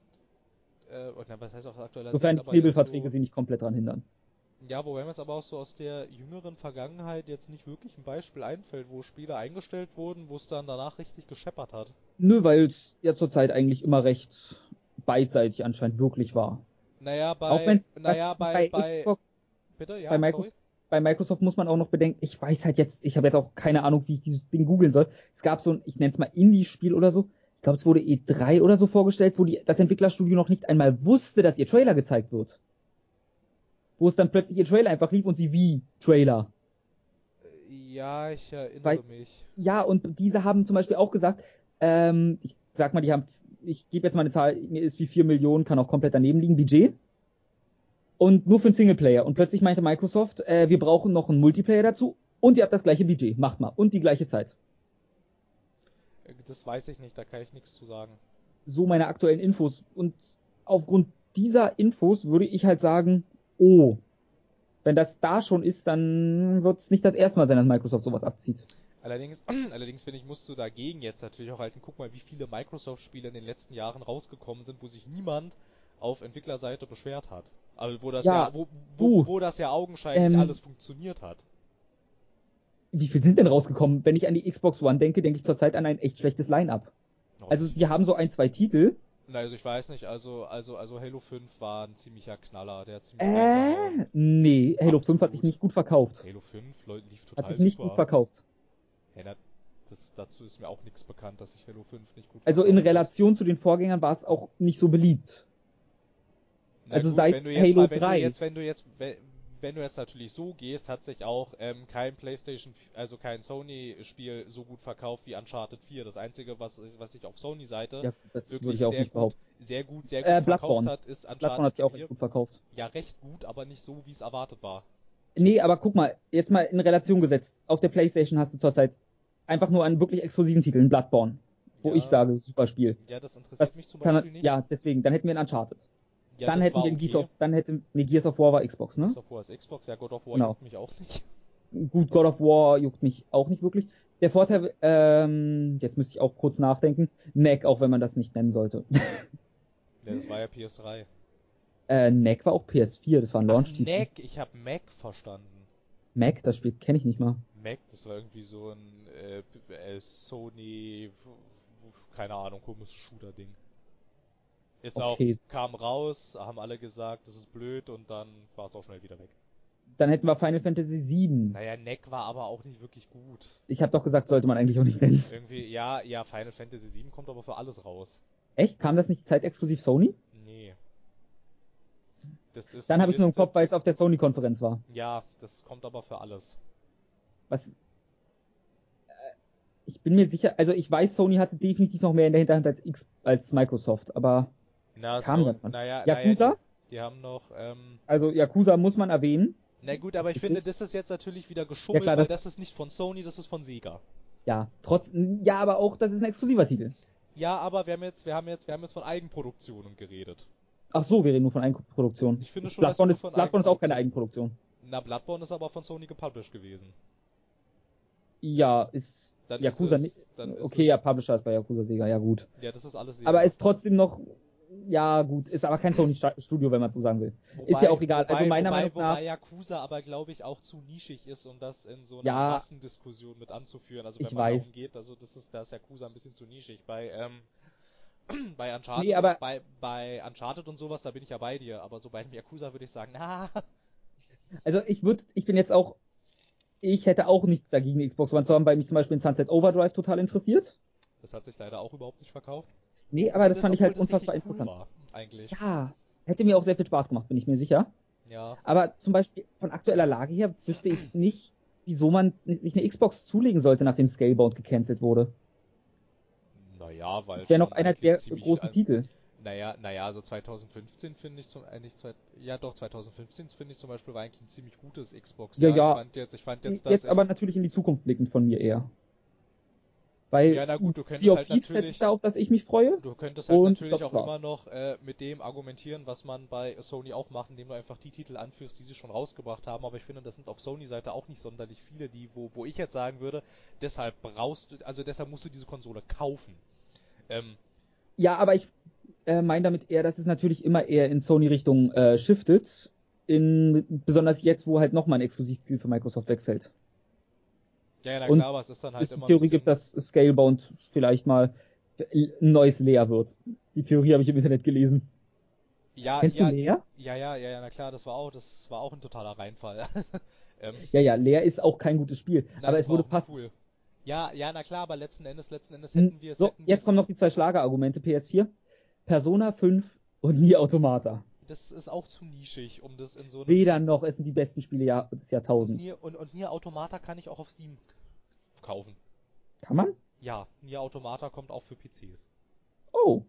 [SPEAKER 1] äh, oder was heißt aus aktueller
[SPEAKER 2] Sofern
[SPEAKER 1] Sicht, jetzt
[SPEAKER 2] Knebelverträge
[SPEAKER 1] so,
[SPEAKER 2] sie nicht komplett dran hindern.
[SPEAKER 1] Ja, wobei mir jetzt aber auch so aus der jüngeren Vergangenheit jetzt nicht wirklich ein Beispiel einfällt, wo Spiele eingestellt wurden, wo es dann danach richtig gescheppert hat.
[SPEAKER 2] Nö, weil es ja zurzeit eigentlich immer recht beidseitig anscheinend wirklich war.
[SPEAKER 1] Naja, bei,
[SPEAKER 2] Auch wenn
[SPEAKER 1] naja, bei, bei,
[SPEAKER 2] Xbox,
[SPEAKER 1] bitte, ja,
[SPEAKER 2] bei. Microsoft, bei Microsoft muss man auch noch bedenken, ich weiß halt jetzt, ich habe jetzt auch keine Ahnung, wie ich dieses Ding googeln soll. Es gab so ein, ich nenne es mal Indie-Spiel oder so. Ich glaube, es wurde E3 oder so vorgestellt, wo die, das Entwicklerstudio noch nicht einmal wusste, dass ihr Trailer gezeigt wird. Wo es dann plötzlich ihr Trailer einfach lief und sie wie Trailer.
[SPEAKER 1] Ja, ich erinnere
[SPEAKER 2] Weil-
[SPEAKER 1] mich.
[SPEAKER 2] Ja, und diese haben zum Beispiel auch gesagt, ähm, ich sag mal, die haben, ich gebe jetzt mal eine Zahl, mir ist wie 4 Millionen, kann auch komplett daneben liegen, Budget. Und nur für einen Singleplayer. Und plötzlich meinte Microsoft, äh, wir brauchen noch einen Multiplayer dazu und ihr habt das gleiche Budget, macht mal. Und die gleiche Zeit.
[SPEAKER 1] Äh, Das weiß ich nicht, da kann ich nichts zu sagen.
[SPEAKER 2] So meine aktuellen Infos. Und aufgrund dieser Infos würde ich halt sagen, oh, wenn das da schon ist, dann wird es nicht das erste Mal sein, dass Microsoft sowas abzieht.
[SPEAKER 1] Allerdings, <clears throat> allerdings finde ich, musst du dagegen jetzt natürlich auch halten. Guck mal, wie viele Microsoft-Spiele in den letzten Jahren rausgekommen sind, wo sich niemand auf Entwicklerseite beschwert hat. Also wo das ja,
[SPEAKER 2] Ja,
[SPEAKER 1] wo, wo, wo das ja augenscheinlich
[SPEAKER 2] Ähm,
[SPEAKER 1] alles funktioniert hat.
[SPEAKER 2] Wie viel sind denn rausgekommen? Wenn ich an die Xbox One denke, denke ich zurzeit an ein echt schlechtes Line-Up.
[SPEAKER 1] No,
[SPEAKER 2] Also die haben so ein, zwei Titel.
[SPEAKER 1] Na, also ich weiß nicht, also, also, also Halo 5 war ein ziemlicher Knaller, der hat ziemlich.
[SPEAKER 2] Äh, nee, Halo 5 hat sich
[SPEAKER 1] Absolut.
[SPEAKER 2] nicht gut verkauft.
[SPEAKER 1] Halo 5 Leute, lief total
[SPEAKER 2] Hat sich nicht
[SPEAKER 1] super.
[SPEAKER 2] gut verkauft.
[SPEAKER 1] Ja, das, dazu ist mir auch nichts bekannt, dass sich Halo 5 nicht gut
[SPEAKER 2] Also in. Relation zu den Vorgängern war es auch nicht so beliebt.
[SPEAKER 1] Na
[SPEAKER 2] also
[SPEAKER 1] gut,
[SPEAKER 2] seit
[SPEAKER 1] wenn du jetzt
[SPEAKER 2] Halo
[SPEAKER 1] mal, wenn
[SPEAKER 2] 3.
[SPEAKER 1] Du jetzt, wenn du jetzt, wenn, wenn du jetzt natürlich so gehst, hat sich auch ähm, kein PlayStation, also kein Sony-Spiel so gut verkauft wie Uncharted 4. Das einzige, was, was sich auf Sony-Seite
[SPEAKER 2] Ja,
[SPEAKER 1] wirklich
[SPEAKER 2] ich auch
[SPEAKER 1] sehr
[SPEAKER 2] nicht
[SPEAKER 1] gut, sehr gut, sehr gut
[SPEAKER 2] Äh,
[SPEAKER 1] verkauft
[SPEAKER 2] Bloodborne.
[SPEAKER 1] hat, ist Uncharted
[SPEAKER 2] Bloodborne hat sich auch
[SPEAKER 1] 4.
[SPEAKER 2] echt gut verkauft.
[SPEAKER 1] Ja, recht gut, aber nicht so, wie es erwartet war.
[SPEAKER 2] Nee, aber guck mal, jetzt mal in Relation gesetzt. Auf der Playstation hast du zurzeit einfach nur einen wirklich exklusiven Titel, einen Bloodborne. Wo
[SPEAKER 1] Ja.
[SPEAKER 2] ich sage, super Spiel.
[SPEAKER 1] Ja, das interessiert
[SPEAKER 2] Das
[SPEAKER 1] mich zum
[SPEAKER 2] kann
[SPEAKER 1] Beispiel
[SPEAKER 2] man,
[SPEAKER 1] nicht.
[SPEAKER 2] ja, deswegen, dann hätten wir einen Uncharted.
[SPEAKER 1] Ja,
[SPEAKER 2] dann hätten wir
[SPEAKER 1] okay.
[SPEAKER 2] Gears of, dann hätte, nee, Gears of War war Xbox, ne?
[SPEAKER 1] Gears of War ist Xbox, ja, God of War
[SPEAKER 2] Genau.
[SPEAKER 1] juckt mich auch nicht.
[SPEAKER 2] Gut, God of War juckt mich auch nicht wirklich. Der Vorteil, ähm, jetzt müsste ich auch kurz nachdenken, Mac, auch wenn man das nicht nennen sollte. <laughs>
[SPEAKER 1] Ja, das war ja PS3.
[SPEAKER 2] äh, Mac war auch PS4, das war ein Launch-Titel.
[SPEAKER 1] Mac, ich hab Mac verstanden.
[SPEAKER 2] Mac, das Spiel kenne ich nicht mal.
[SPEAKER 1] Mac, das war irgendwie so ein äh, äh, Sony, keine Ahnung, komisches Shooter-Ding. Ist
[SPEAKER 2] Okay.
[SPEAKER 1] auch, kam raus, haben alle gesagt, das ist blöd und dann war es auch schnell wieder weg.
[SPEAKER 2] Dann hätten wir Final Fantasy VII.
[SPEAKER 1] Naja, Neck war aber auch nicht wirklich gut.
[SPEAKER 2] Ich habe doch gesagt, sollte man eigentlich auch nicht nennen.
[SPEAKER 1] Irgendwie, ja, ja, Final Fantasy 7 kommt aber für alles raus.
[SPEAKER 2] Echt? Kam das nicht zeitexklusiv Sony?
[SPEAKER 1] Nee. Das ist
[SPEAKER 2] Dann habe ich nur im Kopf, weil es auf der Sony-Konferenz war.
[SPEAKER 1] Ja, das kommt aber für alles.
[SPEAKER 2] Was? Äh, ich bin mir sicher, also ich weiß, Sony hatte definitiv noch mehr in der Hinterhand als X, als Microsoft, aber
[SPEAKER 1] Na,
[SPEAKER 2] Kam
[SPEAKER 1] so,
[SPEAKER 2] dann
[SPEAKER 1] naja,
[SPEAKER 2] Yakuza?
[SPEAKER 1] Naja, die, die haben noch, ähm,
[SPEAKER 2] also Yakuza muss man erwähnen.
[SPEAKER 1] na gut, aber ich finde,
[SPEAKER 2] ist-
[SPEAKER 1] das ist jetzt natürlich wieder geschummelt,
[SPEAKER 2] klar,
[SPEAKER 1] weil
[SPEAKER 2] das-
[SPEAKER 1] ist nicht von Sony, das ist von Sega.
[SPEAKER 2] Ja, trotz, ja, aber auch, das ist ein exklusiver Titel.
[SPEAKER 1] Ja, aber wir haben jetzt, wir haben jetzt, wir haben jetzt von Eigenproduktionen geredet.
[SPEAKER 2] Ach so, wir reden nur von Eigenproduktion.
[SPEAKER 1] Ich finde schon, dass
[SPEAKER 2] Bloodborne
[SPEAKER 1] wir
[SPEAKER 2] ist, Bloodborne ist auch keine
[SPEAKER 1] Eigenproduktion-
[SPEAKER 2] Eigenproduktion.
[SPEAKER 1] Na, Bloodborne ist aber von Sony gepublished gewesen.
[SPEAKER 2] Ja, ist
[SPEAKER 1] Dann
[SPEAKER 2] Yakuza
[SPEAKER 1] ist es, dann
[SPEAKER 2] Okay,
[SPEAKER 1] es,
[SPEAKER 2] ja, Publisher ist bei Yakuza Sega, ja gut.
[SPEAKER 1] Ja, das ist alles Sega.
[SPEAKER 2] Aber ist trotzdem noch, ja gut, ist aber kein Sony-Studio, wenn man so sagen will. ist ja auch egal.
[SPEAKER 1] Wobei,
[SPEAKER 2] Also meiner
[SPEAKER 1] wobei,
[SPEAKER 2] Meinung nach-
[SPEAKER 1] Wobei Yakuza aber, glaube ich, auch zu nischig ist, um das in so einer
[SPEAKER 2] Ja.
[SPEAKER 1] Massendiskussion mit anzuführen. Also wenn
[SPEAKER 2] Ich
[SPEAKER 1] man
[SPEAKER 2] weiß.
[SPEAKER 1] darum geht, also das ist, da ist Yakuza ein bisschen zu nischig. Bei, ähm, <clears throat> bei Uncharted,
[SPEAKER 2] Nee, aber-
[SPEAKER 1] bei, bei Uncharted und sowas, da bin ich ja bei dir. Aber so bei dem Yakuza würde ich sagen, <laughs> na,
[SPEAKER 2] Also ich würde, ich bin jetzt auch, ich hätte auch nichts dagegen, die Xbox One zu haben, weil mich zum Beispiel in Sunset Overdrive total interessiert.
[SPEAKER 1] das hat sich leider auch überhaupt nicht verkauft.
[SPEAKER 2] Nee, aber das
[SPEAKER 1] Das,
[SPEAKER 2] fand ich halt unfassbar
[SPEAKER 1] cool
[SPEAKER 2] interessant.
[SPEAKER 1] War, eigentlich.
[SPEAKER 2] Ja, hätte mir auch sehr viel Spaß gemacht, bin ich mir sicher.
[SPEAKER 1] Ja.
[SPEAKER 2] Aber zum Beispiel von aktueller Lage her wüsste ich nicht, wieso man sich eine Xbox zulegen sollte, nachdem Scalebound gecancelt wurde.
[SPEAKER 1] Naja, weil.
[SPEAKER 2] Das wäre noch einer der großen Titel.
[SPEAKER 1] Naja, naja, so 2015 finde ich zum, äh, nicht zwei, ja doch, 2015 finde ich zum Beispiel war eigentlich ein ziemlich gutes Xbox.
[SPEAKER 2] Ja,
[SPEAKER 1] Ich
[SPEAKER 2] ja.
[SPEAKER 1] fand jetzt, ich fand jetzt,
[SPEAKER 2] Jetzt,
[SPEAKER 1] dass
[SPEAKER 2] aber
[SPEAKER 1] ich,
[SPEAKER 2] natürlich in die Zukunft blickend von mir eher. Weil
[SPEAKER 1] ja, na gut, du könntest halt
[SPEAKER 2] Thieves hätte
[SPEAKER 1] natürlich,
[SPEAKER 2] ich da auf das ich mich freue.
[SPEAKER 1] du könntest halt natürlich
[SPEAKER 2] das
[SPEAKER 1] auch
[SPEAKER 2] war's.
[SPEAKER 1] immer noch äh, mit dem argumentieren, was man bei Sony auch macht, indem du einfach die Titel anführst, die sie schon rausgebracht haben. Aber ich finde, das sind auf Sony-Seite auch nicht sonderlich viele, die, wo, wo ich jetzt sagen würde, deshalb brauchst du, also deshalb musst du diese Konsole kaufen. Ähm,
[SPEAKER 2] Ja, aber ich äh, meine damit eher, dass es natürlich immer eher in Sony-Richtung äh, shiftet. In, besonders jetzt, wo halt nochmal ein Exklusivtitel für Microsoft wegfällt.
[SPEAKER 1] ja, ja, na
[SPEAKER 2] Und
[SPEAKER 1] klar, aber es ist dann halt
[SPEAKER 2] es die
[SPEAKER 1] immer ein
[SPEAKER 2] Theorie gibt, dass Scalebound vielleicht mal ein neues Leer wird. Die Theorie habe ich im Internet gelesen.
[SPEAKER 1] Ja,
[SPEAKER 2] Kennst
[SPEAKER 1] ja,
[SPEAKER 2] du Leer?
[SPEAKER 1] Ja, ja, ja, ja, na klar, das war auch, das war auch ein totaler Reinfall. <laughs> ähm,
[SPEAKER 2] Ja, ja, Leer ist auch kein gutes Spiel.
[SPEAKER 1] nein,
[SPEAKER 2] aber es wurde fast.
[SPEAKER 1] cool. Ja, ja, na klar, aber letzten Endes, letzten Endes
[SPEAKER 2] Hm,
[SPEAKER 1] hätten wir es.
[SPEAKER 2] So, jetzt kommen noch die zwei Schlagerargumente PS4. Persona 5 und Nie Automata.
[SPEAKER 1] Das ist auch zu nischig, um das in so einem.
[SPEAKER 2] Weder noch, es sind die besten Spiele des Jahrtausends.
[SPEAKER 1] Nier, und, und Nier Automata kann ich auch auf Steam kaufen.
[SPEAKER 2] Kann man?
[SPEAKER 1] Ja, Nier Automata kommt auch für PCs.
[SPEAKER 2] Oh.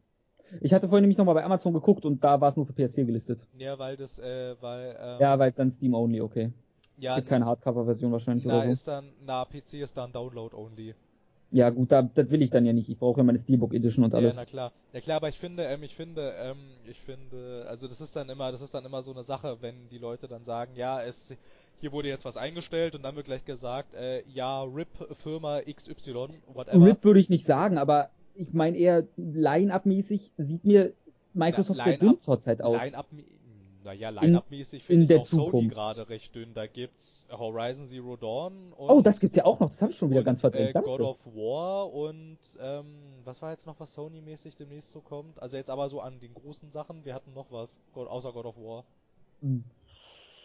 [SPEAKER 2] Ich hatte vorhin nämlich nochmal bei Amazon geguckt und da war es nur für PS4 gelistet.
[SPEAKER 1] Ja, weil das, äh, weil, ähm,
[SPEAKER 2] Ja, weil es dann Steam only, okay.
[SPEAKER 1] ja,
[SPEAKER 2] Gibt keine Hardcover-Version wahrscheinlich
[SPEAKER 1] na,
[SPEAKER 2] oder so.
[SPEAKER 1] ist dann, na, PC ist dann Download only.
[SPEAKER 2] Ja gut, da, das will ich dann ja nicht. Ich brauche ja meine Steelbook Edition und alles.
[SPEAKER 1] Ja, na klar. Ja klar, aber ich finde, ähm, ich finde, ähm, ich finde, also das ist dann immer, das ist dann immer so eine Sache, wenn die Leute dann sagen, ja, es, hier wurde jetzt was eingestellt und dann wird gleich gesagt, äh, ja, RIP Firma XY, whatever.
[SPEAKER 2] RIP würde ich nicht sagen, aber ich meine eher Line-Up-mäßig sieht mir Microsoft
[SPEAKER 1] Na,
[SPEAKER 2] sehr dünn zurzeit aus.
[SPEAKER 1] Line-up, naja, Line-up-mäßig
[SPEAKER 2] in
[SPEAKER 1] finde ich
[SPEAKER 2] der
[SPEAKER 1] auch Sony
[SPEAKER 2] Zukunft.
[SPEAKER 1] gerade recht dünn. Da gibt's Horizon Zero Dawn und
[SPEAKER 2] oh, das gibt's ja auch noch. Das habe ich schon wieder
[SPEAKER 1] und,
[SPEAKER 2] ganz verdrängt.
[SPEAKER 1] Äh. God of War und ähm, was war jetzt noch, was Sony-mäßig demnächst so kommt? Also jetzt aber so an den großen Sachen, wir hatten noch was, außer God of War.
[SPEAKER 2] Hm.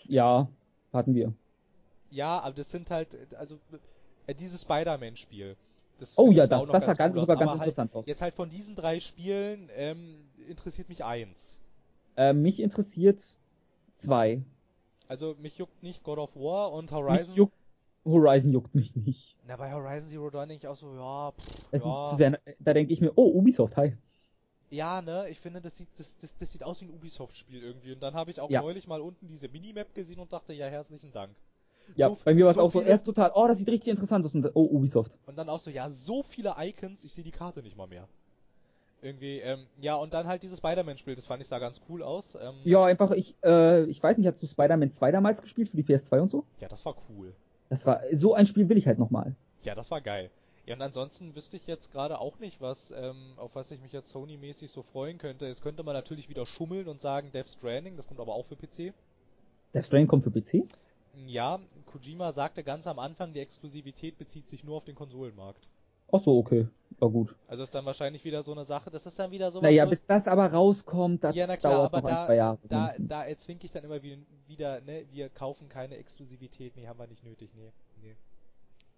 [SPEAKER 2] Ja, hatten wir.
[SPEAKER 1] Ja, aber das sind halt, also äh, dieses Spider-Man-Spiel. Das
[SPEAKER 2] Oh ja, das, das sah ganz,
[SPEAKER 1] cool
[SPEAKER 2] sogar ganz
[SPEAKER 1] halt,
[SPEAKER 2] interessant aus.
[SPEAKER 1] Jetzt halt von diesen drei Spielen ähm, interessiert mich eins.
[SPEAKER 2] Äh, mich interessiert zwei.
[SPEAKER 1] Also mich juckt nicht God of War und
[SPEAKER 2] Mich
[SPEAKER 1] Horizon.
[SPEAKER 2] juckt, Horizon juckt mich nicht.
[SPEAKER 1] Na, bei Horizon Zero Dawn denke ich auch so, ja, pff, ja.
[SPEAKER 2] sehr, da denke ich mir, oh, Ubisoft, hi.
[SPEAKER 1] Ja, ne, ich finde, das sieht, das, das, das sieht aus wie ein Ubisoft-Spiel irgendwie. Und dann habe ich auch
[SPEAKER 2] Ja.
[SPEAKER 1] neulich mal unten diese Minimap gesehen und dachte, ja, herzlichen Dank.
[SPEAKER 2] Ja,
[SPEAKER 1] So-
[SPEAKER 2] bei mir war es
[SPEAKER 1] so
[SPEAKER 2] auch so erst total, oh, das sieht richtig interessant aus und oh, Ubisoft.
[SPEAKER 1] Und dann auch so, ja, so viele Icons, ich sehe die Karte nicht mal mehr. Irgendwie, ähm, ja, und dann halt dieses Spider-Man-Spiel, das fand ich sah ganz cool aus. Ähm,
[SPEAKER 2] Ja, einfach, ich, äh, ich weiß nicht, hast du Spider-Man 2 damals gespielt für die PS2 und so?
[SPEAKER 1] ja, das war cool.
[SPEAKER 2] Das war, so ein Spiel will ich halt nochmal.
[SPEAKER 1] Ja, das war geil. Ja, und ansonsten wüsste ich jetzt gerade auch nicht, was, ähm, auf was ich mich jetzt Sony-mäßig so freuen könnte. Jetzt könnte man natürlich wieder schummeln und sagen Death Stranding, das kommt aber auch für PC.
[SPEAKER 2] Der Strain kommt für PC?
[SPEAKER 1] Ja, Kojima sagte ganz am Anfang, die Exklusivität bezieht sich nur auf den Konsolenmarkt.
[SPEAKER 2] Ach so, okay. War gut.
[SPEAKER 1] Also ist dann wahrscheinlich wieder so eine Sache, das ist dann wieder so
[SPEAKER 2] Naja, bis das aber rauskommt, das
[SPEAKER 1] Ja, na klar,
[SPEAKER 2] dauert
[SPEAKER 1] aber
[SPEAKER 2] noch ein,
[SPEAKER 1] da,
[SPEAKER 2] zwei Jahre.
[SPEAKER 1] da, da erzwinke ich dann immer wieder, wieder, ne, wir kaufen keine Exklusivität, nee, haben wir nicht nötig, nee, nee.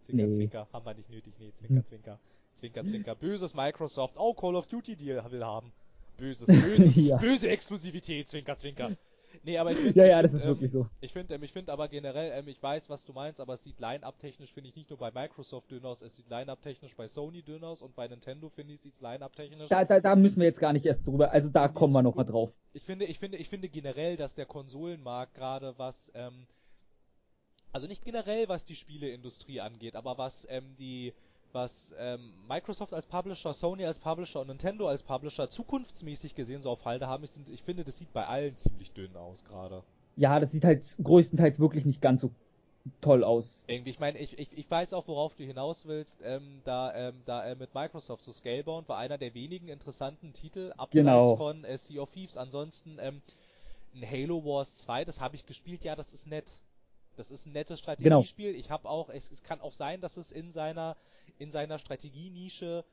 [SPEAKER 1] Zwinker,
[SPEAKER 2] Nee.
[SPEAKER 1] Zwinker, haben wir nicht nötig, nee, Zwinker,
[SPEAKER 2] Hm.
[SPEAKER 1] Zwinker. Zwinker, Zwinker. Böses Microsoft, oh, Call of Duty Deal will haben. Böses, böse, <laughs>
[SPEAKER 2] Ja.
[SPEAKER 1] böse Exklusivität, Zwinker, Zwinker. Nee, aber ich finde, <laughs>
[SPEAKER 2] ja, ja, das
[SPEAKER 1] find,
[SPEAKER 2] ist
[SPEAKER 1] ähm,
[SPEAKER 2] wirklich so.
[SPEAKER 1] Ich finde, ähm, ich finde aber generell, ähm, ich weiß, was du meinst, aber es sieht Line-Up technisch, finde ich nicht nur bei Microsoft dünn aus, es sieht Line-Up technisch bei Sony dünn aus und bei Nintendo, finde ich, sieht es Line-Up technisch.
[SPEAKER 2] Da, da, da müssen wir jetzt gar nicht erst drüber, also da kommen wir noch mal
[SPEAKER 1] Zukunft.
[SPEAKER 2] drauf.
[SPEAKER 1] Ich finde, ich finde, ich finde generell, dass der Konsolenmarkt gerade was, ähm, also nicht generell, was die Spieleindustrie angeht, aber was ähm, die, was ähm, Microsoft als Publisher, Sony als Publisher und Nintendo als Publisher zukunftsmäßig gesehen so auf Halde haben, ich, ich finde, das sieht bei allen ziemlich dünn aus gerade.
[SPEAKER 2] Ja, das sieht halt größtenteils wirklich nicht ganz so toll aus.
[SPEAKER 1] Irgendwie, ich meine, ich, ich, ich weiß auch, worauf du hinaus willst. Ähm, da ähm, da äh, mit Microsoft so Scalebound war einer der wenigen interessanten Titel abseits
[SPEAKER 2] Genau.
[SPEAKER 1] von äh, Sea of Thieves. Ansonsten ähm, ein Halo Wars 2, das habe ich gespielt. Ja, das ist nett. Das ist ein nettes
[SPEAKER 2] Genau.
[SPEAKER 1] Strategiespiel. Ich habe auch, es, es kann auch sein, dass es in seiner in seiner Strategienische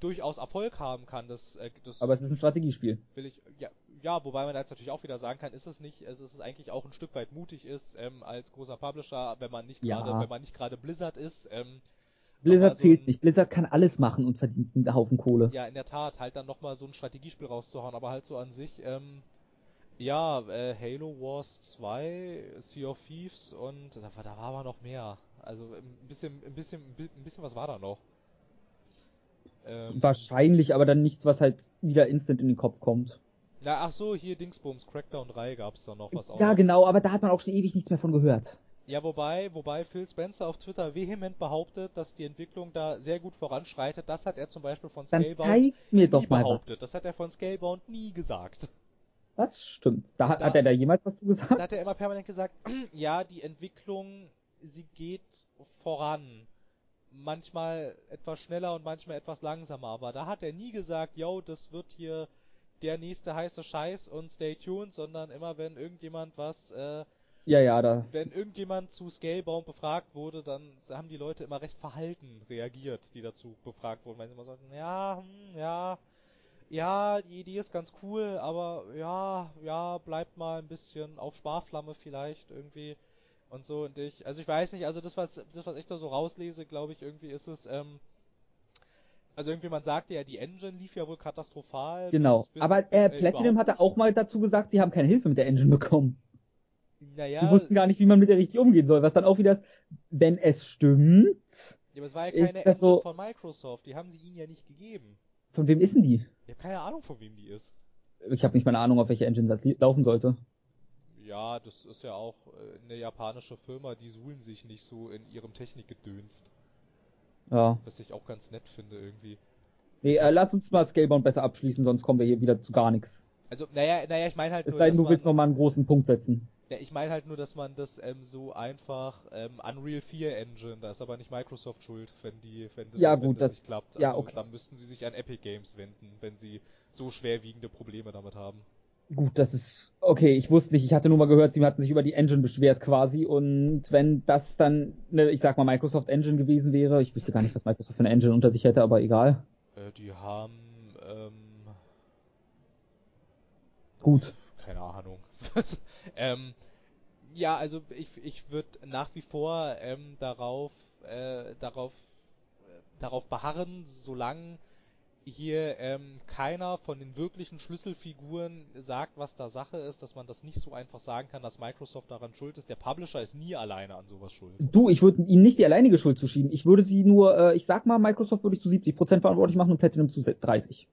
[SPEAKER 1] durchaus Erfolg haben kann. Das, äh, das
[SPEAKER 2] Aber es ist ein Strategiespiel.
[SPEAKER 1] will ich, ja, ja, wobei man jetzt natürlich auch wieder sagen kann, ist es nicht, es ist eigentlich auch ein Stück weit mutig ist, ähm, als großer Publisher, wenn man nicht
[SPEAKER 2] Ja.
[SPEAKER 1] gerade, wenn man nicht gerade Blizzard ist, ähm,
[SPEAKER 2] Blizzard
[SPEAKER 1] so
[SPEAKER 2] zählt
[SPEAKER 1] ein-
[SPEAKER 2] nicht. Blizzard kann alles machen und verdient einen Haufen Kohle.
[SPEAKER 1] ja, in der Tat, halt dann nochmal so ein Strategiespiel rauszuhauen, aber halt so an sich, ähm, ja, äh, Halo Wars 2, Sea of Thieves und da, war- da war aber noch mehr. Also ein bisschen, ein bisschen, ein bisschen was war da noch. Ähm,
[SPEAKER 2] Wahrscheinlich, aber dann nichts, was halt wieder instant in den Kopf kommt.
[SPEAKER 1] Ja, ach so, hier Dingsbums, Crackdown 3 gab's da noch was auch.
[SPEAKER 2] Ja, genau, aber da hat man auch schon ewig nichts mehr von gehört.
[SPEAKER 1] Ja, wobei, wobei Phil Spencer auf Twitter vehement behauptet, dass die Entwicklung da sehr gut voranschreitet. Das hat er zum Beispiel von
[SPEAKER 2] Dann
[SPEAKER 1] Scalebound
[SPEAKER 2] zeigt mir
[SPEAKER 1] nie
[SPEAKER 2] doch mal
[SPEAKER 1] behauptet.
[SPEAKER 2] was.
[SPEAKER 1] Das hat er von Scalebound nie gesagt.
[SPEAKER 2] Das stimmt. Da hat,
[SPEAKER 1] Da-
[SPEAKER 2] hat er da jemals was zu
[SPEAKER 1] Da
[SPEAKER 2] gesagt?
[SPEAKER 1] hat er immer permanent gesagt, <clears throat> ja, die Entwicklung, sie geht voran. Manchmal etwas schneller und manchmal etwas langsamer. Aber da hat er nie gesagt, yo, das wird hier der nächste heiße Scheiß und stay tuned, sondern immer wenn irgendjemand was, äh,
[SPEAKER 2] Ja, ja, da.
[SPEAKER 1] wenn irgendjemand zu Scalebound befragt wurde, dann haben die Leute immer recht verhalten reagiert, die dazu befragt wurden, weil sie immer sagten, ja, hm, ja, ja, die Idee ist ganz cool, aber ja, ja, bleibt mal ein bisschen auf Sparflamme vielleicht irgendwie und so und ich, also ich weiß nicht, also das was das was ich da so rauslese, glaube ich, irgendwie ist es ähm, also irgendwie man sagte ja, die Engine lief ja wohl katastrophal.
[SPEAKER 2] Genau. Bis, bis, aber äh, Platinum hatte auch mal dazu gesagt, sie haben keine Hilfe mit der Engine bekommen. Naja. Sie wussten gar nicht, wie man mit der richtig umgehen soll, was dann auch wieder ist, wenn es stimmt.
[SPEAKER 1] Ja, aber es war ja keine
[SPEAKER 2] Engine so,
[SPEAKER 1] von Microsoft, die haben sie ihnen ja nicht gegeben.
[SPEAKER 2] Von wem ist denn die?
[SPEAKER 1] Ich habe keine Ahnung, von wem die ist.
[SPEAKER 2] Ich habe nicht mal eine Ahnung, auf welche Engine das laufen sollte.
[SPEAKER 1] Ja, das ist ja auch äh, eine japanische Firma, die suhlen sich nicht so in ihrem Technikgedönst.
[SPEAKER 2] Ja.
[SPEAKER 1] Was ich auch ganz nett finde irgendwie.
[SPEAKER 2] Nee, äh, lass uns mal Scalebound besser abschließen, sonst kommen wir hier wieder zu gar nichts.
[SPEAKER 1] Also, naja, naja, ich meine halt.
[SPEAKER 2] Es nur, sei denn, du willst nochmal einen großen Punkt setzen.
[SPEAKER 1] Ja, ich meine halt nur, dass man das ähm, so einfach ähm, Unreal 4 Engine, da ist aber nicht Microsoft schuld, wenn die, wenn,
[SPEAKER 2] ja,
[SPEAKER 1] wenn
[SPEAKER 2] gut,
[SPEAKER 1] das,
[SPEAKER 2] das
[SPEAKER 1] nicht klappt.
[SPEAKER 2] Also,
[SPEAKER 1] ja,
[SPEAKER 2] okay.
[SPEAKER 1] dann müssten sie sich an Epic Games wenden, wenn sie so schwerwiegende Probleme damit haben.
[SPEAKER 2] Gut, das ist okay. Ich wusste nicht. Ich hatte nur mal gehört, sie hatten sich über die Engine beschwert quasi. Und wenn das dann, ne, ich sag mal Microsoft Engine gewesen wäre, ich wüsste gar nicht, was Microsoft für eine Engine unter sich hätte, aber egal.
[SPEAKER 1] Äh, die haben ähm,
[SPEAKER 2] gut.
[SPEAKER 1] Keine Ahnung. <laughs> ähm, ja, also ich, ich würde nach wie vor ähm, darauf, äh, darauf, äh, darauf beharren, solange hier ähm, keiner von den wirklichen Schlüsselfiguren sagt, was da Sache ist, dass man das nicht so einfach sagen kann, dass Microsoft daran schuld ist. Der Publisher ist nie alleine an sowas schuld.
[SPEAKER 2] Du, ich würde ihnen nicht die alleinige Schuld zuschieben. Ich würde sie nur, äh, ich sag mal, Microsoft würde ich zu 70% verantwortlich machen und Platinum zu 30.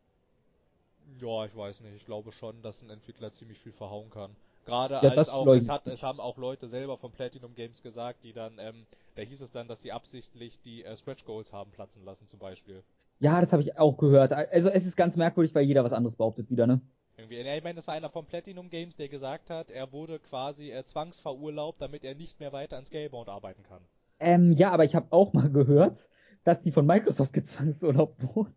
[SPEAKER 1] Ja, ich weiß nicht. Ich glaube schon, dass ein Entwickler ziemlich viel verhauen kann. Gerade
[SPEAKER 2] ja,
[SPEAKER 1] als auch, es, hat, es haben auch Leute selber von Platinum Games gesagt, die dann, ähm, da hieß es dann, dass sie absichtlich die äh, Stretch Goals haben platzen lassen zum Beispiel.
[SPEAKER 2] Ja, das habe ich auch gehört. Also es ist ganz merkwürdig, weil jeder was anderes behauptet wieder, ne?
[SPEAKER 1] Irgendwie, ja, ich meine, das war einer von Platinum Games, der gesagt hat, er wurde quasi äh, zwangsverurlaubt, damit er nicht mehr weiter an Scalebound arbeiten kann.
[SPEAKER 2] Ähm, ja, aber ich habe auch mal gehört, dass die von Microsoft <laughs> gezwangsurlaubt wurden.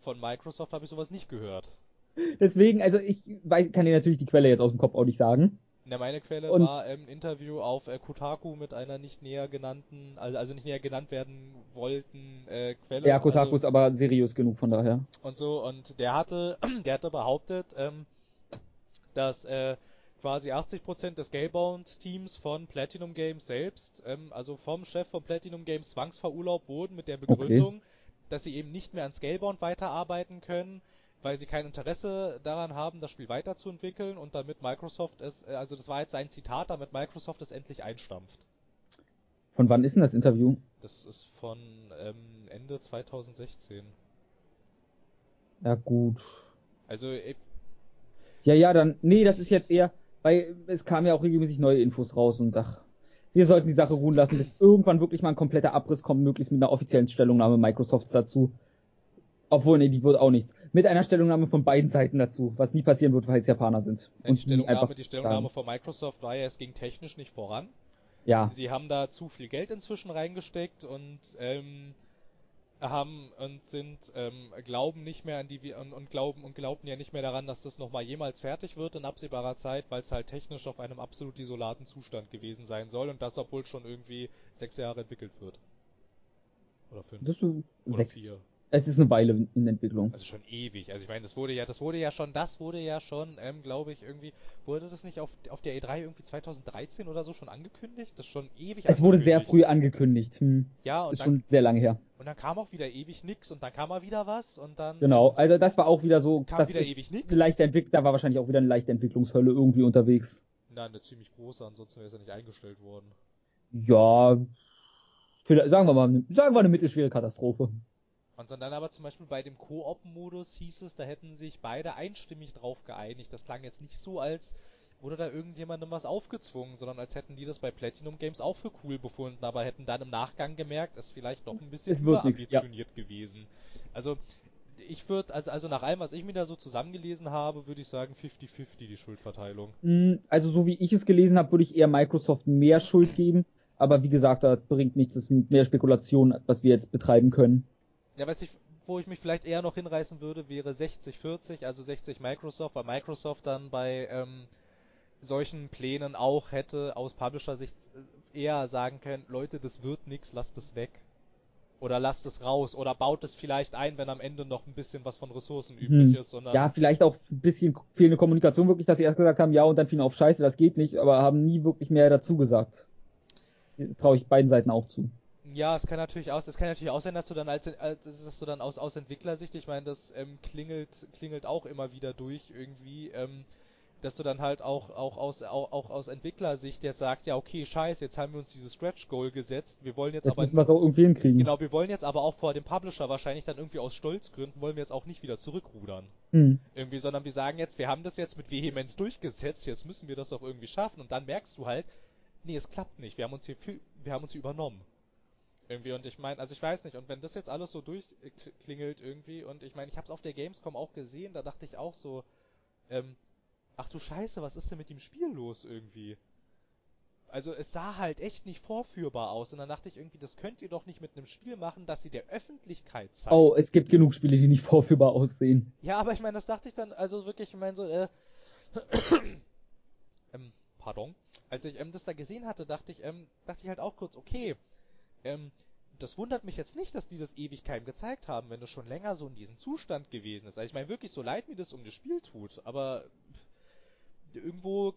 [SPEAKER 1] Von Microsoft habe ich sowas nicht gehört.
[SPEAKER 2] Deswegen, also ich weiß, kann dir natürlich die Quelle jetzt aus dem Kopf auch nicht sagen.
[SPEAKER 1] Ja, meine Quelle und war im ähm, Interview auf äh, Kotaku mit einer nicht näher genannten, also, also nicht näher genannt werden wollten äh, Quelle.
[SPEAKER 2] Ja, Kotaku
[SPEAKER 1] also,
[SPEAKER 2] ist aber seriös genug von daher.
[SPEAKER 1] Und so, und der hatte, <clears throat> der hatte behauptet, ähm, dass äh, quasi 80% des Scalebound-Teams von Platinum Games selbst, ähm, also vom Chef von Platinum Games zwangsverurlaubt wurden mit der Begründung, okay. dass sie eben nicht mehr an Scalebound weiterarbeiten können, weil sie kein Interesse daran haben, das Spiel weiterzuentwickeln und damit Microsoft es, äh, also das war jetzt sein Zitat, damit Microsoft es endlich einstampft.
[SPEAKER 2] Von wann ist denn das Interview?
[SPEAKER 1] Das ist von ähm, Ende 2016.
[SPEAKER 2] Ja gut.
[SPEAKER 1] Also
[SPEAKER 2] ja ja dann nee, das ist jetzt eher, weil es kamen ja auch regelmäßig neue Infos raus und ach, wir sollten die Sache ruhen lassen, bis irgendwann wirklich mal ein kompletter Abriss kommt, möglichst mit einer offiziellen Stellungnahme Microsofts dazu. Obwohl, nee, die wird auch nichts. Mit einer Stellungnahme von beiden Seiten dazu, was nie passieren wird, weil es Japaner sind.
[SPEAKER 1] Die Stellungnahme, die Stellungnahme von Microsoft war ja, es ging technisch nicht voran.
[SPEAKER 2] Ja.
[SPEAKER 1] Sie haben da zu viel Geld inzwischen reingesteckt und ähm, haben und sind ähm, glauben nicht mehr an die und, und glauben und glaubten ja nicht mehr daran, dass das nochmal jemals fertig wird in absehbarer Zeit, weil es halt technisch auf einem absolut isolaten Zustand gewesen sein soll und das obwohl schon irgendwie sechs Jahre entwickelt wird. Oder fünf.
[SPEAKER 2] Das ist
[SPEAKER 1] Oder
[SPEAKER 2] sechs.
[SPEAKER 1] vier.
[SPEAKER 2] Es ist eine Weile in Entwicklung.
[SPEAKER 1] Also schon ewig. Also ich meine, das wurde ja, das wurde ja schon, das wurde ja schon, ähm, glaube ich, irgendwie, wurde das nicht auf, auf der E3 irgendwie 2013 oder so schon angekündigt? Das ist schon ewig
[SPEAKER 2] Es wurde sehr früh angekündigt. Hm.
[SPEAKER 1] Ja, und
[SPEAKER 2] ist
[SPEAKER 1] dann,
[SPEAKER 2] schon sehr lange her.
[SPEAKER 1] Und dann kam auch wieder ewig nix und dann kam mal wieder was und dann.
[SPEAKER 2] Genau, also das war auch wieder so.
[SPEAKER 1] Kam
[SPEAKER 2] das
[SPEAKER 1] wieder ewig nix.
[SPEAKER 2] Eine leichte Entwicklung, da war wahrscheinlich auch wieder eine leichte Entwicklungshölle irgendwie unterwegs.
[SPEAKER 1] Na, eine ziemlich große, ansonsten wäre es ja nicht eingestellt worden.
[SPEAKER 2] Ja, sagen wir mal, sagen wir eine mittelschwere Katastrophe.
[SPEAKER 1] Und dann aber zum Beispiel bei dem Koop-Modus hieß es, da hätten sich beide einstimmig drauf geeinigt. Das klang jetzt nicht so, als wurde da irgendjemandem was aufgezwungen, sondern als hätten die das bei Platinum Games auch für cool befunden, aber hätten dann im Nachgang gemerkt, es ist vielleicht doch ein bisschen überambitioniert gewesen. Also ich würde, also, also nach allem, was ich mir da so zusammengelesen habe, würde ich sagen 50-50 die Schuldverteilung.
[SPEAKER 2] Mm, Also so wie ich es gelesen habe, würde ich eher Microsoft mehr Schuld geben. Aber wie gesagt, das bringt nichts, das ist mehr Spekulation, was wir jetzt betreiben können.
[SPEAKER 1] Ja, was ich, wo ich mich vielleicht eher noch hinreißen würde, wäre 60-40, also 60 Microsoft, weil Microsoft dann bei ähm, solchen Plänen auch hätte aus Publisher-Sicht äh, eher sagen können, Leute, das wird nix, lasst es weg. Oder lasst es raus oder baut es vielleicht ein, wenn am Ende noch ein bisschen was von Ressourcen übrig
[SPEAKER 2] Hm.
[SPEAKER 1] ist, sondern
[SPEAKER 2] Ja, vielleicht auch ein bisschen fehlende Kommunikation wirklich, dass sie erst gesagt haben, ja, und dann fielen auf Scheiße, das geht nicht, aber haben nie wirklich mehr dazu gesagt. Traue ich beiden Seiten auch zu.
[SPEAKER 1] Ja, es kann natürlich aus, es kann natürlich auch sein, dass du dann als, als dass du dann aus, aus Entwicklersicht, ich meine, das ähm, klingelt klingelt auch immer wieder durch irgendwie, ähm, dass du dann halt auch auch aus auch, auch aus Entwicklersicht jetzt sagst, ja okay, scheiße, jetzt haben wir uns dieses Stretch Goal gesetzt, wir wollen jetzt,
[SPEAKER 2] Jetzt
[SPEAKER 1] aber
[SPEAKER 2] müssen wir es auch irgendwie hinkriegen.
[SPEAKER 1] genau, wir wollen jetzt aber auch vor dem Publisher wahrscheinlich dann irgendwie aus Stolzgründen wollen wir jetzt auch nicht wieder zurückrudern.
[SPEAKER 2] Hm.
[SPEAKER 1] Irgendwie, sondern wir sagen jetzt, wir haben das jetzt mit Vehemenz durchgesetzt, jetzt müssen wir das doch irgendwie schaffen und dann merkst du halt, nee, es klappt nicht, wir haben uns hier viel, wir haben uns hier übernommen. Irgendwie und ich meine, also ich weiß nicht, und wenn das jetzt alles so durchklingelt irgendwie und ich meine, ich hab's auf der Gamescom auch gesehen, da dachte ich auch so, ähm, ach du Scheiße, was ist denn mit dem Spiel los irgendwie? Also es sah halt echt nicht vorführbar aus und dann dachte ich irgendwie, das könnt ihr doch nicht mit einem Spiel machen, das sie der Öffentlichkeit zeigt.
[SPEAKER 2] Oh, es gibt genug Spiele, die nicht vorführbar aussehen.
[SPEAKER 1] Ja, aber ich meine, das dachte ich dann, also wirklich, ich meine so, äh, <coughs> ähm, pardon. Als ich ähm, das da gesehen hatte, dachte ich, ähm, dachte ich halt auch kurz, okay, ähm, das wundert mich jetzt nicht, dass die das ewig keinem gezeigt haben, wenn das schon länger so in diesem Zustand gewesen ist. Also ich meine wirklich so leid mir das um das Spiel tut, aber irgendwo,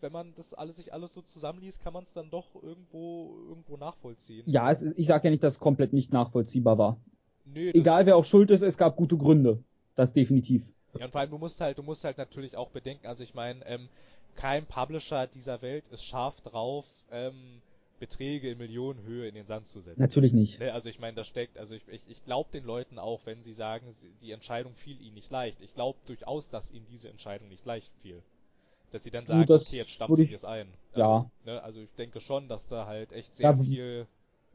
[SPEAKER 1] wenn man das alles sich alles so zusammenliest, kann man es dann doch irgendwo irgendwo nachvollziehen.
[SPEAKER 2] Ja, es, ich sage ja nicht, dass es komplett nicht nachvollziehbar war.
[SPEAKER 1] Nö,
[SPEAKER 2] Egal wer auch schuld ist, es gab gute Gründe. Das definitiv.
[SPEAKER 1] Ja, und vor allem, du musst halt, du musst halt natürlich auch bedenken, also ich meine, ähm, kein Publisher dieser Welt ist scharf drauf, ähm, Beträge in Millionenhöhe in den Sand zu setzen.
[SPEAKER 2] Natürlich nicht.
[SPEAKER 1] Ne, also ich meine, das steckt, also ich, ich, ich glaube den Leuten auch, wenn sie sagen, die Entscheidung fiel ihnen nicht leicht. Ich glaube durchaus, dass ihnen diese Entscheidung nicht leicht fiel. Dass sie dann
[SPEAKER 2] Du,
[SPEAKER 1] sagen,
[SPEAKER 2] das
[SPEAKER 1] okay, jetzt stampfen wir es ein.
[SPEAKER 2] Ja.
[SPEAKER 1] Also, ne, also ich denke schon, dass da halt echt sehr
[SPEAKER 2] Ja,
[SPEAKER 1] viel,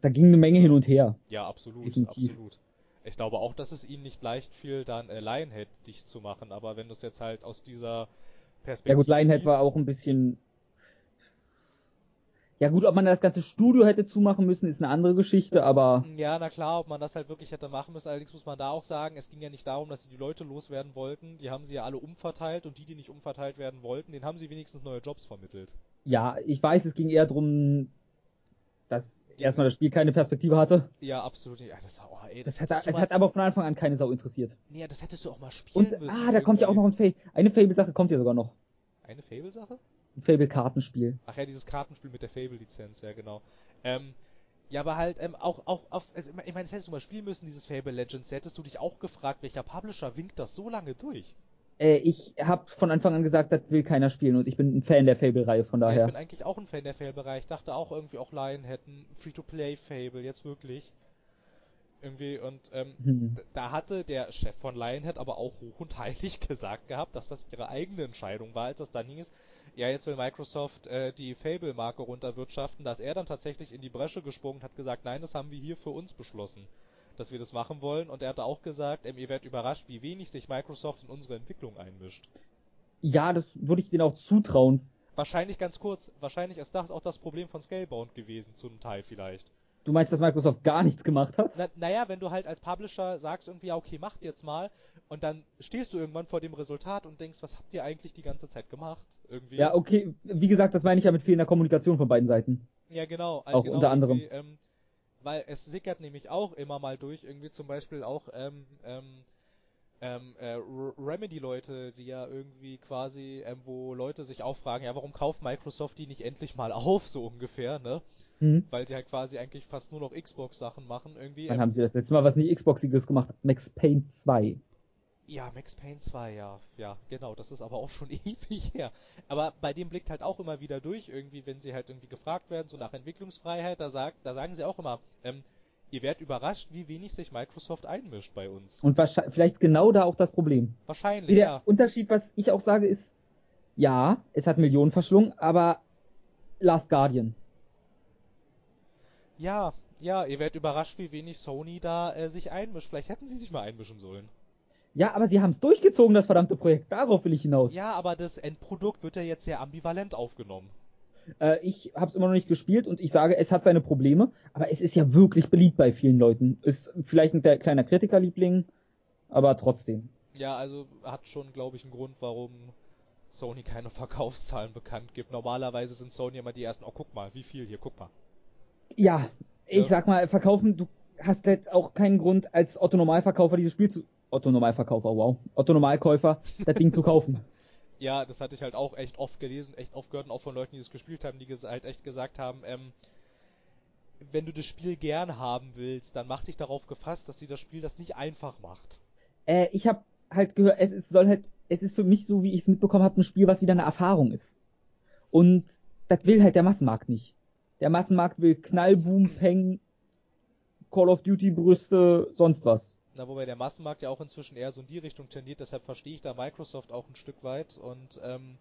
[SPEAKER 2] Da ging eine Menge hin und her.
[SPEAKER 1] ja, absolut,
[SPEAKER 2] Definitiv.
[SPEAKER 1] absolut. Ich glaube auch, dass es ihnen nicht leicht fiel, dann äh, Lionhead dicht zu machen, aber wenn du es jetzt halt aus dieser Perspektive
[SPEAKER 2] Ja gut, Lionhead
[SPEAKER 1] siehst-
[SPEAKER 2] war auch ein bisschen. Ja gut, ob man das ganze Studio hätte zumachen müssen, ist eine andere Geschichte, aber
[SPEAKER 1] Ja, na klar, ob man das halt wirklich hätte machen müssen. Allerdings muss man da auch sagen, es ging ja nicht darum, dass sie die Leute loswerden wollten. Die haben sie ja alle umverteilt und die, die nicht umverteilt werden wollten, denen haben sie wenigstens neue Jobs vermittelt.
[SPEAKER 2] ja, ich weiß, es ging eher drum, dass erstmal das Spiel keine Perspektive hatte.
[SPEAKER 1] Ja, absolut. Ja, das, oh, ey,
[SPEAKER 2] Das
[SPEAKER 1] das,
[SPEAKER 2] hat,
[SPEAKER 1] mal,
[SPEAKER 2] hat aber von Anfang an keine Sau interessiert.
[SPEAKER 1] nee, das hättest du auch mal spielen
[SPEAKER 2] Und,
[SPEAKER 1] müssen.
[SPEAKER 2] ah, da kommt ja auch noch
[SPEAKER 1] irgendwie.
[SPEAKER 2] ein Fable. Eine Fable-Sache kommt ja sogar noch.
[SPEAKER 1] Eine Fable-Sache?
[SPEAKER 2] Ein Fable-Kartenspiel.
[SPEAKER 1] Ach ja, dieses Kartenspiel mit der Fable-Lizenz, ja genau. Ähm, ja, aber halt, ähm, auch, auch, auf, also, ich meine, das hättest du mal spielen müssen, dieses Fable Legends. Hättest du dich auch gefragt, welcher Publisher winkt das so lange durch?
[SPEAKER 2] Äh, ich habe von Anfang an gesagt, das will keiner spielen und ich bin ein Fan der Fable-Reihe, von
[SPEAKER 1] Ja, ich
[SPEAKER 2] daher.
[SPEAKER 1] bin eigentlich auch ein Fan der Fable-Bereich. Ich dachte auch irgendwie auch Lion hätten Free-to-Play-Fable, jetzt wirklich. Irgendwie, und ähm,
[SPEAKER 2] Hm.
[SPEAKER 1] da hatte der Chef von Lionhead aber auch hoch und heilig <laughs> gesagt gehabt, dass das ihre eigene Entscheidung war, als das dann hieß, ja, jetzt will Microsoft äh, die Fable-Marke runterwirtschaften, dass er dann tatsächlich in die Bresche gesprungen und hat gesagt, nein, das haben wir hier für uns beschlossen, dass wir das machen wollen. Und er hatte auch gesagt, ähm, ihr werdet überrascht, wie wenig sich Microsoft in unsere Entwicklung einmischt.
[SPEAKER 2] Ja, das würde ich denen auch zutrauen.
[SPEAKER 1] Wahrscheinlich ganz kurz, wahrscheinlich ist das auch das Problem von Scalebound gewesen, zu einem Teil vielleicht.
[SPEAKER 2] Du meinst, dass Microsoft gar nichts gemacht hat?
[SPEAKER 1] Na, naja, wenn du halt als Publisher sagst irgendwie, ja, okay, macht jetzt mal, und dann stehst du irgendwann vor dem Resultat und denkst, was habt ihr eigentlich die ganze Zeit gemacht? Irgendwie.
[SPEAKER 2] Ja, okay. Wie gesagt, das meine ich ja mit fehlender Kommunikation von beiden Seiten.
[SPEAKER 1] Ja, genau.
[SPEAKER 2] Auch
[SPEAKER 1] genau
[SPEAKER 2] unter anderem.
[SPEAKER 1] Ähm, weil es sickert nämlich auch immer mal durch, irgendwie zum Beispiel auch, ähm, ähm, ähm, äh, Remedy-Leute, die ja irgendwie quasi, ähm, wo Leute sich auch fragen, ja, warum kauft Microsoft die nicht endlich mal auf, so ungefähr, ne?
[SPEAKER 2] Hm.
[SPEAKER 1] Weil die halt quasi eigentlich fast nur noch Xbox-Sachen machen, irgendwie.
[SPEAKER 2] Wann
[SPEAKER 1] Ähm,
[SPEAKER 2] haben sie das letzte Mal was nicht Xboxiges gemacht? Max Payne 2.
[SPEAKER 1] Ja, Max Payne 2, ja. Ja, genau, das ist aber auch schon <laughs> ewig her. Aber bei dem blickt halt auch immer wieder durch, irgendwie, wenn sie halt irgendwie gefragt werden, so nach Entwicklungsfreiheit, da sagt, da sagen sie auch immer, ähm, ihr werdet überrascht, wie wenig sich Microsoft einmischt bei uns.
[SPEAKER 2] Und wahrscheinlich, vielleicht genau da auch das Problem.
[SPEAKER 1] Wahrscheinlich,
[SPEAKER 2] Wie der
[SPEAKER 1] ja.
[SPEAKER 2] Unterschied, was ich auch sage, ist, ja, es hat Millionen verschlungen, aber Last Guardian.
[SPEAKER 1] Ja, ja, ihr werdet überrascht, wie wenig Sony da äh, sich einmischt. Vielleicht hätten sie sich mal einmischen sollen.
[SPEAKER 2] Ja, aber sie haben es durchgezogen, das verdammte Projekt. Darauf will ich hinaus.
[SPEAKER 1] Ja, aber das Endprodukt wird ja jetzt sehr ambivalent aufgenommen.
[SPEAKER 2] Äh, ich habe es immer noch nicht gespielt und ich sage, es hat seine Probleme, aber es ist ja wirklich beliebt bei vielen Leuten. Ist vielleicht ein kleiner Kritikerliebling, aber trotzdem.
[SPEAKER 1] Ja, also hat schon, glaube ich, einen Grund, warum Sony keine <laughs> Verkaufszahlen bekannt gibt. Normalerweise sind Sony immer die ersten, oh guck mal, wie viel hier, guck mal.
[SPEAKER 2] Ja, ich
[SPEAKER 1] Ja.
[SPEAKER 2] sag mal, verkaufen, du hast jetzt auch keinen Grund, als Otto Normalverkäufer dieses Spiel zu. Otto Normalverkäufer, wow. Otto Normalkäufer, das Ding zu kaufen. <laughs>
[SPEAKER 1] Ja, das hatte ich halt auch echt oft gelesen, echt oft gehört und auch von Leuten, die es gespielt haben, die halt echt gesagt haben, ähm, wenn du das Spiel gern haben willst, dann mach dich darauf gefasst, dass dir das Spiel das nicht einfach macht.
[SPEAKER 2] Äh, ich habe halt gehört, es ist, soll halt, es ist für mich so, wie ich es mitbekommen habe, ein Spiel, was wieder eine Erfahrung ist. Und das will halt der Massenmarkt nicht. Der Massenmarkt will Knall, Boom, Peng, Call of Duty Brüste, sonst was.
[SPEAKER 1] Na, wobei der Massenmarkt ja auch inzwischen eher so in die Richtung tendiert, deshalb verstehe ich da Microsoft auch ein Stück weit und ähm,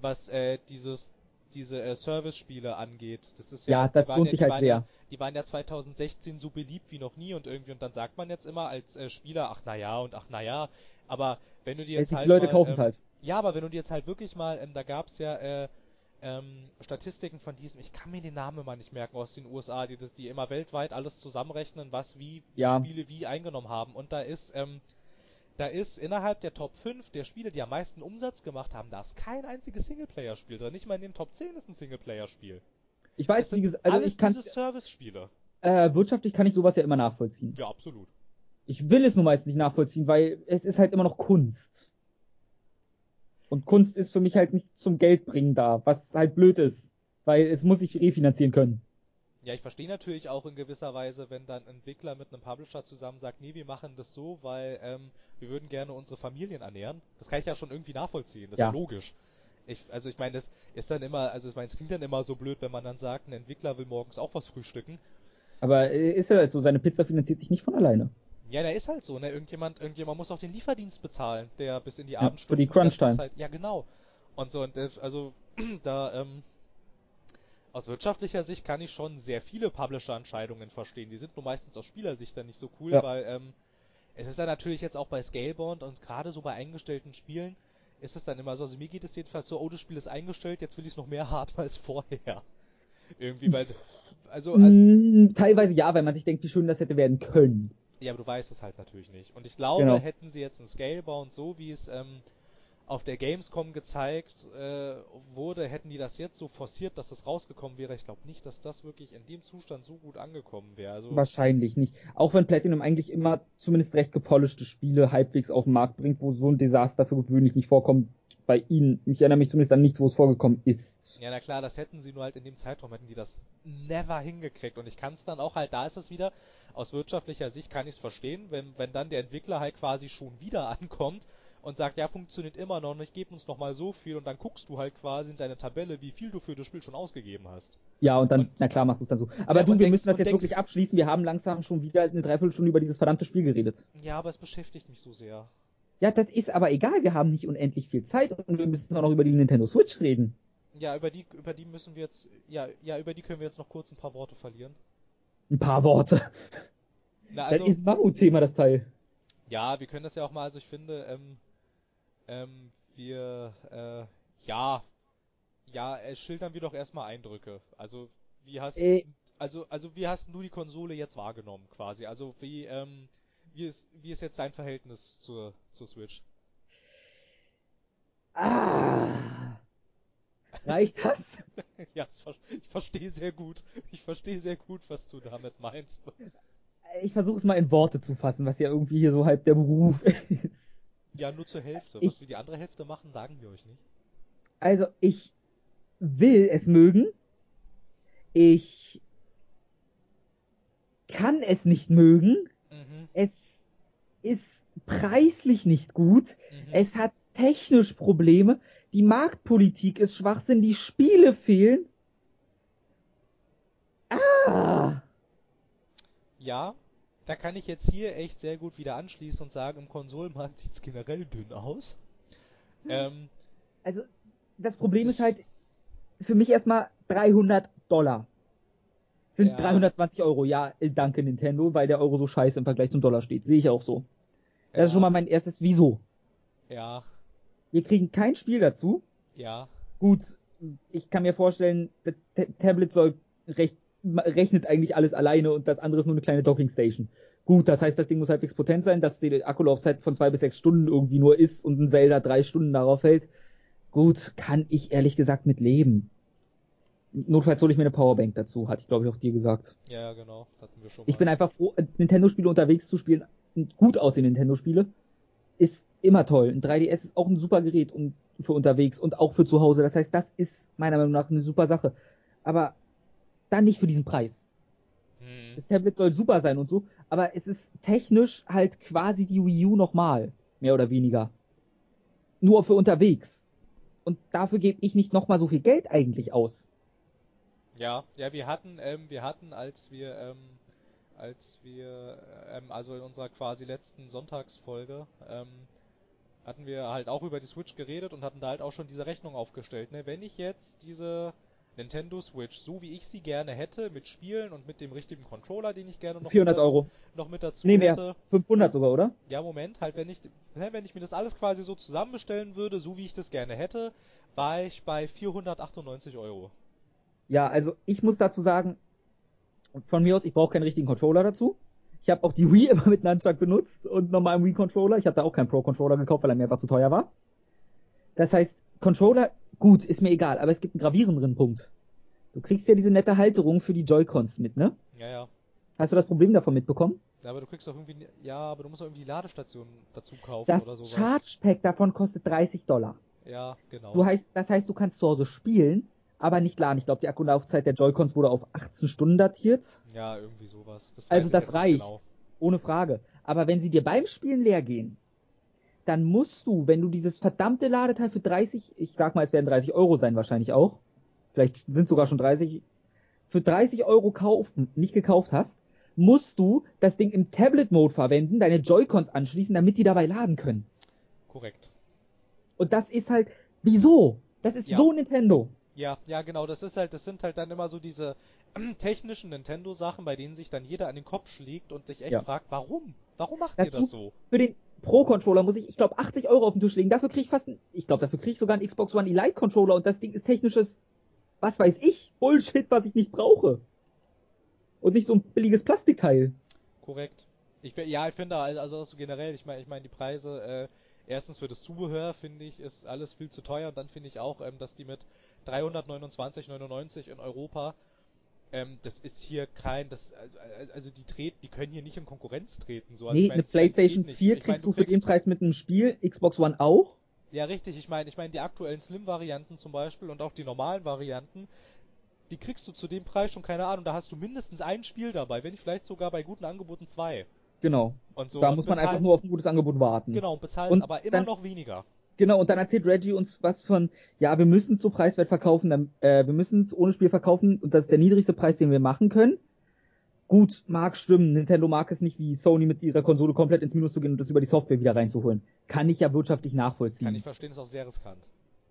[SPEAKER 1] was äh, dieses diese äh, Service-Spiele angeht. Das ist
[SPEAKER 2] ja,
[SPEAKER 1] ja
[SPEAKER 2] das lohnt
[SPEAKER 1] ja,
[SPEAKER 2] sich halt
[SPEAKER 1] waren,
[SPEAKER 2] sehr.
[SPEAKER 1] Die waren ja 2016 so beliebt wie noch nie und irgendwie und dann sagt man jetzt immer als äh, Spieler, ach naja und ach naja, aber wenn du dir jetzt
[SPEAKER 2] die
[SPEAKER 1] halt
[SPEAKER 2] Leute
[SPEAKER 1] mal,
[SPEAKER 2] kaufen
[SPEAKER 1] ähm,
[SPEAKER 2] es halt.
[SPEAKER 1] Ja, aber wenn du dir jetzt halt wirklich mal, ähm, da gab's ja äh, ähm, Statistiken von diesem, ich kann mir den Namen mal nicht merken, aus den USA, die, das, die immer weltweit alles zusammenrechnen, was wie,
[SPEAKER 2] Ja.
[SPEAKER 1] Spiele wie eingenommen haben. Und da ist, ähm, da ist innerhalb der Top 5 der Spiele, die am meisten Umsatz gemacht haben, da ist kein einziges Singleplayer-Spiel drin. Nicht mal in den Top 10 ist ein Singleplayer-Spiel.
[SPEAKER 2] Ich weiß, wie gesagt, also
[SPEAKER 1] alles
[SPEAKER 2] ich kann
[SPEAKER 1] Service-Spiele.
[SPEAKER 2] äh, wirtschaftlich kann ich sowas ja immer nachvollziehen.
[SPEAKER 1] Ja, absolut.
[SPEAKER 2] Ich will es nur meist nicht nachvollziehen, weil es ist halt immer noch Kunst. Und Kunst ist für mich halt nicht zum Geldbringen da, was halt blöd ist, weil es muss sich refinanzieren können.
[SPEAKER 1] Ja, ich verstehe natürlich auch in gewisser Weise, wenn dann ein Entwickler mit einem Publisher zusammen sagt, nee, wir machen das so, weil ähm, wir würden gerne unsere Familien ernähren. Das kann ich ja schon irgendwie nachvollziehen, das
[SPEAKER 2] Ja.
[SPEAKER 1] ist ja logisch. Ich, also ich meine, das ist dann immer, also ich meine, es klingt dann immer so blöd, wenn man dann sagt, ein Entwickler will morgens auch was frühstücken.
[SPEAKER 2] Aber äh, ist ja halt so, seine Pizza finanziert sich nicht von alleine.
[SPEAKER 1] Ja, der ist halt so, ne? Irgendjemand, irgendjemand muss auch den Lieferdienst bezahlen, der bis in die
[SPEAKER 2] Ja,
[SPEAKER 1] Abendstunden
[SPEAKER 2] für die Crunch-Time.
[SPEAKER 1] Ja, genau. Und so, und das, also <clears throat> da, ähm, aus wirtschaftlicher Sicht kann ich schon sehr viele Publisher-Entscheidungen verstehen. Die sind nur meistens aus Spielersicht dann nicht so cool,
[SPEAKER 2] Ja.
[SPEAKER 1] weil ähm, es ist dann natürlich jetzt auch bei Scalebound und gerade so bei eingestellten Spielen ist es dann immer so, also mir geht es jedenfalls so, oh, das Spiel ist eingestellt, jetzt will ich es noch mehr <laughs> haben als vorher. Irgendwie, weil, also, also
[SPEAKER 2] Mm, teilweise ja, weil man sich denkt, wie schön das hätte werden können.
[SPEAKER 1] Ja, aber du weißt es halt natürlich nicht. Und ich glaube,
[SPEAKER 2] Genau.
[SPEAKER 1] hätten sie jetzt ein Scalebound so, wie es ähm, auf der Gamescom gezeigt äh, wurde, hätten die das jetzt so forciert, dass es rausgekommen wäre. Ich glaube nicht, dass das wirklich in dem Zustand so gut angekommen wäre. Also,
[SPEAKER 2] Wahrscheinlich nicht. Auch wenn Platinum eigentlich immer zumindest recht gepolischte Spiele halbwegs auf den Markt bringt, wo so ein Desaster für gewöhnlich nicht vorkommt. Bei ihnen, ich erinnere mich zumindest an nichts, wo es vorgekommen ist.
[SPEAKER 1] ja, na klar, das hätten sie nur halt in dem Zeitraum, hätten die das never hingekriegt. Und ich kann es dann auch halt, da ist es wieder, aus wirtschaftlicher Sicht kann ich es verstehen, wenn, wenn dann der Entwickler halt quasi schon wieder <laughs> ankommt und sagt, ja, funktioniert immer noch nicht, gib uns noch mal so viel und dann guckst du halt quasi in deine Tabelle, wie viel du für das Spiel schon ausgegeben hast.
[SPEAKER 2] Ja, und dann,
[SPEAKER 1] Und-
[SPEAKER 2] na klar, machst du es dann so. Aber
[SPEAKER 1] Ja,
[SPEAKER 2] du, wir
[SPEAKER 1] denkst-
[SPEAKER 2] müssen das jetzt
[SPEAKER 1] denkst-
[SPEAKER 2] wirklich abschließen. Wir haben langsam schon wieder eine Dreiviertelstunde über dieses verdammte Spiel geredet.
[SPEAKER 1] Ja, aber es beschäftigt mich so sehr.
[SPEAKER 2] Ja, das ist aber egal. Wir haben nicht unendlich viel Zeit und wir müssen auch noch über die Nintendo Switch reden.
[SPEAKER 1] Ja, über die, über die müssen wir jetzt, ja, ja, über die können wir jetzt noch kurz ein paar Worte verlieren.
[SPEAKER 2] Ein paar Worte.
[SPEAKER 1] Na, also,
[SPEAKER 2] das ist Mammutthema, das Teil.
[SPEAKER 1] ja, wir können das ja auch mal, also ich finde, ähm, ähm, wir, äh, ja, ja, äh, schildern wir doch erstmal Eindrücke. Also, wie hast,
[SPEAKER 2] Äh.
[SPEAKER 1] also, also, wie hast du die Konsole jetzt wahrgenommen, quasi? Also, wie, ähm, wie ist, wie ist jetzt dein Verhältnis zur, zur Switch?
[SPEAKER 2] Ah. Reicht das? <laughs>
[SPEAKER 1] ja, ich verstehe sehr gut, ich verstehe sehr gut, was du damit meinst.
[SPEAKER 2] Ich versuche es mal in Worte zu fassen, was ja irgendwie hier so halb der Beruf ist.
[SPEAKER 1] Ja, nur zur Hälfte.
[SPEAKER 2] Ich-
[SPEAKER 1] Was wir die andere Hälfte machen, sagen wir euch nicht.
[SPEAKER 2] Also, ich will es mögen. Ich kann es nicht mögen.
[SPEAKER 1] Mhm.
[SPEAKER 2] Es ist preislich nicht gut.
[SPEAKER 1] Mhm.
[SPEAKER 2] Es hat technisch Probleme. Die Marktpolitik ist Schwachsinn. Die Spiele fehlen. Ah!
[SPEAKER 1] Ja, da kann ich jetzt hier echt sehr gut wieder anschließen und sagen, im Konsolenmarkt <laughs> sieht's generell dünn aus. Ähm,
[SPEAKER 2] Also, das Problem
[SPEAKER 1] Das-
[SPEAKER 2] ist halt für mich erstmal 300 Dollar. Sind
[SPEAKER 1] Ja.
[SPEAKER 2] 320 Euro. Ja, äh, danke Nintendo, weil der Euro so scheiße im Vergleich zum Dollar steht. Sehe ich auch so. Das ist
[SPEAKER 1] ja,
[SPEAKER 2] schon mal mein erstes Wieso.
[SPEAKER 1] Ja,
[SPEAKER 2] Wir kriegen kein Spiel dazu.
[SPEAKER 1] ja,
[SPEAKER 2] Gut, ich kann mir vorstellen, das Ta- Tablet soll recht, rechnet eigentlich alles alleine und das andere ist nur eine kleine Dockingstation. Gut, das heißt, das Ding muss halbwegs potent sein, dass die Akkulaufzeit von zwei bis sechs Stunden irgendwie nur ist und ein Zelda drei Stunden darauf hält. Gut, kann ich ehrlich gesagt mit leben. Notfalls hole ich mir eine Powerbank dazu, hatte ich glaube ich auch dir gesagt.
[SPEAKER 1] Ja, genau. Hatten wir schon
[SPEAKER 2] Ich
[SPEAKER 1] mal.
[SPEAKER 2] bin einfach froh, äh, Nintendo-Spiele unterwegs zu spielen, gut aussehende Nintendo-Spiele, ist immer toll. Ein 3DS ist auch ein super Gerät und für unterwegs und auch für zu Hause. Das heißt, das ist meiner Meinung nach eine super Sache. Aber dann nicht für diesen Preis.
[SPEAKER 1] Hm.
[SPEAKER 2] Das Tablet soll super sein und so, aber es ist technisch halt quasi die Wii U nochmal. Mehr oder weniger. Nur für unterwegs. Und dafür gebe ich nicht nochmal so viel Geld eigentlich aus.
[SPEAKER 1] Ja, ja, wir hatten, ähm, wir hatten, als wir, ähm, als wir, ähm, also in unserer quasi letzten Sonntagsfolge, ähm, hatten wir halt auch über die Switch geredet und hatten da halt auch schon diese Rechnung aufgestellt, ne? Wenn ich jetzt diese Nintendo Switch, so wie ich sie gerne hätte, mit Spielen und mit dem richtigen Controller, den ich gerne noch
[SPEAKER 2] 400
[SPEAKER 1] mit dazu,
[SPEAKER 2] Euro.
[SPEAKER 1] noch mit dazu
[SPEAKER 2] Nee, mehr.
[SPEAKER 1] hätte,
[SPEAKER 2] 500 sogar, oder?
[SPEAKER 1] ja, Moment, halt, wenn ich, ne, wenn ich mir das alles quasi so zusammenbestellen würde, so wie ich das gerne hätte, war ich bei 498 Euro.
[SPEAKER 2] Ja, also ich muss dazu sagen, von mir aus, ich brauche keinen richtigen Controller dazu. Ich habe auch die Wii immer mit Nunchuck benutzt und nochmal einen Wii-Controller. Ich habe da auch keinen Pro-Controller gekauft, weil er mir einfach zu teuer war. Das heißt, Controller, gut, ist mir egal, aber es gibt einen gravierenderen Punkt. Du kriegst ja diese nette Halterung für die Joy-Cons mit, ne?
[SPEAKER 1] Ja, ja.
[SPEAKER 2] Hast du das Problem davon mitbekommen?
[SPEAKER 1] Ja, aber du kriegst doch irgendwie, ja, aber du musst doch irgendwie die Ladestation dazu kaufen
[SPEAKER 2] Das
[SPEAKER 1] oder sowas.
[SPEAKER 2] Charge Pack davon kostet 30 Dollar.
[SPEAKER 1] Ja, genau.
[SPEAKER 2] Du heißt, das heißt, du kannst zu Hause spielen, aber nicht laden. Ich glaube, die Akkulaufzeit der Joy-Cons wurde auf 18 Stunden datiert.
[SPEAKER 1] ja, irgendwie sowas. Das
[SPEAKER 2] Also das reicht.
[SPEAKER 1] Genau.
[SPEAKER 2] Ohne Frage. Aber wenn sie dir beim Spielen leer gehen, dann musst du, wenn du dieses verdammte Ladeteil für 30, ich sag mal, es werden 30 Euro sein wahrscheinlich auch, vielleicht sind sogar schon 30, für 30 Euro kaufen, nicht gekauft hast, musst du das Ding im Tablet-Mode verwenden, deine Joy-Cons anschließen, damit die dabei laden können.
[SPEAKER 1] Korrekt.
[SPEAKER 2] Und das ist halt, wieso? Das ist
[SPEAKER 1] Ja.
[SPEAKER 2] so Nintendo.
[SPEAKER 1] Ja, ja, genau. Das ist halt, das sind halt dann immer so diese <clears throat> technischen Nintendo-Sachen, bei denen sich dann jeder an den Kopf schlägt und sich echt
[SPEAKER 2] Ja.
[SPEAKER 1] fragt, warum? Warum macht
[SPEAKER 2] Dazu-
[SPEAKER 1] ihr das so?
[SPEAKER 2] Für den Pro-Controller muss ich, ich glaube, 80 Euro auf den Tisch legen. Dafür kriege ich fast, ein, ich glaube, dafür kriege ich sogar einen Xbox One Elite-Controller und das Ding ist technisches, was weiß ich, Bullshit, was ich nicht brauche. Und nicht so ein billiges Plastikteil.
[SPEAKER 1] Korrekt. Ich, ja, ich finde also also so generell, ich meine, ich meine die Preise, äh, erstens für das Zubehör finde ich ist alles viel zu teuer und dann finde ich auch, ähm, dass die mit 329,99 in Europa, ähm, das ist hier kein, das also, also die treten, die können hier nicht in Konkurrenz treten, so. Also
[SPEAKER 2] nee,
[SPEAKER 1] ich mein,
[SPEAKER 2] eine PlayStation
[SPEAKER 1] nicht.
[SPEAKER 2] 4
[SPEAKER 1] Ich mein,
[SPEAKER 2] kriegst du für den
[SPEAKER 1] kriegst-
[SPEAKER 2] Preis mit einem Spiel, Xbox One auch.
[SPEAKER 1] Ja, richtig. Ich meine, ich meine die aktuellen Slim-Varianten zum Beispiel und auch die normalen Varianten, die kriegst du zu dem Preis schon keine Ahnung. Da hast du mindestens ein Spiel dabei, wenn nicht vielleicht sogar bei guten Angeboten zwei.
[SPEAKER 2] Genau.
[SPEAKER 1] Und so
[SPEAKER 2] da
[SPEAKER 1] und
[SPEAKER 2] muss man einfach nur auf ein gutes Angebot warten.
[SPEAKER 1] genau und bezahlst
[SPEAKER 2] Und
[SPEAKER 1] aber immer noch weniger.
[SPEAKER 2] Genau, und dann erzählt Reggie uns was von, ja, wir müssen es so preiswert verkaufen, dann, äh, wir müssen es ohne Spiel verkaufen und das ist der niedrigste Preis, den wir machen können. Gut, mag stimmen, Nintendo mag es nicht, wie Sony mit ihrer Konsole komplett ins Minus zu gehen und das über die Software wieder reinzuholen. Kann ich ja wirtschaftlich nachvollziehen.
[SPEAKER 1] Kann ich verstehen, ist auch sehr riskant.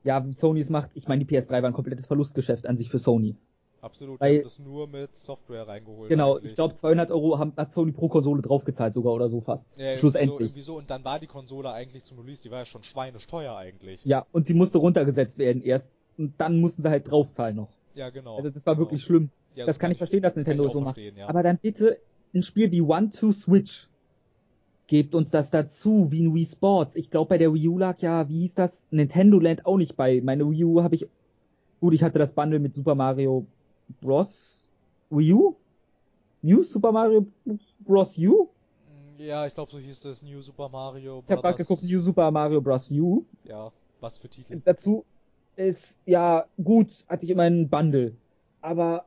[SPEAKER 2] Ja, wie Sony es macht, ich meine, die PS3 war ein komplettes Verlustgeschäft an sich für Sony.
[SPEAKER 1] Absolut.
[SPEAKER 2] Weil-
[SPEAKER 1] die haben das nur mit Software reingeholt.
[SPEAKER 2] Genau,
[SPEAKER 1] eigentlich.
[SPEAKER 2] ich glaube 200 Euro haben, hat Sony pro Konsole draufgezahlt sogar oder so fast.
[SPEAKER 1] ja, So,
[SPEAKER 2] Schlussendlich.
[SPEAKER 1] irgendwie so. Und dann war die Konsole eigentlich zum Release, die war ja schon schweinesteuer eigentlich.
[SPEAKER 2] Ja, und sie musste runtergesetzt werden erst und dann mussten sie halt draufzahlen noch.
[SPEAKER 1] Ja, genau.
[SPEAKER 2] Also das war
[SPEAKER 1] genau.
[SPEAKER 2] wirklich schlimm.
[SPEAKER 1] Ja,
[SPEAKER 2] das kann ich verstehen, dass Nintendo so macht.
[SPEAKER 1] Ja.
[SPEAKER 2] Aber dann bitte ein Spiel wie One Two Switch. Gebt uns das dazu, wie ein Wii Sports. Ich glaube, bei der Wii U lag ja, wie hieß das? Nintendo Land auch nicht bei. Meine Wii U habe ich. Gut, ich hatte das Bundle mit Super Mario Bros. Wii U? New Super Mario Bros. U?
[SPEAKER 1] ja, ich glaube, so hieß das New Super Mario.
[SPEAKER 2] Ich habe gerade geguckt, New Super Mario Bros. U.
[SPEAKER 1] Ja, was für Titel.
[SPEAKER 2] Dazu ist, ja, gut, hatte ich immer einen Bundle. Aber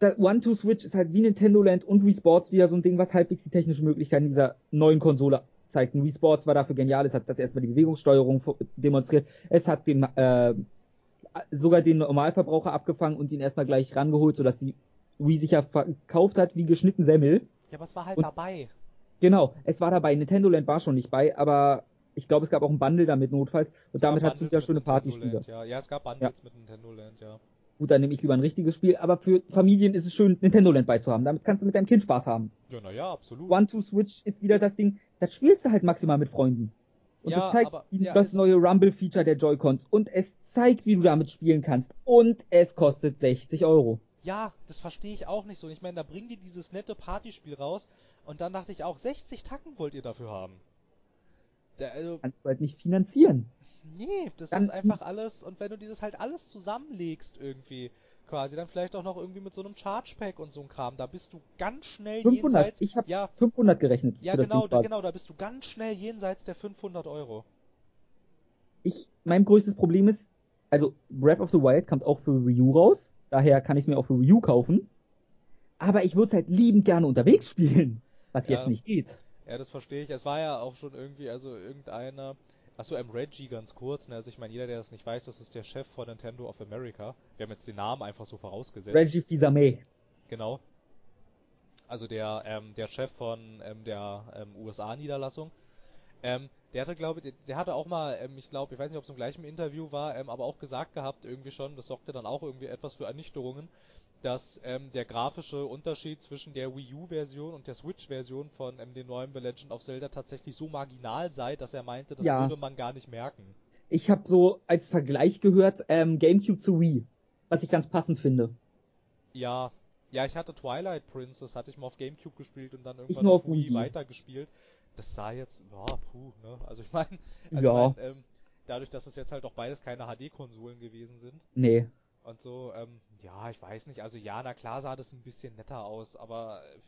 [SPEAKER 2] One-Two-Switch ist halt wie Nintendo Land und Wii Sports wieder so ein Ding, was halbwegs die technischen Möglichkeiten dieser neuen Konsole zeigt. Wii Sports war dafür genial. Es hat das erstmal die Bewegungssteuerung demonstriert. Es hat den, äh, sogar den Normalverbraucher abgefangen und ihn erstmal gleich rangeholt, sodass die Wii sich ja verkauft hat wie geschnitten Semmel.
[SPEAKER 1] Ja, aber es war halt
[SPEAKER 2] Und-
[SPEAKER 1] dabei.
[SPEAKER 2] Genau, es war dabei. Nintendo Land war schon nicht bei, aber ich glaube, es gab auch ein Bundle damit notfalls. Und damit
[SPEAKER 1] Es gab
[SPEAKER 2] hat es wieder schöne Partyspiele.
[SPEAKER 1] Ja. ja, es gab Bundles mit Nintendo Land, ja.
[SPEAKER 2] Gut, dann nehme ich lieber ein richtiges Spiel, aber für Familien ist es schön, Nintendo Land beizuhaben. Damit kannst du mit deinem Kind Spaß haben.
[SPEAKER 1] Ja, naja, absolut.
[SPEAKER 2] One Two Switch ist wieder das Ding, das spielst du halt maximal mit Freunden. Und
[SPEAKER 1] Ja,
[SPEAKER 2] das zeigt
[SPEAKER 1] aber-
[SPEAKER 2] die-
[SPEAKER 1] ja,
[SPEAKER 2] das neue Rumble-Feature der Joy-Cons. Und es zeigt, wie du damit spielen kannst. Und es kostet 60 Euro.
[SPEAKER 1] Ja, das verstehe ich auch nicht so. Ich meine, da bringen die dieses nette Partyspiel raus und dann dachte ich auch, 60 Tacken wollt ihr dafür haben. Da, also,
[SPEAKER 2] Kannst du halt nicht finanzieren.
[SPEAKER 1] nee, das
[SPEAKER 2] Dann-
[SPEAKER 1] ist einfach alles und wenn du dieses halt alles zusammenlegst irgendwie, quasi dann vielleicht auch noch irgendwie mit so einem Charge Pack und so ein Kram. Da bist du ganz schnell
[SPEAKER 2] 500,
[SPEAKER 1] jenseits.
[SPEAKER 2] ich habe
[SPEAKER 1] ja,
[SPEAKER 2] 500 gerechnet.
[SPEAKER 1] ja genau, da, genau, da bist du ganz schnell jenseits der 500 Euro.
[SPEAKER 2] Ich, mein größtes Problem ist, also Breath of the Wild kommt auch für Wii U raus, daher kann ich es mir auch für Wii U kaufen. Aber ich würde es halt liebend gerne unterwegs <laughs> spielen, was
[SPEAKER 1] Ja.
[SPEAKER 2] jetzt nicht geht.
[SPEAKER 1] Ja, das verstehe ich. Es war ja auch schon irgendwie, also irgendeiner. Achso, M. Reggie ganz kurz, ne? Also ich meine, jeder, der das nicht weiß, das ist der Chef von Nintendo of America. Wir haben jetzt den Namen einfach so vorausgesetzt.
[SPEAKER 2] Reggie Fils-Aimé.
[SPEAKER 1] Genau. Also der, ähm, der Chef von ähm, der ähm, USA-Niederlassung. Ähm, der hatte, glaube ich, der hatte auch mal, ähm, ich glaube, ich weiß nicht, ob es im gleichen Interview war, ähm, aber auch gesagt gehabt, irgendwie schon, das sorgte dann auch irgendwie etwas für Ernüchterungen, dass ähm, der grafische Unterschied zwischen der Wii U-Version und der Switch-Version von ähm, dem neuen The Legend of Zelda tatsächlich so marginal sei, dass er meinte, das
[SPEAKER 2] Ja.
[SPEAKER 1] würde man gar nicht merken.
[SPEAKER 2] Ich habe so als Vergleich gehört ähm, GameCube zu Wii, was ich ganz passend finde.
[SPEAKER 1] Ja, ja, ich hatte Twilight Princess, hatte ich mal auf Gamecube gespielt und dann irgendwann
[SPEAKER 2] nur
[SPEAKER 1] auf
[SPEAKER 2] auf
[SPEAKER 1] Wii
[SPEAKER 2] Wii.
[SPEAKER 1] weitergespielt. Das sah jetzt, ja, puh, ne? Also ich meine, also
[SPEAKER 2] Ja.
[SPEAKER 1] ich mein, ähm, dadurch, dass es jetzt halt auch beides keine HD-Konsolen gewesen sind
[SPEAKER 2] Nee.
[SPEAKER 1] Und so, ähm, ja, ich weiß nicht, also ja, na klar sah das ein bisschen netter aus, aber äh,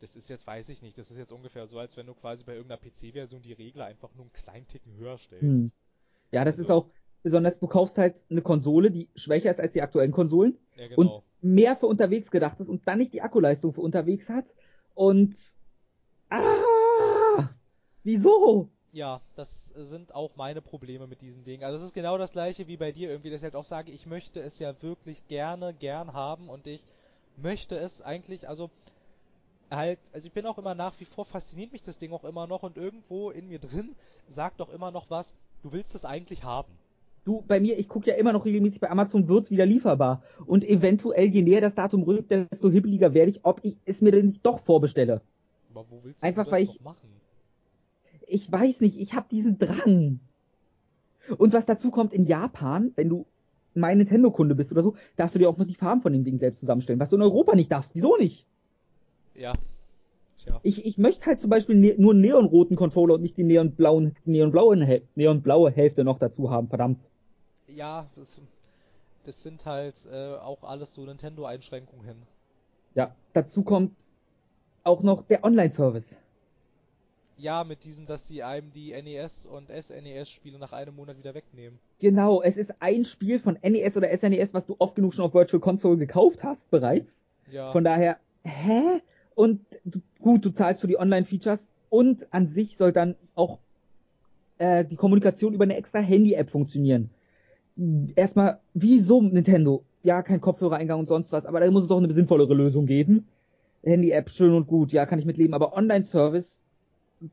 [SPEAKER 1] das ist jetzt, weiß ich nicht, das ist jetzt ungefähr so, als wenn du quasi bei irgendeiner PC-Version die Regler einfach nur einen kleinen Ticken höher stellst.
[SPEAKER 2] Hm. Ja, das ist
[SPEAKER 1] Also-
[SPEAKER 2] auch besonders, du kaufst halt eine Konsole, die schwächer ist als die aktuellen Konsolen
[SPEAKER 1] Ja, genau.
[SPEAKER 2] und mehr für unterwegs gedacht ist und dann nicht die Akkuleistung für unterwegs hat. Und ah, wieso?
[SPEAKER 1] Ja, das sind auch meine Probleme mit diesem Ding. Also es ist genau das gleiche wie bei dir irgendwie, dass ich halt auch sage, ich möchte es ja wirklich gerne, gern haben und ich möchte es eigentlich, also halt, also ich bin auch immer nach wie vor, fasziniert mich das Ding auch immer noch und irgendwo in mir drin sagt doch immer noch was, du willst es eigentlich haben.
[SPEAKER 2] Du, bei mir, ich gucke ja immer noch regelmäßig bei Amazon, wird's wieder lieferbar. Und eventuell, je näher das Datum rückt, desto hibbeliger werde ich, ob ich es mir denn nicht doch vorbestelle.
[SPEAKER 1] Aber wo willst
[SPEAKER 2] Einfach,
[SPEAKER 1] du das
[SPEAKER 2] weil ich-
[SPEAKER 1] machen?
[SPEAKER 2] Ich weiß nicht, ich habe diesen Drang. Und was dazu kommt, in Japan, wenn du mein Nintendo-Kunde bist oder so, darfst du dir auch noch die Farben von dem Ding selbst zusammenstellen, was du in Europa nicht darfst. Wieso nicht?
[SPEAKER 1] Ja. Tja.
[SPEAKER 2] Ich, ich möchte halt zum Beispiel ne nur einen neonroten Controller und nicht die neonblauen, neonblaue, neonblaue Hälfte noch dazu haben, verdammt.
[SPEAKER 1] Ja, das, das sind halt äh, auch alles so Nintendo-Einschränkungen.
[SPEAKER 2] Ja, dazu kommt auch noch der Online-Service.
[SPEAKER 1] Ja, mit diesem, dass sie einem die NES und SNES-Spiele nach einem Monat wieder wegnehmen.
[SPEAKER 2] Genau, es ist ein Spiel von NES oder SNES, was du oft genug schon auf Virtual Console gekauft hast bereits.
[SPEAKER 1] Ja.
[SPEAKER 2] Von daher, hä? Und gut, du zahlst für die Online-Features und an sich soll dann auch äh, die Kommunikation über eine extra Handy-App funktionieren. Erstmal, wieso Nintendo? Ja, kein Kopfhörereingang und sonst was, aber da muss es doch eine sinnvollere Lösung geben. Handy-App, schön und gut, ja, kann ich mitleben, aber Online-Service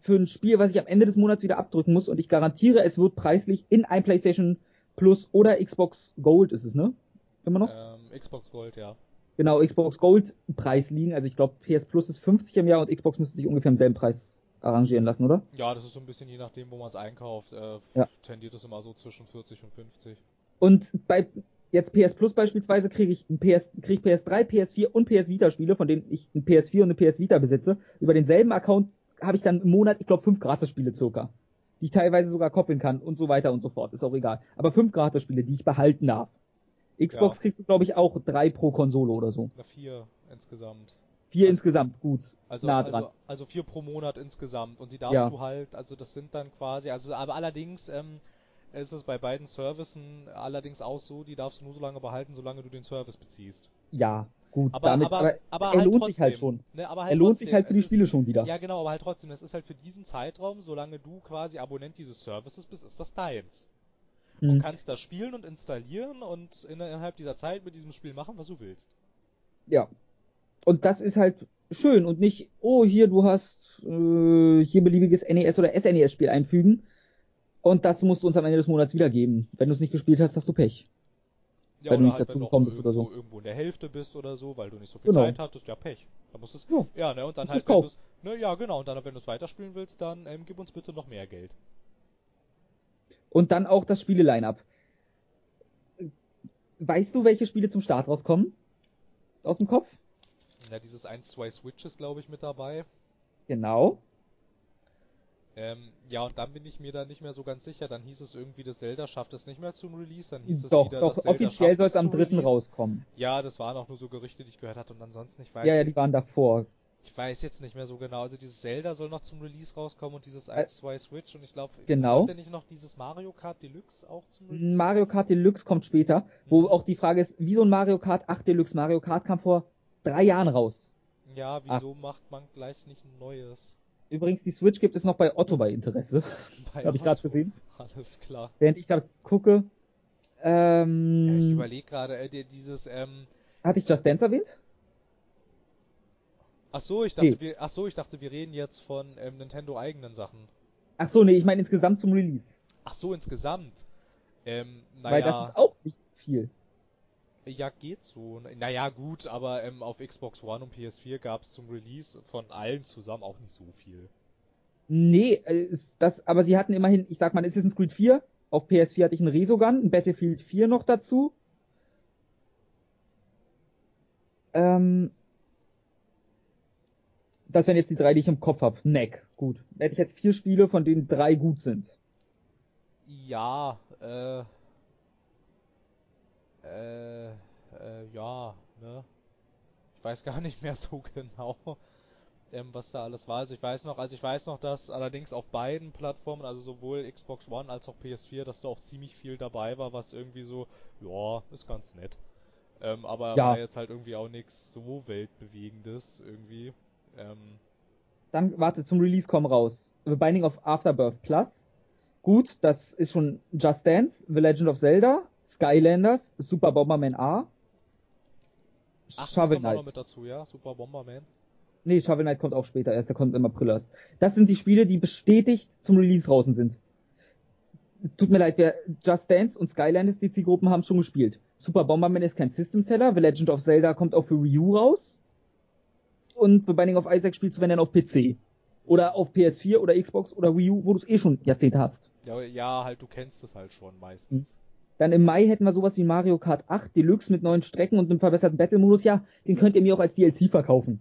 [SPEAKER 2] für ein Spiel, was ich am Ende des Monats wieder abdrücken muss und ich garantiere, es wird preislich in ein PlayStation Plus oder Xbox Gold ist es, ne? Immer noch?
[SPEAKER 1] Ähm, Xbox Gold, ja.
[SPEAKER 2] genau, Xbox Gold Preis liegen. Also ich glaube, PS Plus ist 50 im Jahr und Xbox müsste sich ungefähr im selben Preis arrangieren lassen, oder?
[SPEAKER 1] Ja, das ist so ein bisschen je nachdem, wo man es einkauft. Äh,
[SPEAKER 2] Ja.
[SPEAKER 1] Tendiert es immer so zwischen 40 und 50.
[SPEAKER 2] Und bei jetzt PS Plus beispielsweise kriege ich ein PS, krieg ich PS3, PS4 und PS Vita Spiele, von denen ich ein PS4 und eine PS Vita besitze. Über denselben Account habe ich dann im Monat, ich glaube, fünf Gratis-Spiele circa. Die ich teilweise sogar koppeln kann und so weiter und so fort. Ist auch egal. Aber fünf Gratis-Spiele, die ich behalten darf. Xbox
[SPEAKER 1] Ja.
[SPEAKER 2] kriegst du, glaube ich, auch drei pro Konsole oder so.
[SPEAKER 1] Oder vier insgesamt.
[SPEAKER 2] Vier
[SPEAKER 1] Also-
[SPEAKER 2] insgesamt, gut.
[SPEAKER 1] Also,
[SPEAKER 2] nah dran.
[SPEAKER 1] also, also vier pro Monat insgesamt. Und die darfst
[SPEAKER 2] Ja.
[SPEAKER 1] du halt, also das sind dann quasi, also aber allerdings ähm, ist es bei beiden Servicen allerdings auch so, die darfst du nur so lange behalten, solange du den Service beziehst.
[SPEAKER 2] ja, gut.
[SPEAKER 1] Aber,
[SPEAKER 2] damit,
[SPEAKER 1] aber,
[SPEAKER 2] aber,
[SPEAKER 1] aber
[SPEAKER 2] er
[SPEAKER 1] halt
[SPEAKER 2] lohnt
[SPEAKER 1] trotzdem,
[SPEAKER 2] sich halt schon.
[SPEAKER 1] Ne, aber halt
[SPEAKER 2] er lohnt
[SPEAKER 1] trotzdem,
[SPEAKER 2] sich halt für
[SPEAKER 1] es
[SPEAKER 2] die
[SPEAKER 1] ist-
[SPEAKER 2] Spiele schon wieder.
[SPEAKER 1] Ja, genau, aber halt trotzdem, es ist halt für diesen Zeitraum, solange du quasi Abonnent dieses Services bist, ist das deins.
[SPEAKER 2] Hm.
[SPEAKER 1] kannst das spielen und installieren und innerhalb dieser Zeit mit diesem Spiel machen, was du willst.
[SPEAKER 2] Ja. Und das ist halt schön und nicht, oh, hier, du hast äh, hier beliebiges NES oder SNES-Spiel einfügen und das musst du uns am Ende des Monats wiedergeben. Wenn du es nicht gespielt hast, hast du Pech.
[SPEAKER 1] Ja,
[SPEAKER 2] Weil du nicht
[SPEAKER 1] halt,
[SPEAKER 2] dazu
[SPEAKER 1] wenn du
[SPEAKER 2] gekommen bist oder
[SPEAKER 1] irgendwo,
[SPEAKER 2] so.
[SPEAKER 1] irgendwo in der Hälfte bist oder so, weil du nicht so viel
[SPEAKER 2] Genau.
[SPEAKER 1] Zeit hattest, ja Pech. Da musst es,
[SPEAKER 2] Ja.
[SPEAKER 1] ja, ne, und dann halt, wenn ne, ja, genau, und dann, wenn du es weiterspielen willst, dann ähm, gib uns bitte noch mehr Geld.
[SPEAKER 2] Und dann auch das Spiele-Line-Up. Weißt du, welche Spiele zum Start rauskommen? Aus dem Kopf?
[SPEAKER 1] Ja, dieses 1, 2 Switches, glaube ich, mit dabei.
[SPEAKER 2] Genau.
[SPEAKER 1] Ähm, ja, und dann bin ich mir da nicht mehr so ganz sicher. Dann hieß es irgendwie, das Zelda schafft es nicht mehr zum Release. Dann hieß es
[SPEAKER 2] doch,
[SPEAKER 1] wieder,
[SPEAKER 2] doch, offiziell soll es am
[SPEAKER 1] zum
[SPEAKER 2] 3.
[SPEAKER 1] Release.
[SPEAKER 2] rauskommen.
[SPEAKER 1] Ja, das waren auch nur so Gerüchte, die ich gehört hatte. Und ansonsten, ich weiß,
[SPEAKER 2] Ja, ja, die waren davor.
[SPEAKER 1] ich weiß jetzt nicht mehr so genau. Also dieses Zelda soll noch zum Release rauskommen und dieses
[SPEAKER 2] Äh,
[SPEAKER 1] 1, 2 Switch. Und ich glaube,
[SPEAKER 2] Genau.
[SPEAKER 1] sollte nicht noch dieses Mario Kart Deluxe auch zum Release
[SPEAKER 2] Mario? Kart Deluxe kommt später, wo
[SPEAKER 1] Mhm.
[SPEAKER 2] auch die Frage ist, wie so ein Mario Kart 8 Deluxe. Mario Kart kam vor drei Jahren raus.
[SPEAKER 1] Ja, wieso macht man gleich nicht ein neues?
[SPEAKER 2] Übrigens, die Switch gibt es noch bei Otto bei Interesse. <laughs>
[SPEAKER 1] Bei
[SPEAKER 2] Hab ich
[SPEAKER 1] Otto.
[SPEAKER 2] gesehen.
[SPEAKER 1] Alles klar.
[SPEAKER 2] Während ich da gucke,
[SPEAKER 1] Ja, ich
[SPEAKER 2] ähm,
[SPEAKER 1] überlege gerade, äh, die- dieses, ähm,
[SPEAKER 2] hatte ich Just Dance erwähnt?
[SPEAKER 1] ach so, ich dachte,
[SPEAKER 2] Nee.
[SPEAKER 1] wir, ach so, ich dachte, wir reden jetzt von ähm, Nintendo eigenen Sachen.
[SPEAKER 2] Ach so, nee, ich meine insgesamt zum Release.
[SPEAKER 1] Ach so, insgesamt. Ähm,
[SPEAKER 2] Weil das
[SPEAKER 1] naja,
[SPEAKER 2] ist auch nicht viel.
[SPEAKER 1] Ja, geht so. Naja, gut, aber ähm, auf Xbox One und PS4 gab es zum Release von allen zusammen auch nicht so viel.
[SPEAKER 2] Nee, äh, ist das, aber sie hatten immerhin, ich sag mal, Assassin's Creed 4, auf PS4 hatte ich einen Resogun, ein Battlefield 4 noch dazu. Ähm, das wären jetzt die drei, die ich im Kopf habe. Neck, gut. Da hätte ich jetzt vier Spiele, von denen drei gut sind.
[SPEAKER 1] Ja, äh, äh, äh, ja, ne? Ich weiß gar nicht mehr so <laughs> genau, ähm, was da alles war. Also ich weiß noch, also ich weiß noch, dass allerdings auf beiden Plattformen, also sowohl Xbox One als auch PS4, dass da auch ziemlich viel dabei war, was irgendwie so, ja, ist ganz nett. Ähm, aber
[SPEAKER 2] Ja.
[SPEAKER 1] war jetzt halt irgendwie auch nichts so weltbewegendes irgendwie. Ähm,
[SPEAKER 2] Dann, warte, zum Release kommen raus. The Binding of Afterbirth Plus. Gut, das ist schon Just Dance, The Legend of Zelda, Skylanders, Super Bomberman A,
[SPEAKER 1] ach, das
[SPEAKER 2] Shovel
[SPEAKER 1] kommt auch noch
[SPEAKER 2] Knight.
[SPEAKER 1] mit dazu, ja? Super Bomberman.
[SPEAKER 2] Nee, Shovel Knight kommt auch später erst, der kommt im April erst. Das sind die Spiele, die bestätigt zum Release draußen sind. Tut mir leid, wer Just Dance und Skylanders, die Zielgruppen haben schon gespielt. Super Bomberman ist kein System Seller, The Legend of Zelda kommt auch für Wii U raus. Und The Binding of Isaac spielst du wenn dann auf PC. Oder auf PS4 oder Xbox oder Wii U, wo du es eh schon Jahrzehnte hast.
[SPEAKER 1] Ja, ja, halt, du kennst es halt schon meistens.
[SPEAKER 2] Dann im Mai hätten wir sowas wie Mario Kart 8 Deluxe mit neuen Strecken und einem verbesserten Battle-Modus. Ja, den könnt ihr mir auch als DLC verkaufen.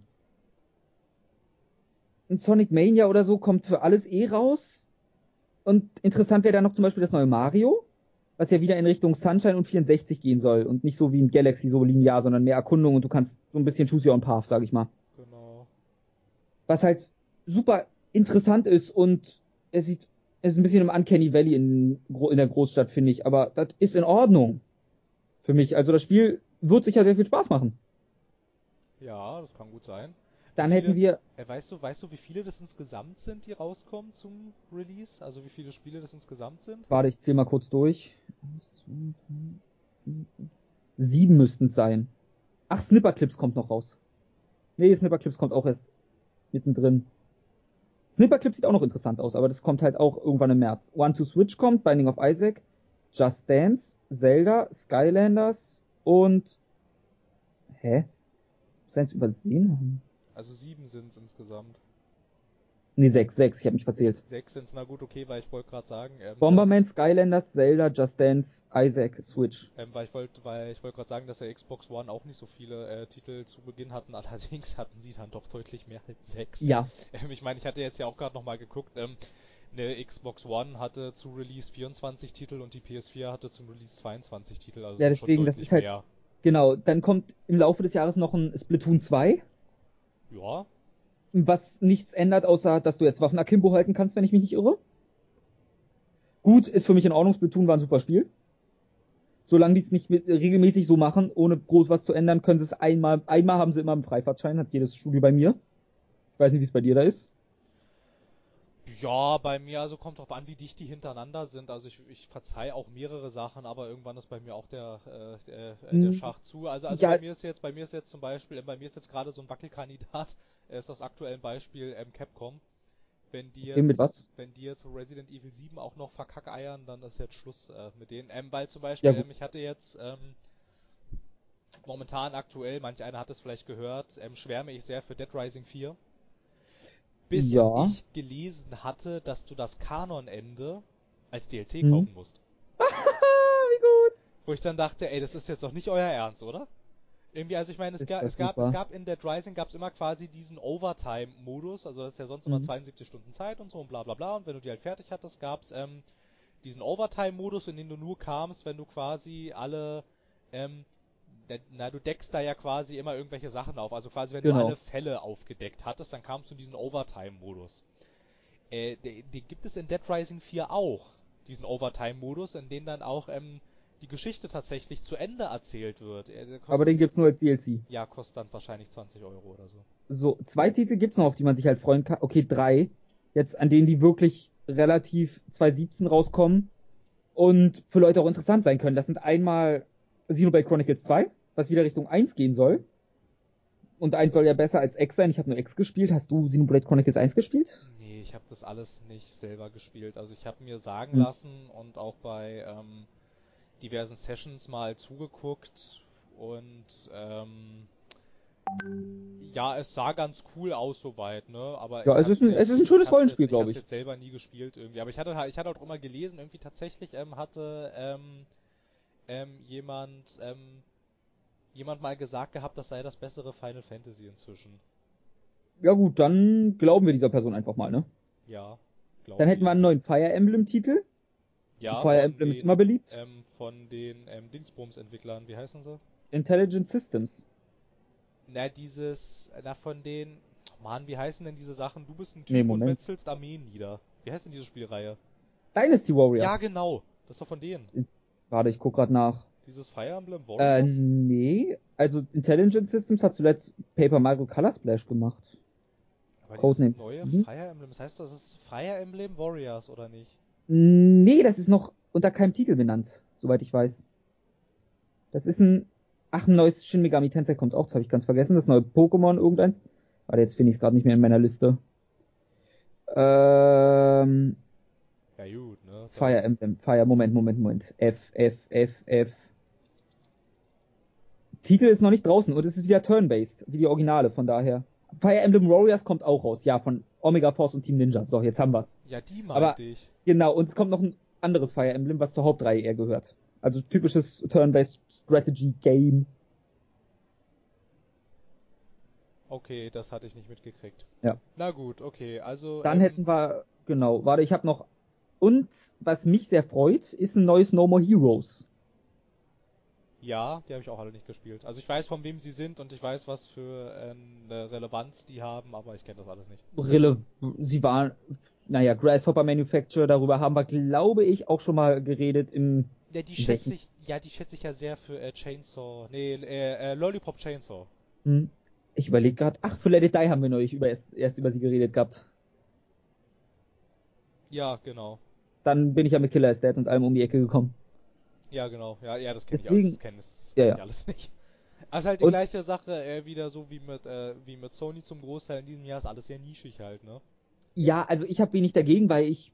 [SPEAKER 2] Ein Sonic Mania oder so kommt für alles eh raus. Und interessant wäre dann noch zum Beispiel das neue Mario, was ja wieder in Richtung Sunshine und 64 gehen soll und nicht so wie in Galaxy so linear, sondern mehr Erkundung und du kannst so ein bisschen choose your own path, sag ich mal.
[SPEAKER 1] Genau.
[SPEAKER 2] Was halt super interessant ist und es sieht, es ist ein bisschen im Uncanny Valley in, in der Großstadt, finde ich, aber das ist in Ordnung. Für mich. Also das Spiel wird sicher sehr viel Spaß machen.
[SPEAKER 1] Ja, das kann gut sein.
[SPEAKER 2] Dann
[SPEAKER 1] Wie
[SPEAKER 2] hätten
[SPEAKER 1] viele-
[SPEAKER 2] wir,
[SPEAKER 1] Äh, weißt du, weißt du, wie viele das insgesamt sind, die rauskommen zum Release? Also wie viele Spiele das insgesamt sind?
[SPEAKER 2] warte, ich zähl mal kurz durch. Sieben müssten es sein. Ach, Snipperclips kommt noch raus. Nee, Snipperclips kommt auch erst mittendrin. Snipperclips sieht auch noch interessant aus, aber das kommt halt auch irgendwann im März. One to Switch kommt, Binding of Isaac, Just Dance, Zelda, Skylanders und hä? Ist eins übersehen?
[SPEAKER 1] Also sieben sind es insgesamt.
[SPEAKER 2] Nee, sechs, sechs, ich habe mich verzählt.
[SPEAKER 1] Sechs sind na gut, okay, weil ich wollte gerade sagen, ähm,
[SPEAKER 2] Bomberman, Skylanders, Zelda, Just Dance, Isaac, Switch.
[SPEAKER 1] ähm, weil ich wollte, weil ich wollte gerade sagen, dass der Xbox One auch nicht so viele äh, Titel zu Beginn hatten. <laughs> Allerdings hatten sie dann doch deutlich mehr als sechs.
[SPEAKER 2] Ja,
[SPEAKER 1] Ähm, ich meine, ich hatte jetzt ja auch gerade nochmal geguckt. Ähm, eine Xbox One hatte zu Release 24 Titel und die PS4 hatte zum Release 22 Titel. Also
[SPEAKER 2] Ja, deswegen, das ist halt-
[SPEAKER 1] mehr.
[SPEAKER 2] genau. Dann kommt im Laufe des Jahres noch ein Splatoon 2,
[SPEAKER 1] Ja,
[SPEAKER 2] was nichts ändert, außer dass du jetzt Waffen akimbo halten kannst, wenn ich mich nicht irre. Gut, ist für mich in Ordnung, Splatoon war ein super Spiel. Solange die es nicht mit, regelmäßig so machen, ohne groß was zu ändern, können sie es einmal, einmal haben sie immer einen Freifahrtschein, hat jedes Studio bei mir. Ich weiß nicht, wie es bei dir da ist.
[SPEAKER 1] Ja, bei mir, also kommt drauf an, wie dicht die hintereinander sind. Also ich, ich verzeih auch mehrere Sachen, aber irgendwann ist bei mir auch der, äh, der, äh, der
[SPEAKER 2] Hm.
[SPEAKER 1] Schacht zu. Also, also
[SPEAKER 2] Ja.
[SPEAKER 1] bei mir ist jetzt, bei mir ist jetzt zum Beispiel, bei mir ist jetzt gerade so ein Wackelkandidat, ist das aktuelle Beispiel ähm, Capcom. Wenn die jetzt,
[SPEAKER 2] mit was?
[SPEAKER 1] wenn die jetzt Resident Evil 7 auch noch verkackeiern, dann ist jetzt Schluss äh, mit denen. Ähm, weil zum Beispiel,
[SPEAKER 2] Ja,
[SPEAKER 1] ähm, ich hatte jetzt ähm, momentan aktuell, manch einer hat es vielleicht gehört, ähm, schwärme ich sehr für Dead Rising 4 bis
[SPEAKER 2] Ja.
[SPEAKER 1] ich gelesen hatte, dass du das Kanonende als DLC
[SPEAKER 2] Hm.
[SPEAKER 1] kaufen musst. <laughs>
[SPEAKER 2] wie gut.
[SPEAKER 1] Wo ich dann dachte, ey, das ist jetzt doch nicht euer Ernst, oder? Irgendwie, also ich meine, es, ga, es, gab, es gab in Dead Rising gab's immer quasi diesen Overtime-Modus, also das ist ja sonst immer
[SPEAKER 2] Mhm.
[SPEAKER 1] 72 Stunden Zeit und so und bla bla bla und wenn du die halt fertig hattest, gab's ähm, diesen Overtime-Modus, in den du nur kamst, wenn du quasi alle, ähm, na, du deckst da ja quasi immer irgendwelche Sachen auf, also quasi wenn
[SPEAKER 2] Genau.
[SPEAKER 1] du alle Fälle aufgedeckt hattest, dann kamst du in diesen Overtime-Modus. Äh, den, den gibt es in Dead Rising 4 auch, diesen Overtime-Modus, in dem dann auch ähm, die Geschichte tatsächlich zu Ende erzählt wird.
[SPEAKER 2] Aber den gibt's nur als DLC.
[SPEAKER 1] ja, kostet dann wahrscheinlich 20 Euro oder so.
[SPEAKER 2] So, zwei Titel gibt's noch, auf die man sich halt freuen kann. Okay, drei. Jetzt, an denen die wirklich relativ 2017 rauskommen und für Leute auch interessant sein können. Das sind einmal Xenoblade Chronicles 2, was wieder Richtung 1 gehen soll. Und 1 soll ja besser als X sein. Ich habe nur X gespielt. Hast du Xenoblade Chronicles 1 gespielt?
[SPEAKER 1] Nee, ich habe das alles nicht selber gespielt. Also ich habe mir sagen
[SPEAKER 2] Hm.
[SPEAKER 1] lassen und auch bei ähm, diversen Sessions mal zugeguckt und ähm, ja, es sah ganz cool aus soweit, ne? Aber
[SPEAKER 2] Ja, es ist ein- es ist ein schönes Rollenspiel,
[SPEAKER 1] jetzt-
[SPEAKER 2] glaub
[SPEAKER 1] Ich
[SPEAKER 2] ich.
[SPEAKER 1] hab's jetzt selber nie gespielt irgendwie, aber ich hatte halt, ich hatte auch immer gelesen, irgendwie tatsächlich ähm, hatte ähm, ähm, jemand ähm, jemand mal gesagt gehabt, das sei das bessere Final Fantasy inzwischen.
[SPEAKER 2] Ja gut, dann glauben wir dieser Person einfach mal, ne?
[SPEAKER 1] Ja,
[SPEAKER 2] Dann hätten wir einen neuen Fire Emblem Titel.
[SPEAKER 1] Ja,
[SPEAKER 2] Fire Emblem ist immer beliebt.
[SPEAKER 1] Ähm, von den ähm, Dingsbums-Entwicklern, wie heißen sie?
[SPEAKER 2] Intelligent Systems.
[SPEAKER 1] Na, dieses, na, von den, Mann, wie heißen denn diese Sachen? Du bist ein Typ
[SPEAKER 2] Nee,
[SPEAKER 1] und metzelst Armeen nieder. Wie heißt denn diese Spielreihe?
[SPEAKER 2] Dynasty Warriors.
[SPEAKER 1] Ja, genau. Das ist doch von denen.
[SPEAKER 2] Warte, ich guck grad nach.
[SPEAKER 1] Dieses Fire Emblem
[SPEAKER 2] Äh,
[SPEAKER 1] Warriors?
[SPEAKER 2] nee. Also Intelligent Systems hat zuletzt Paper Mario Color Splash gemacht.
[SPEAKER 1] Aber
[SPEAKER 2] Codenames.
[SPEAKER 1] neue
[SPEAKER 2] Mhm.
[SPEAKER 1] Fire Emblem, das heißt, das ist Fire Emblem Warriors, oder nicht?
[SPEAKER 2] Nee, das ist noch unter keinem Titel benannt, soweit ich weiß. Das ist ein, ach, ein neues Shin Megami Tensei kommt auch, das habe ich ganz vergessen, das neue Pokémon, irgendeins. Warte, jetzt finde ich es gerade nicht mehr in meiner Liste. Ähm,
[SPEAKER 1] Ja, gut, ne?
[SPEAKER 2] Fire Emblem, Fire, Moment, Moment, Moment. F, F, F, F. Titel ist noch nicht draußen und es ist wieder turn-based, wie die Originale, von daher. Fire Emblem Warriors kommt auch raus, ja, von Omega Force und Team Ninja. So, jetzt haben wir's.
[SPEAKER 1] Ja, die
[SPEAKER 2] Aber-
[SPEAKER 1] meinte ich.
[SPEAKER 2] Genau, und es kommt noch ein anderes Fire Emblem, was zur Hauptreihe eher gehört. Also typisches Turn-based Strategy Game.
[SPEAKER 1] Okay, das hatte ich nicht mitgekriegt.
[SPEAKER 2] Ja.
[SPEAKER 1] Na gut, okay, also.
[SPEAKER 2] Dann
[SPEAKER 1] ähm,
[SPEAKER 2] hätten wir, genau, warte, ich habe noch. Und was mich sehr freut, ist ein neues No More Heroes.
[SPEAKER 1] Ja, die habe ich auch alle nicht gespielt. Also ich weiß, von wem sie sind und ich weiß, was für äh, eine Relevanz die haben, aber ich kenne das alles nicht.
[SPEAKER 2] Rille, sie waren, naja, Grasshopper Manufacture, darüber haben wir, glaube ich, auch schon mal geredet im,
[SPEAKER 1] Ja, die schätze ich, ja, die schätze ich ja sehr für äh, Chainsaw, nee, äh, äh, Lollipop Chainsaw.
[SPEAKER 2] hm, ich überlege gerade, ach, für Let It Die haben wir neulich über, erst, erst über sie geredet gehabt.
[SPEAKER 1] Ja, genau.
[SPEAKER 2] Dann bin ich ja mit Killer is Dead und allem um die Ecke gekommen.
[SPEAKER 1] Ja, genau. Ja, ja, das kenne ich alles. Das kenne
[SPEAKER 2] Ja,
[SPEAKER 1] kenn
[SPEAKER 2] ja.
[SPEAKER 1] ich alles nicht. <laughs> Also halt die
[SPEAKER 2] Und-
[SPEAKER 1] gleiche Sache, äh, wieder so wie mit, äh, wie mit Sony zum Großteil in diesem Jahr, ist alles sehr nischig halt, ne?
[SPEAKER 2] Ja, also ich habe wenig dagegen, weil ich,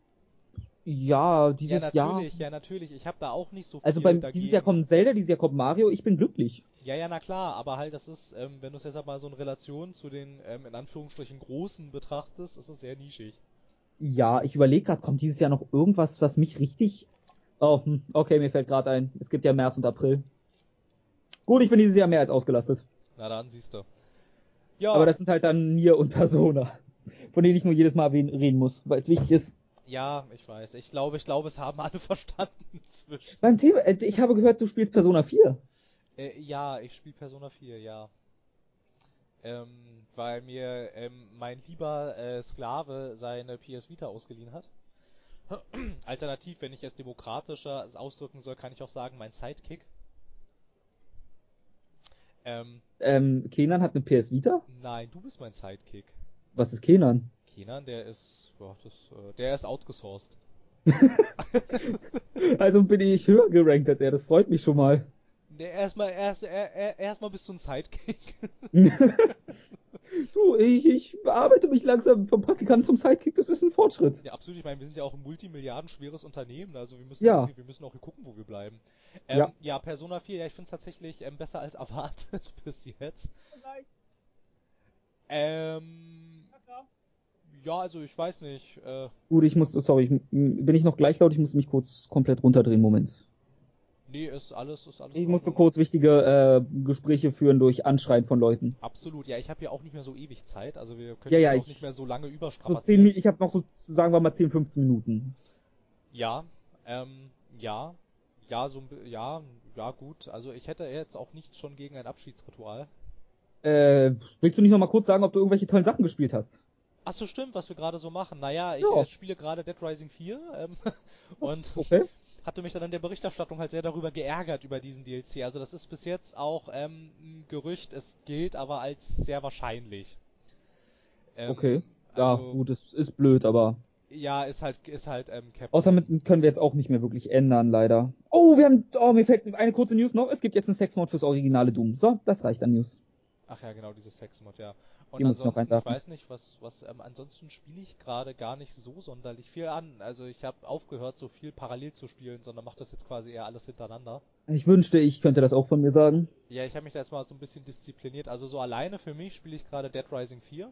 [SPEAKER 2] ja, dieses
[SPEAKER 1] ja,
[SPEAKER 2] Jahr,
[SPEAKER 1] natürlich, ja, natürlich. Ich habe da auch nicht so viel
[SPEAKER 2] also beim,
[SPEAKER 1] dagegen.
[SPEAKER 2] dieses Jahr kommt Zelda, dieses Jahr kommt Mario, ich bin glücklich.
[SPEAKER 1] Ja, ja, na klar, aber halt, das ist, ähm, wenn du es jetzt halt mal so in Relation zu den, ähm, in Anführungsstrichen, Großen betrachtest, ist es sehr nischig.
[SPEAKER 2] Ja, ich überlege gerade, kommt dieses Jahr noch irgendwas, was mich richtig. Oh, okay, mir fällt gerade ein. Es gibt ja März und April. Gut, ich bin dieses Jahr mehr als ausgelastet.
[SPEAKER 1] Na dann, siehst du. Ja,
[SPEAKER 2] Aber das sind halt dann Nier und Persona. Von denen ich nur jedes Mal reden muss, weil es wichtig ist.
[SPEAKER 1] ja, ich weiß. Ich glaube, ich glaube, es haben alle <laughs> verstanden inzwischen.
[SPEAKER 2] Beim Thema, äh, ich habe gehört, du spielst Persona 4.
[SPEAKER 1] Äh, ja, ich spiele Persona 4, ja. Ähm, weil mir ähm, mein lieber äh, Sklave seine PS Vita ausgeliehen hat. <clears throat> Alternativ, wenn ich es demokratischer ausdrücken soll, kann ich auch sagen, mein Sidekick. Ähm,
[SPEAKER 2] Ähm, Kenan hat eine PS Vita?
[SPEAKER 1] nein, du bist mein Sidekick.
[SPEAKER 2] Was ist Kenan?
[SPEAKER 1] Kenan, der ist, ja, das, äh, der ist outgesourced. <laughs>
[SPEAKER 2] Also bin ich höher gerankt als er, das freut mich schon mal.
[SPEAKER 1] Erstmal, erst, er, er, erstmal bist du ein Sidekick. <laughs> <laughs>
[SPEAKER 2] du, ich, ich bearbeite mich langsam vom Praktikant zum Sidekick, das ist ein Fortschritt.
[SPEAKER 1] Ja, absolut. Ich meine, wir sind ja auch ein multimilliardenschweres Unternehmen, also wir müssen
[SPEAKER 2] Ja.
[SPEAKER 1] wir müssen auch hier gucken, wo wir bleiben. Ähm,
[SPEAKER 2] Ja.
[SPEAKER 1] ja. Persona 4, ja, ich finde es tatsächlich ähm, besser als erwartet <laughs> bis jetzt. Ähm, ja, also ich weiß nicht. Äh,
[SPEAKER 2] Gut, ich muss, sorry, ich, bin ich noch gleich laut, ich muss mich kurz komplett runterdrehen, Moment.
[SPEAKER 1] Nee, ist alles, ist alles.
[SPEAKER 2] Ich musste kurz wichtige äh, Gespräche führen durch Anschreien von Leuten.
[SPEAKER 1] Absolut, ja, ich habe ja auch nicht mehr so ewig Zeit, also wir können
[SPEAKER 2] Ja, ja,
[SPEAKER 1] auch
[SPEAKER 2] ich-
[SPEAKER 1] nicht mehr so lange
[SPEAKER 2] So
[SPEAKER 1] überstrapazieren.
[SPEAKER 2] 10, Mi- ich habe noch so, sagen wir mal 10, 15 Minuten.
[SPEAKER 1] Ja, ähm, ja, ja, so ja, ja gut. Also ich hätte jetzt auch nichts schon gegen ein Abschiedsritual.
[SPEAKER 2] Äh, willst du nicht noch mal kurz sagen, ob du irgendwelche tollen Sachen gespielt hast?
[SPEAKER 1] Ach so, stimmt, was wir gerade so machen. Naja, ich
[SPEAKER 2] Ja.
[SPEAKER 1] äh, spiele gerade Dead Rising 4 ähm, <laughs> und
[SPEAKER 2] Okay.
[SPEAKER 1] Hatte mich dann in der Berichterstattung halt sehr darüber geärgert über diesen DLC. Also das ist bis jetzt auch ähm, ein Gerücht, es gilt aber als sehr wahrscheinlich. Ähm,
[SPEAKER 2] Okay. Ja,
[SPEAKER 1] also,
[SPEAKER 2] gut, es ist blöd, aber
[SPEAKER 1] Ja, ist halt, ist halt ähm, Capcom.
[SPEAKER 2] außerdem können wir jetzt auch nicht mehr wirklich ändern, leider. Oh, wir haben, oh, mir fällt eine kurze News noch. Es gibt jetzt einen Sexmod fürs originale Doom. So, das reicht an News.
[SPEAKER 1] Ach ja, genau, dieses Sexmod, ja. Und
[SPEAKER 2] Die muss ich noch
[SPEAKER 1] ich weiß nicht, was, was, ähm, ansonsten spiele ich gerade gar nicht so sonderlich viel an. Also ich habe aufgehört, so viel parallel zu spielen, sondern mache das jetzt quasi eher alles hintereinander.
[SPEAKER 2] Ich wünschte, ich könnte das auch von mir sagen.
[SPEAKER 1] Ja, ich habe mich da jetzt mal so ein bisschen diszipliniert. Also so alleine für mich spiele ich gerade Dead Rising 4.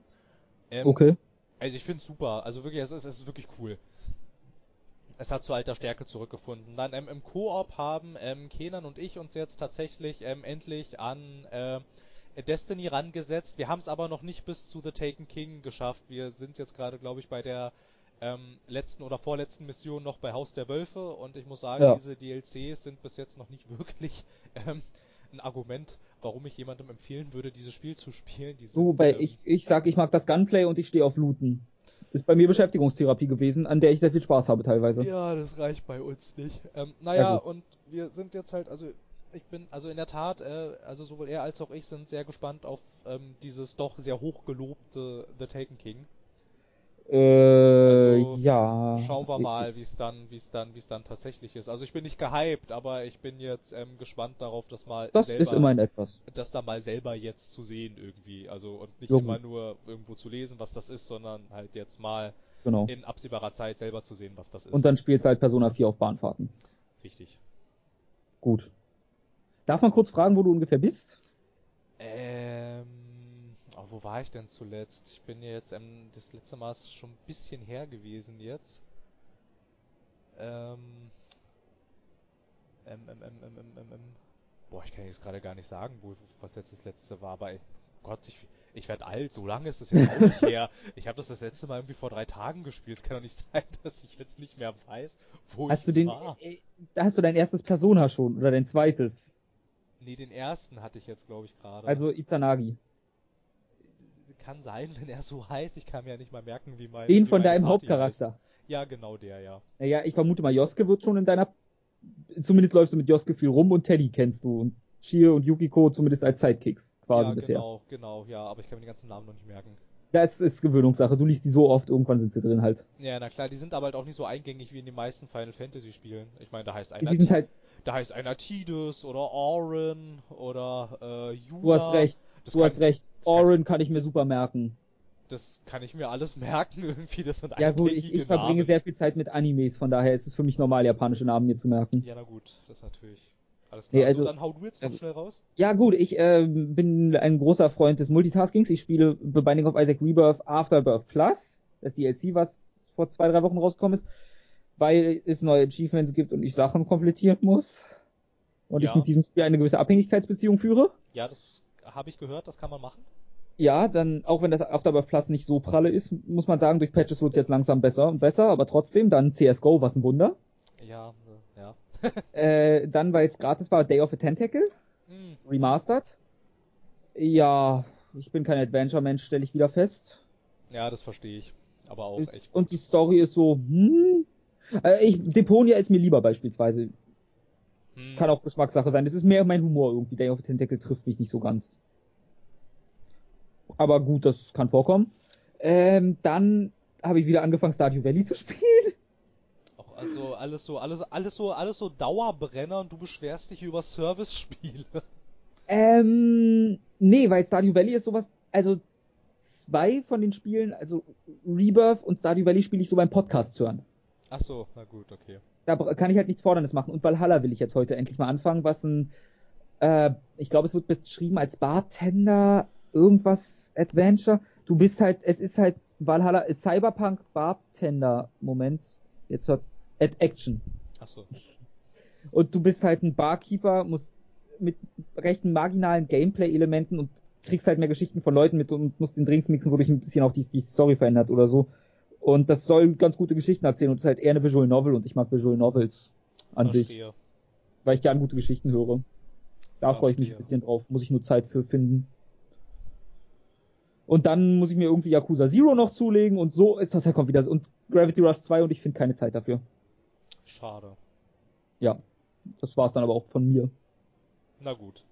[SPEAKER 1] Ähm,
[SPEAKER 2] Okay.
[SPEAKER 1] Also ich finde es super. Also wirklich, es ist, es ist wirklich cool. Es hat zu alter Stärke zurückgefunden. Dann ähm, im Koop haben ähm, Kenan und ich uns jetzt tatsächlich ähm, endlich an äh, Destiny rangesetzt. Wir haben es aber noch nicht bis zu The Taken King geschafft. Wir sind jetzt gerade, glaube ich, bei der ähm, letzten oder vorletzten Mission noch bei Haus der Wölfe und ich muss sagen,
[SPEAKER 2] Ja.
[SPEAKER 1] diese DLCs sind bis jetzt noch nicht <laughs> wirklich ähm, ein Argument, warum ich jemandem empfehlen würde, dieses Spiel zu spielen. Sind,
[SPEAKER 2] bei,
[SPEAKER 1] ähm,
[SPEAKER 2] ich, ich sag, ich mag das Gunplay und ich stehe auf Looten. Ist bei mir Beschäftigungstherapie gewesen, an der ich sehr viel Spaß habe teilweise.
[SPEAKER 1] Ja, das reicht bei uns nicht. Ähm,
[SPEAKER 2] Ja,
[SPEAKER 1] naja,
[SPEAKER 2] gut.
[SPEAKER 1] und wir sind jetzt halt, also ich bin, also in der Tat, äh, also sowohl er als auch ich sind sehr gespannt auf ähm, dieses doch sehr hochgelobte The Taken King.
[SPEAKER 2] Äh,
[SPEAKER 1] Also,
[SPEAKER 2] ja.
[SPEAKER 1] Schauen wir mal, wie es dann, wie es dann, wie es dann tatsächlich ist. Also ich bin nicht gehypt, aber ich bin jetzt ähm, gespannt darauf, das mal
[SPEAKER 2] Das
[SPEAKER 1] selber,
[SPEAKER 2] ist immerhin etwas.
[SPEAKER 1] das da mal selber jetzt zu sehen irgendwie. Also und nicht
[SPEAKER 2] Ja,
[SPEAKER 1] immer nur irgendwo zu lesen, was das ist, sondern halt jetzt mal
[SPEAKER 2] Genau.
[SPEAKER 1] in absehbarer Zeit selber zu sehen, was das ist.
[SPEAKER 2] Und dann spielst du halt Persona 4 auf Bahnfahrten.
[SPEAKER 1] richtig.
[SPEAKER 2] Gut. Darf man kurz fragen, wo du ungefähr bist?
[SPEAKER 1] Ähm, oh, wo war ich denn zuletzt? Ich bin ja jetzt, ähm, das letzte Mal ist schon ein bisschen her gewesen jetzt. Ähm, ähm, ähm, ähm, ähm, ähm, ähm. Boah, ich kann jetzt gerade gar nicht sagen, wo, was jetzt das letzte war, aber Gott, ich, ich werde alt, so lange ist das jetzt auch nicht her. <laughs> Ich habe das das letzte Mal irgendwie vor drei Tagen gespielt. Es kann doch nicht sein, <laughs> dass ich jetzt nicht mehr weiß, wo
[SPEAKER 2] Hast
[SPEAKER 1] ich
[SPEAKER 2] du den,
[SPEAKER 1] war.
[SPEAKER 2] äh, da hast du dein erstes Persona schon oder dein zweites?
[SPEAKER 1] Nee, den ersten hatte ich jetzt, glaube ich, gerade.
[SPEAKER 2] Also Izanagi.
[SPEAKER 1] Kann sein, wenn er so heißt. Ich kann mir ja nicht mal merken, wie mein.
[SPEAKER 2] Den
[SPEAKER 1] wie
[SPEAKER 2] von deinem
[SPEAKER 1] Party
[SPEAKER 2] Hauptcharakter.
[SPEAKER 1] Heißt. Ja, genau der, ja.
[SPEAKER 2] Naja, ich vermute mal, Joske wird schon in deiner, zumindest läufst du mit Joske viel rum und Teddy kennst du und Shio und Yukiko zumindest als Sidekicks quasi
[SPEAKER 1] ja,
[SPEAKER 2] bisher.
[SPEAKER 1] genau, genau, ja, aber ich kann mir die ganzen Namen noch nicht merken.
[SPEAKER 2] Das ist Gewöhnungssache. Du liest die so oft, irgendwann sind sie drin halt.
[SPEAKER 1] Ja, na klar, die sind aber halt auch nicht so eingängig wie in den meisten Final Fantasy Spielen. Ich meine, da heißt einer,
[SPEAKER 2] Die sind halt,
[SPEAKER 1] da heißt einer Tidus oder Auron oder äh, Yuna.
[SPEAKER 2] du hast recht,
[SPEAKER 1] Das
[SPEAKER 2] du
[SPEAKER 1] kann-
[SPEAKER 2] hast recht.
[SPEAKER 1] das kann-
[SPEAKER 2] kann ich mir super merken.
[SPEAKER 1] Das kann ich mir alles <laughs> merken irgendwie, das sind
[SPEAKER 2] Ja gut, ich, ich verbringe
[SPEAKER 1] Namen.
[SPEAKER 2] sehr viel Zeit mit Animes, von daher ist es für mich normal, japanische Namen mir zu merken.
[SPEAKER 1] Ja, na gut, das natürlich. Alles
[SPEAKER 2] Nee,
[SPEAKER 1] klar,
[SPEAKER 2] also-
[SPEAKER 1] so, dann hau du jetzt noch
[SPEAKER 2] also-
[SPEAKER 1] schnell raus.
[SPEAKER 2] Ja gut, ich ähm, bin ein großer Freund des Multitaskings. Ich spiele The Binding of Isaac Rebirth Afterbirth Plus, das DLC, was vor zwei, drei Wochen rausgekommen ist, weil es neue Achievements gibt und ich Sachen komplettieren muss. Und
[SPEAKER 1] Ja.
[SPEAKER 2] ich mit diesem Spiel eine gewisse Abhängigkeitsbeziehung führe.
[SPEAKER 1] Ja, das habe ich gehört, das kann man machen.
[SPEAKER 2] Ja, dann, auch wenn das Afterbirth Plus nicht so pralle ist, muss man sagen, durch Patches wird es jetzt langsam besser und besser, aber trotzdem, dann CSGO, was ein Wunder.
[SPEAKER 1] Ja, äh, ja. <laughs>
[SPEAKER 2] Äh, dann, weil es gratis war, Day of a Tentacle.
[SPEAKER 1] Hm,
[SPEAKER 2] Remastered. Ja, ich bin kein Adventure-Mensch, stelle ich wieder fest.
[SPEAKER 1] ja, das verstehe ich. Aber auch
[SPEAKER 2] Ist,
[SPEAKER 1] echt.
[SPEAKER 2] und die Story ist so, hm. Äh, ich, Deponia ist mir lieber beispielsweise.
[SPEAKER 1] Hm.
[SPEAKER 2] Kann auch Geschmackssache sein. Das ist mehr mein Humor irgendwie. Day of the Tentacle trifft mich nicht so ganz. Aber gut, das kann vorkommen. Ähm, dann habe ich wieder angefangen, Stardew Valley zu spielen.
[SPEAKER 1] Auch also alles so, alles, alles so, alles so Dauerbrenner und du beschwerst dich über Service-Spiele.
[SPEAKER 2] Ähm, nee, weil Stardew Valley ist sowas, also zwei von den Spielen, also Rebirth und Stardew Valley spiele ich so beim Podcast hören.
[SPEAKER 1] Ach so, na gut, okay.
[SPEAKER 2] Da kann ich halt nichts Forderndes machen. Und Valhalla will ich jetzt heute endlich mal anfangen, was ein, äh, ich glaube, es wird beschrieben als Bartender, irgendwas Adventure. Du bist halt, es ist halt, Valhalla ist Cyberpunk Bartender, Moment, jetzt hört, Ad Action.
[SPEAKER 1] Ach so.
[SPEAKER 2] und du bist halt ein Barkeeper, musst mit rechten marginalen Gameplay-Elementen und kriegst halt mehr Geschichten von Leuten mit und musst den Drinks mixen, wodurch ein bisschen auch die, die Story verändert oder so. Und das soll ganz gute Geschichten erzählen und es ist halt eher eine Visual Novel und ich mag Visual Novels an sich,
[SPEAKER 1] Verstehe.
[SPEAKER 2] weil ich gern gute Geschichten höre. Da freue ich mich ein
[SPEAKER 1] Verstehe.
[SPEAKER 2] bisschen drauf, muss ich nur Zeit für finden. Und dann muss ich mir irgendwie Yakuza Zero noch zulegen und so, jetzt da kommt wieder, und Gravity Rush 2 und ich finde keine Zeit dafür.
[SPEAKER 1] Schade.
[SPEAKER 2] Ja, das war's dann aber auch von mir.
[SPEAKER 1] Na gut.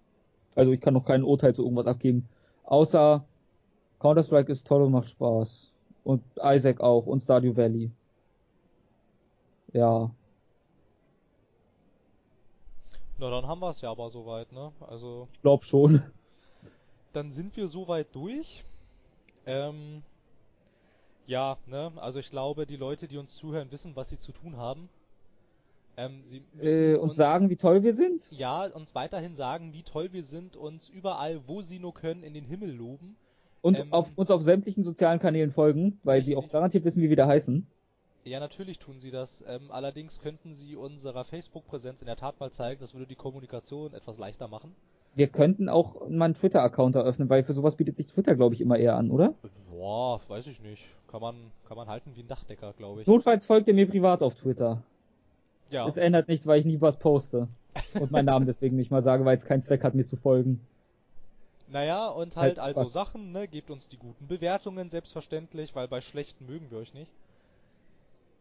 [SPEAKER 2] Also ich kann noch kein Urteil zu irgendwas abgeben. Außer Counter-Strike ist toll und macht Spaß. Und Isaac auch und Stardew Valley. Ja.
[SPEAKER 1] Na, dann haben wir es ja aber soweit, ne? Also,
[SPEAKER 2] Ich glaub schon.
[SPEAKER 1] dann sind wir soweit durch. Ähm, ja, ne? Also ich glaube, die Leute, die uns zuhören, wissen, was sie zu tun haben. Ähm, sie müssen
[SPEAKER 2] Äh, und sagen, wie toll wir sind.
[SPEAKER 1] ja, uns weiterhin sagen, wie toll wir sind, uns überall, wo sie nur können, in den Himmel loben.
[SPEAKER 2] Und
[SPEAKER 1] Ähm,
[SPEAKER 2] auf, uns auf sämtlichen sozialen Kanälen folgen, weil sie auch garantiert wissen, wie wir da heißen.
[SPEAKER 1] Ja, natürlich tun sie das. Ähm, allerdings könnten sie unserer Facebook-Präsenz in der Tat mal zeigen, das würde die Kommunikation etwas leichter machen.
[SPEAKER 2] Wir könnten auch mal einen Twitter-Account eröffnen, weil für sowas bietet sich Twitter, glaube ich, immer eher an, oder?
[SPEAKER 1] Boah, weiß ich nicht. Kann man, kann man halten wie ein Dachdecker, glaube ich.
[SPEAKER 2] Notfalls folgt ihr mir privat auf Twitter.
[SPEAKER 1] Ja,
[SPEAKER 2] Es ändert nichts, weil ich nie was poste. Und meinen Namen deswegen nicht mal sage, weil es keinen Zweck hat, mir zu folgen.
[SPEAKER 1] Naja, und
[SPEAKER 2] Halt
[SPEAKER 1] halt also. Sachen, ne, gebt uns die guten Bewertungen, selbstverständlich, weil bei schlechten mögen wir euch nicht.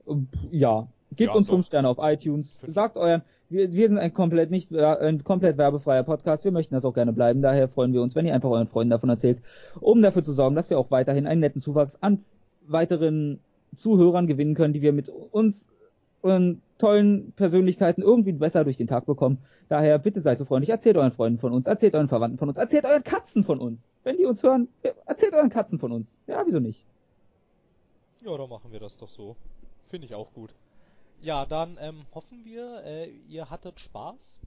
[SPEAKER 2] Ähm, Ja, gebt
[SPEAKER 1] Ja,
[SPEAKER 2] uns
[SPEAKER 1] doch.
[SPEAKER 2] fünf Sterne auf iTunes.
[SPEAKER 1] Fünf.
[SPEAKER 2] Sagt euren, wir, wir sind ein komplett nicht äh, ein komplett werbefreier Podcast. Wir möchten das auch gerne bleiben. Daher freuen wir uns, wenn ihr einfach euren Freunden davon erzählt, um dafür zu sorgen, dass wir auch weiterhin einen netten Zuwachs an weiteren Zuhörern gewinnen können, die wir mit uns und tollen Persönlichkeiten irgendwie besser durch den Tag bekommen. Daher bitte seid so freundlich, erzählt euren Freunden von uns, erzählt euren Verwandten von uns, erzählt euren Katzen von uns. Wenn die uns hören, erzählt euren Katzen von uns. Ja, wieso nicht?
[SPEAKER 1] Ja, dann machen wir das doch so. Finde ich auch gut. Ja, dann ähm, hoffen wir, äh, ihr hattet Spaß.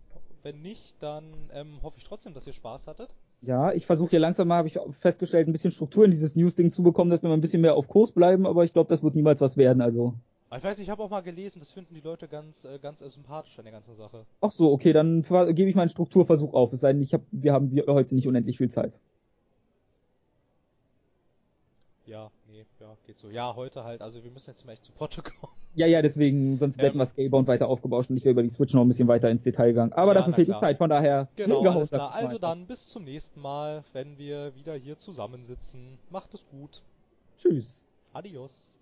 [SPEAKER 1] Wenn nicht, dann ähm, hoffe ich trotzdem, dass ihr Spaß hattet.
[SPEAKER 2] Ja, ich versuche hier langsam mal, habe ich festgestellt, ein bisschen Struktur in dieses News-Ding zu bekommen, dass wir mal ein bisschen mehr auf Kurs bleiben, aber ich glaube, das wird niemals was werden, also.
[SPEAKER 1] Aber Ich weiß, ich habe auch mal gelesen, das finden die Leute ganz, äh, ganz äh, sympathisch an der ganzen Sache.
[SPEAKER 2] Ach so, okay, dann gebe ich meinen Strukturversuch auf, es sei denn, ich hab, wir haben heute nicht unendlich viel Zeit.
[SPEAKER 1] Ja, nee, ja, geht so. Ja, heute halt, also wir müssen jetzt mal echt zu Potte <laughs> kommen.
[SPEAKER 2] Ja, ja, deswegen, sonst
[SPEAKER 1] Ähm,
[SPEAKER 2] hätten wir Scalebound weiter aufgebauscht und ich wäre über die Switch noch ein bisschen weiter ins Detail gegangen. Aber
[SPEAKER 1] Ja,
[SPEAKER 2] dafür fehlt die. Zeit, von daher.
[SPEAKER 1] Genau, alles klar. Also dann bis zum nächsten Mal, wenn wir wieder hier zusammensitzen. Macht es gut.
[SPEAKER 2] Tschüss.
[SPEAKER 1] Adios.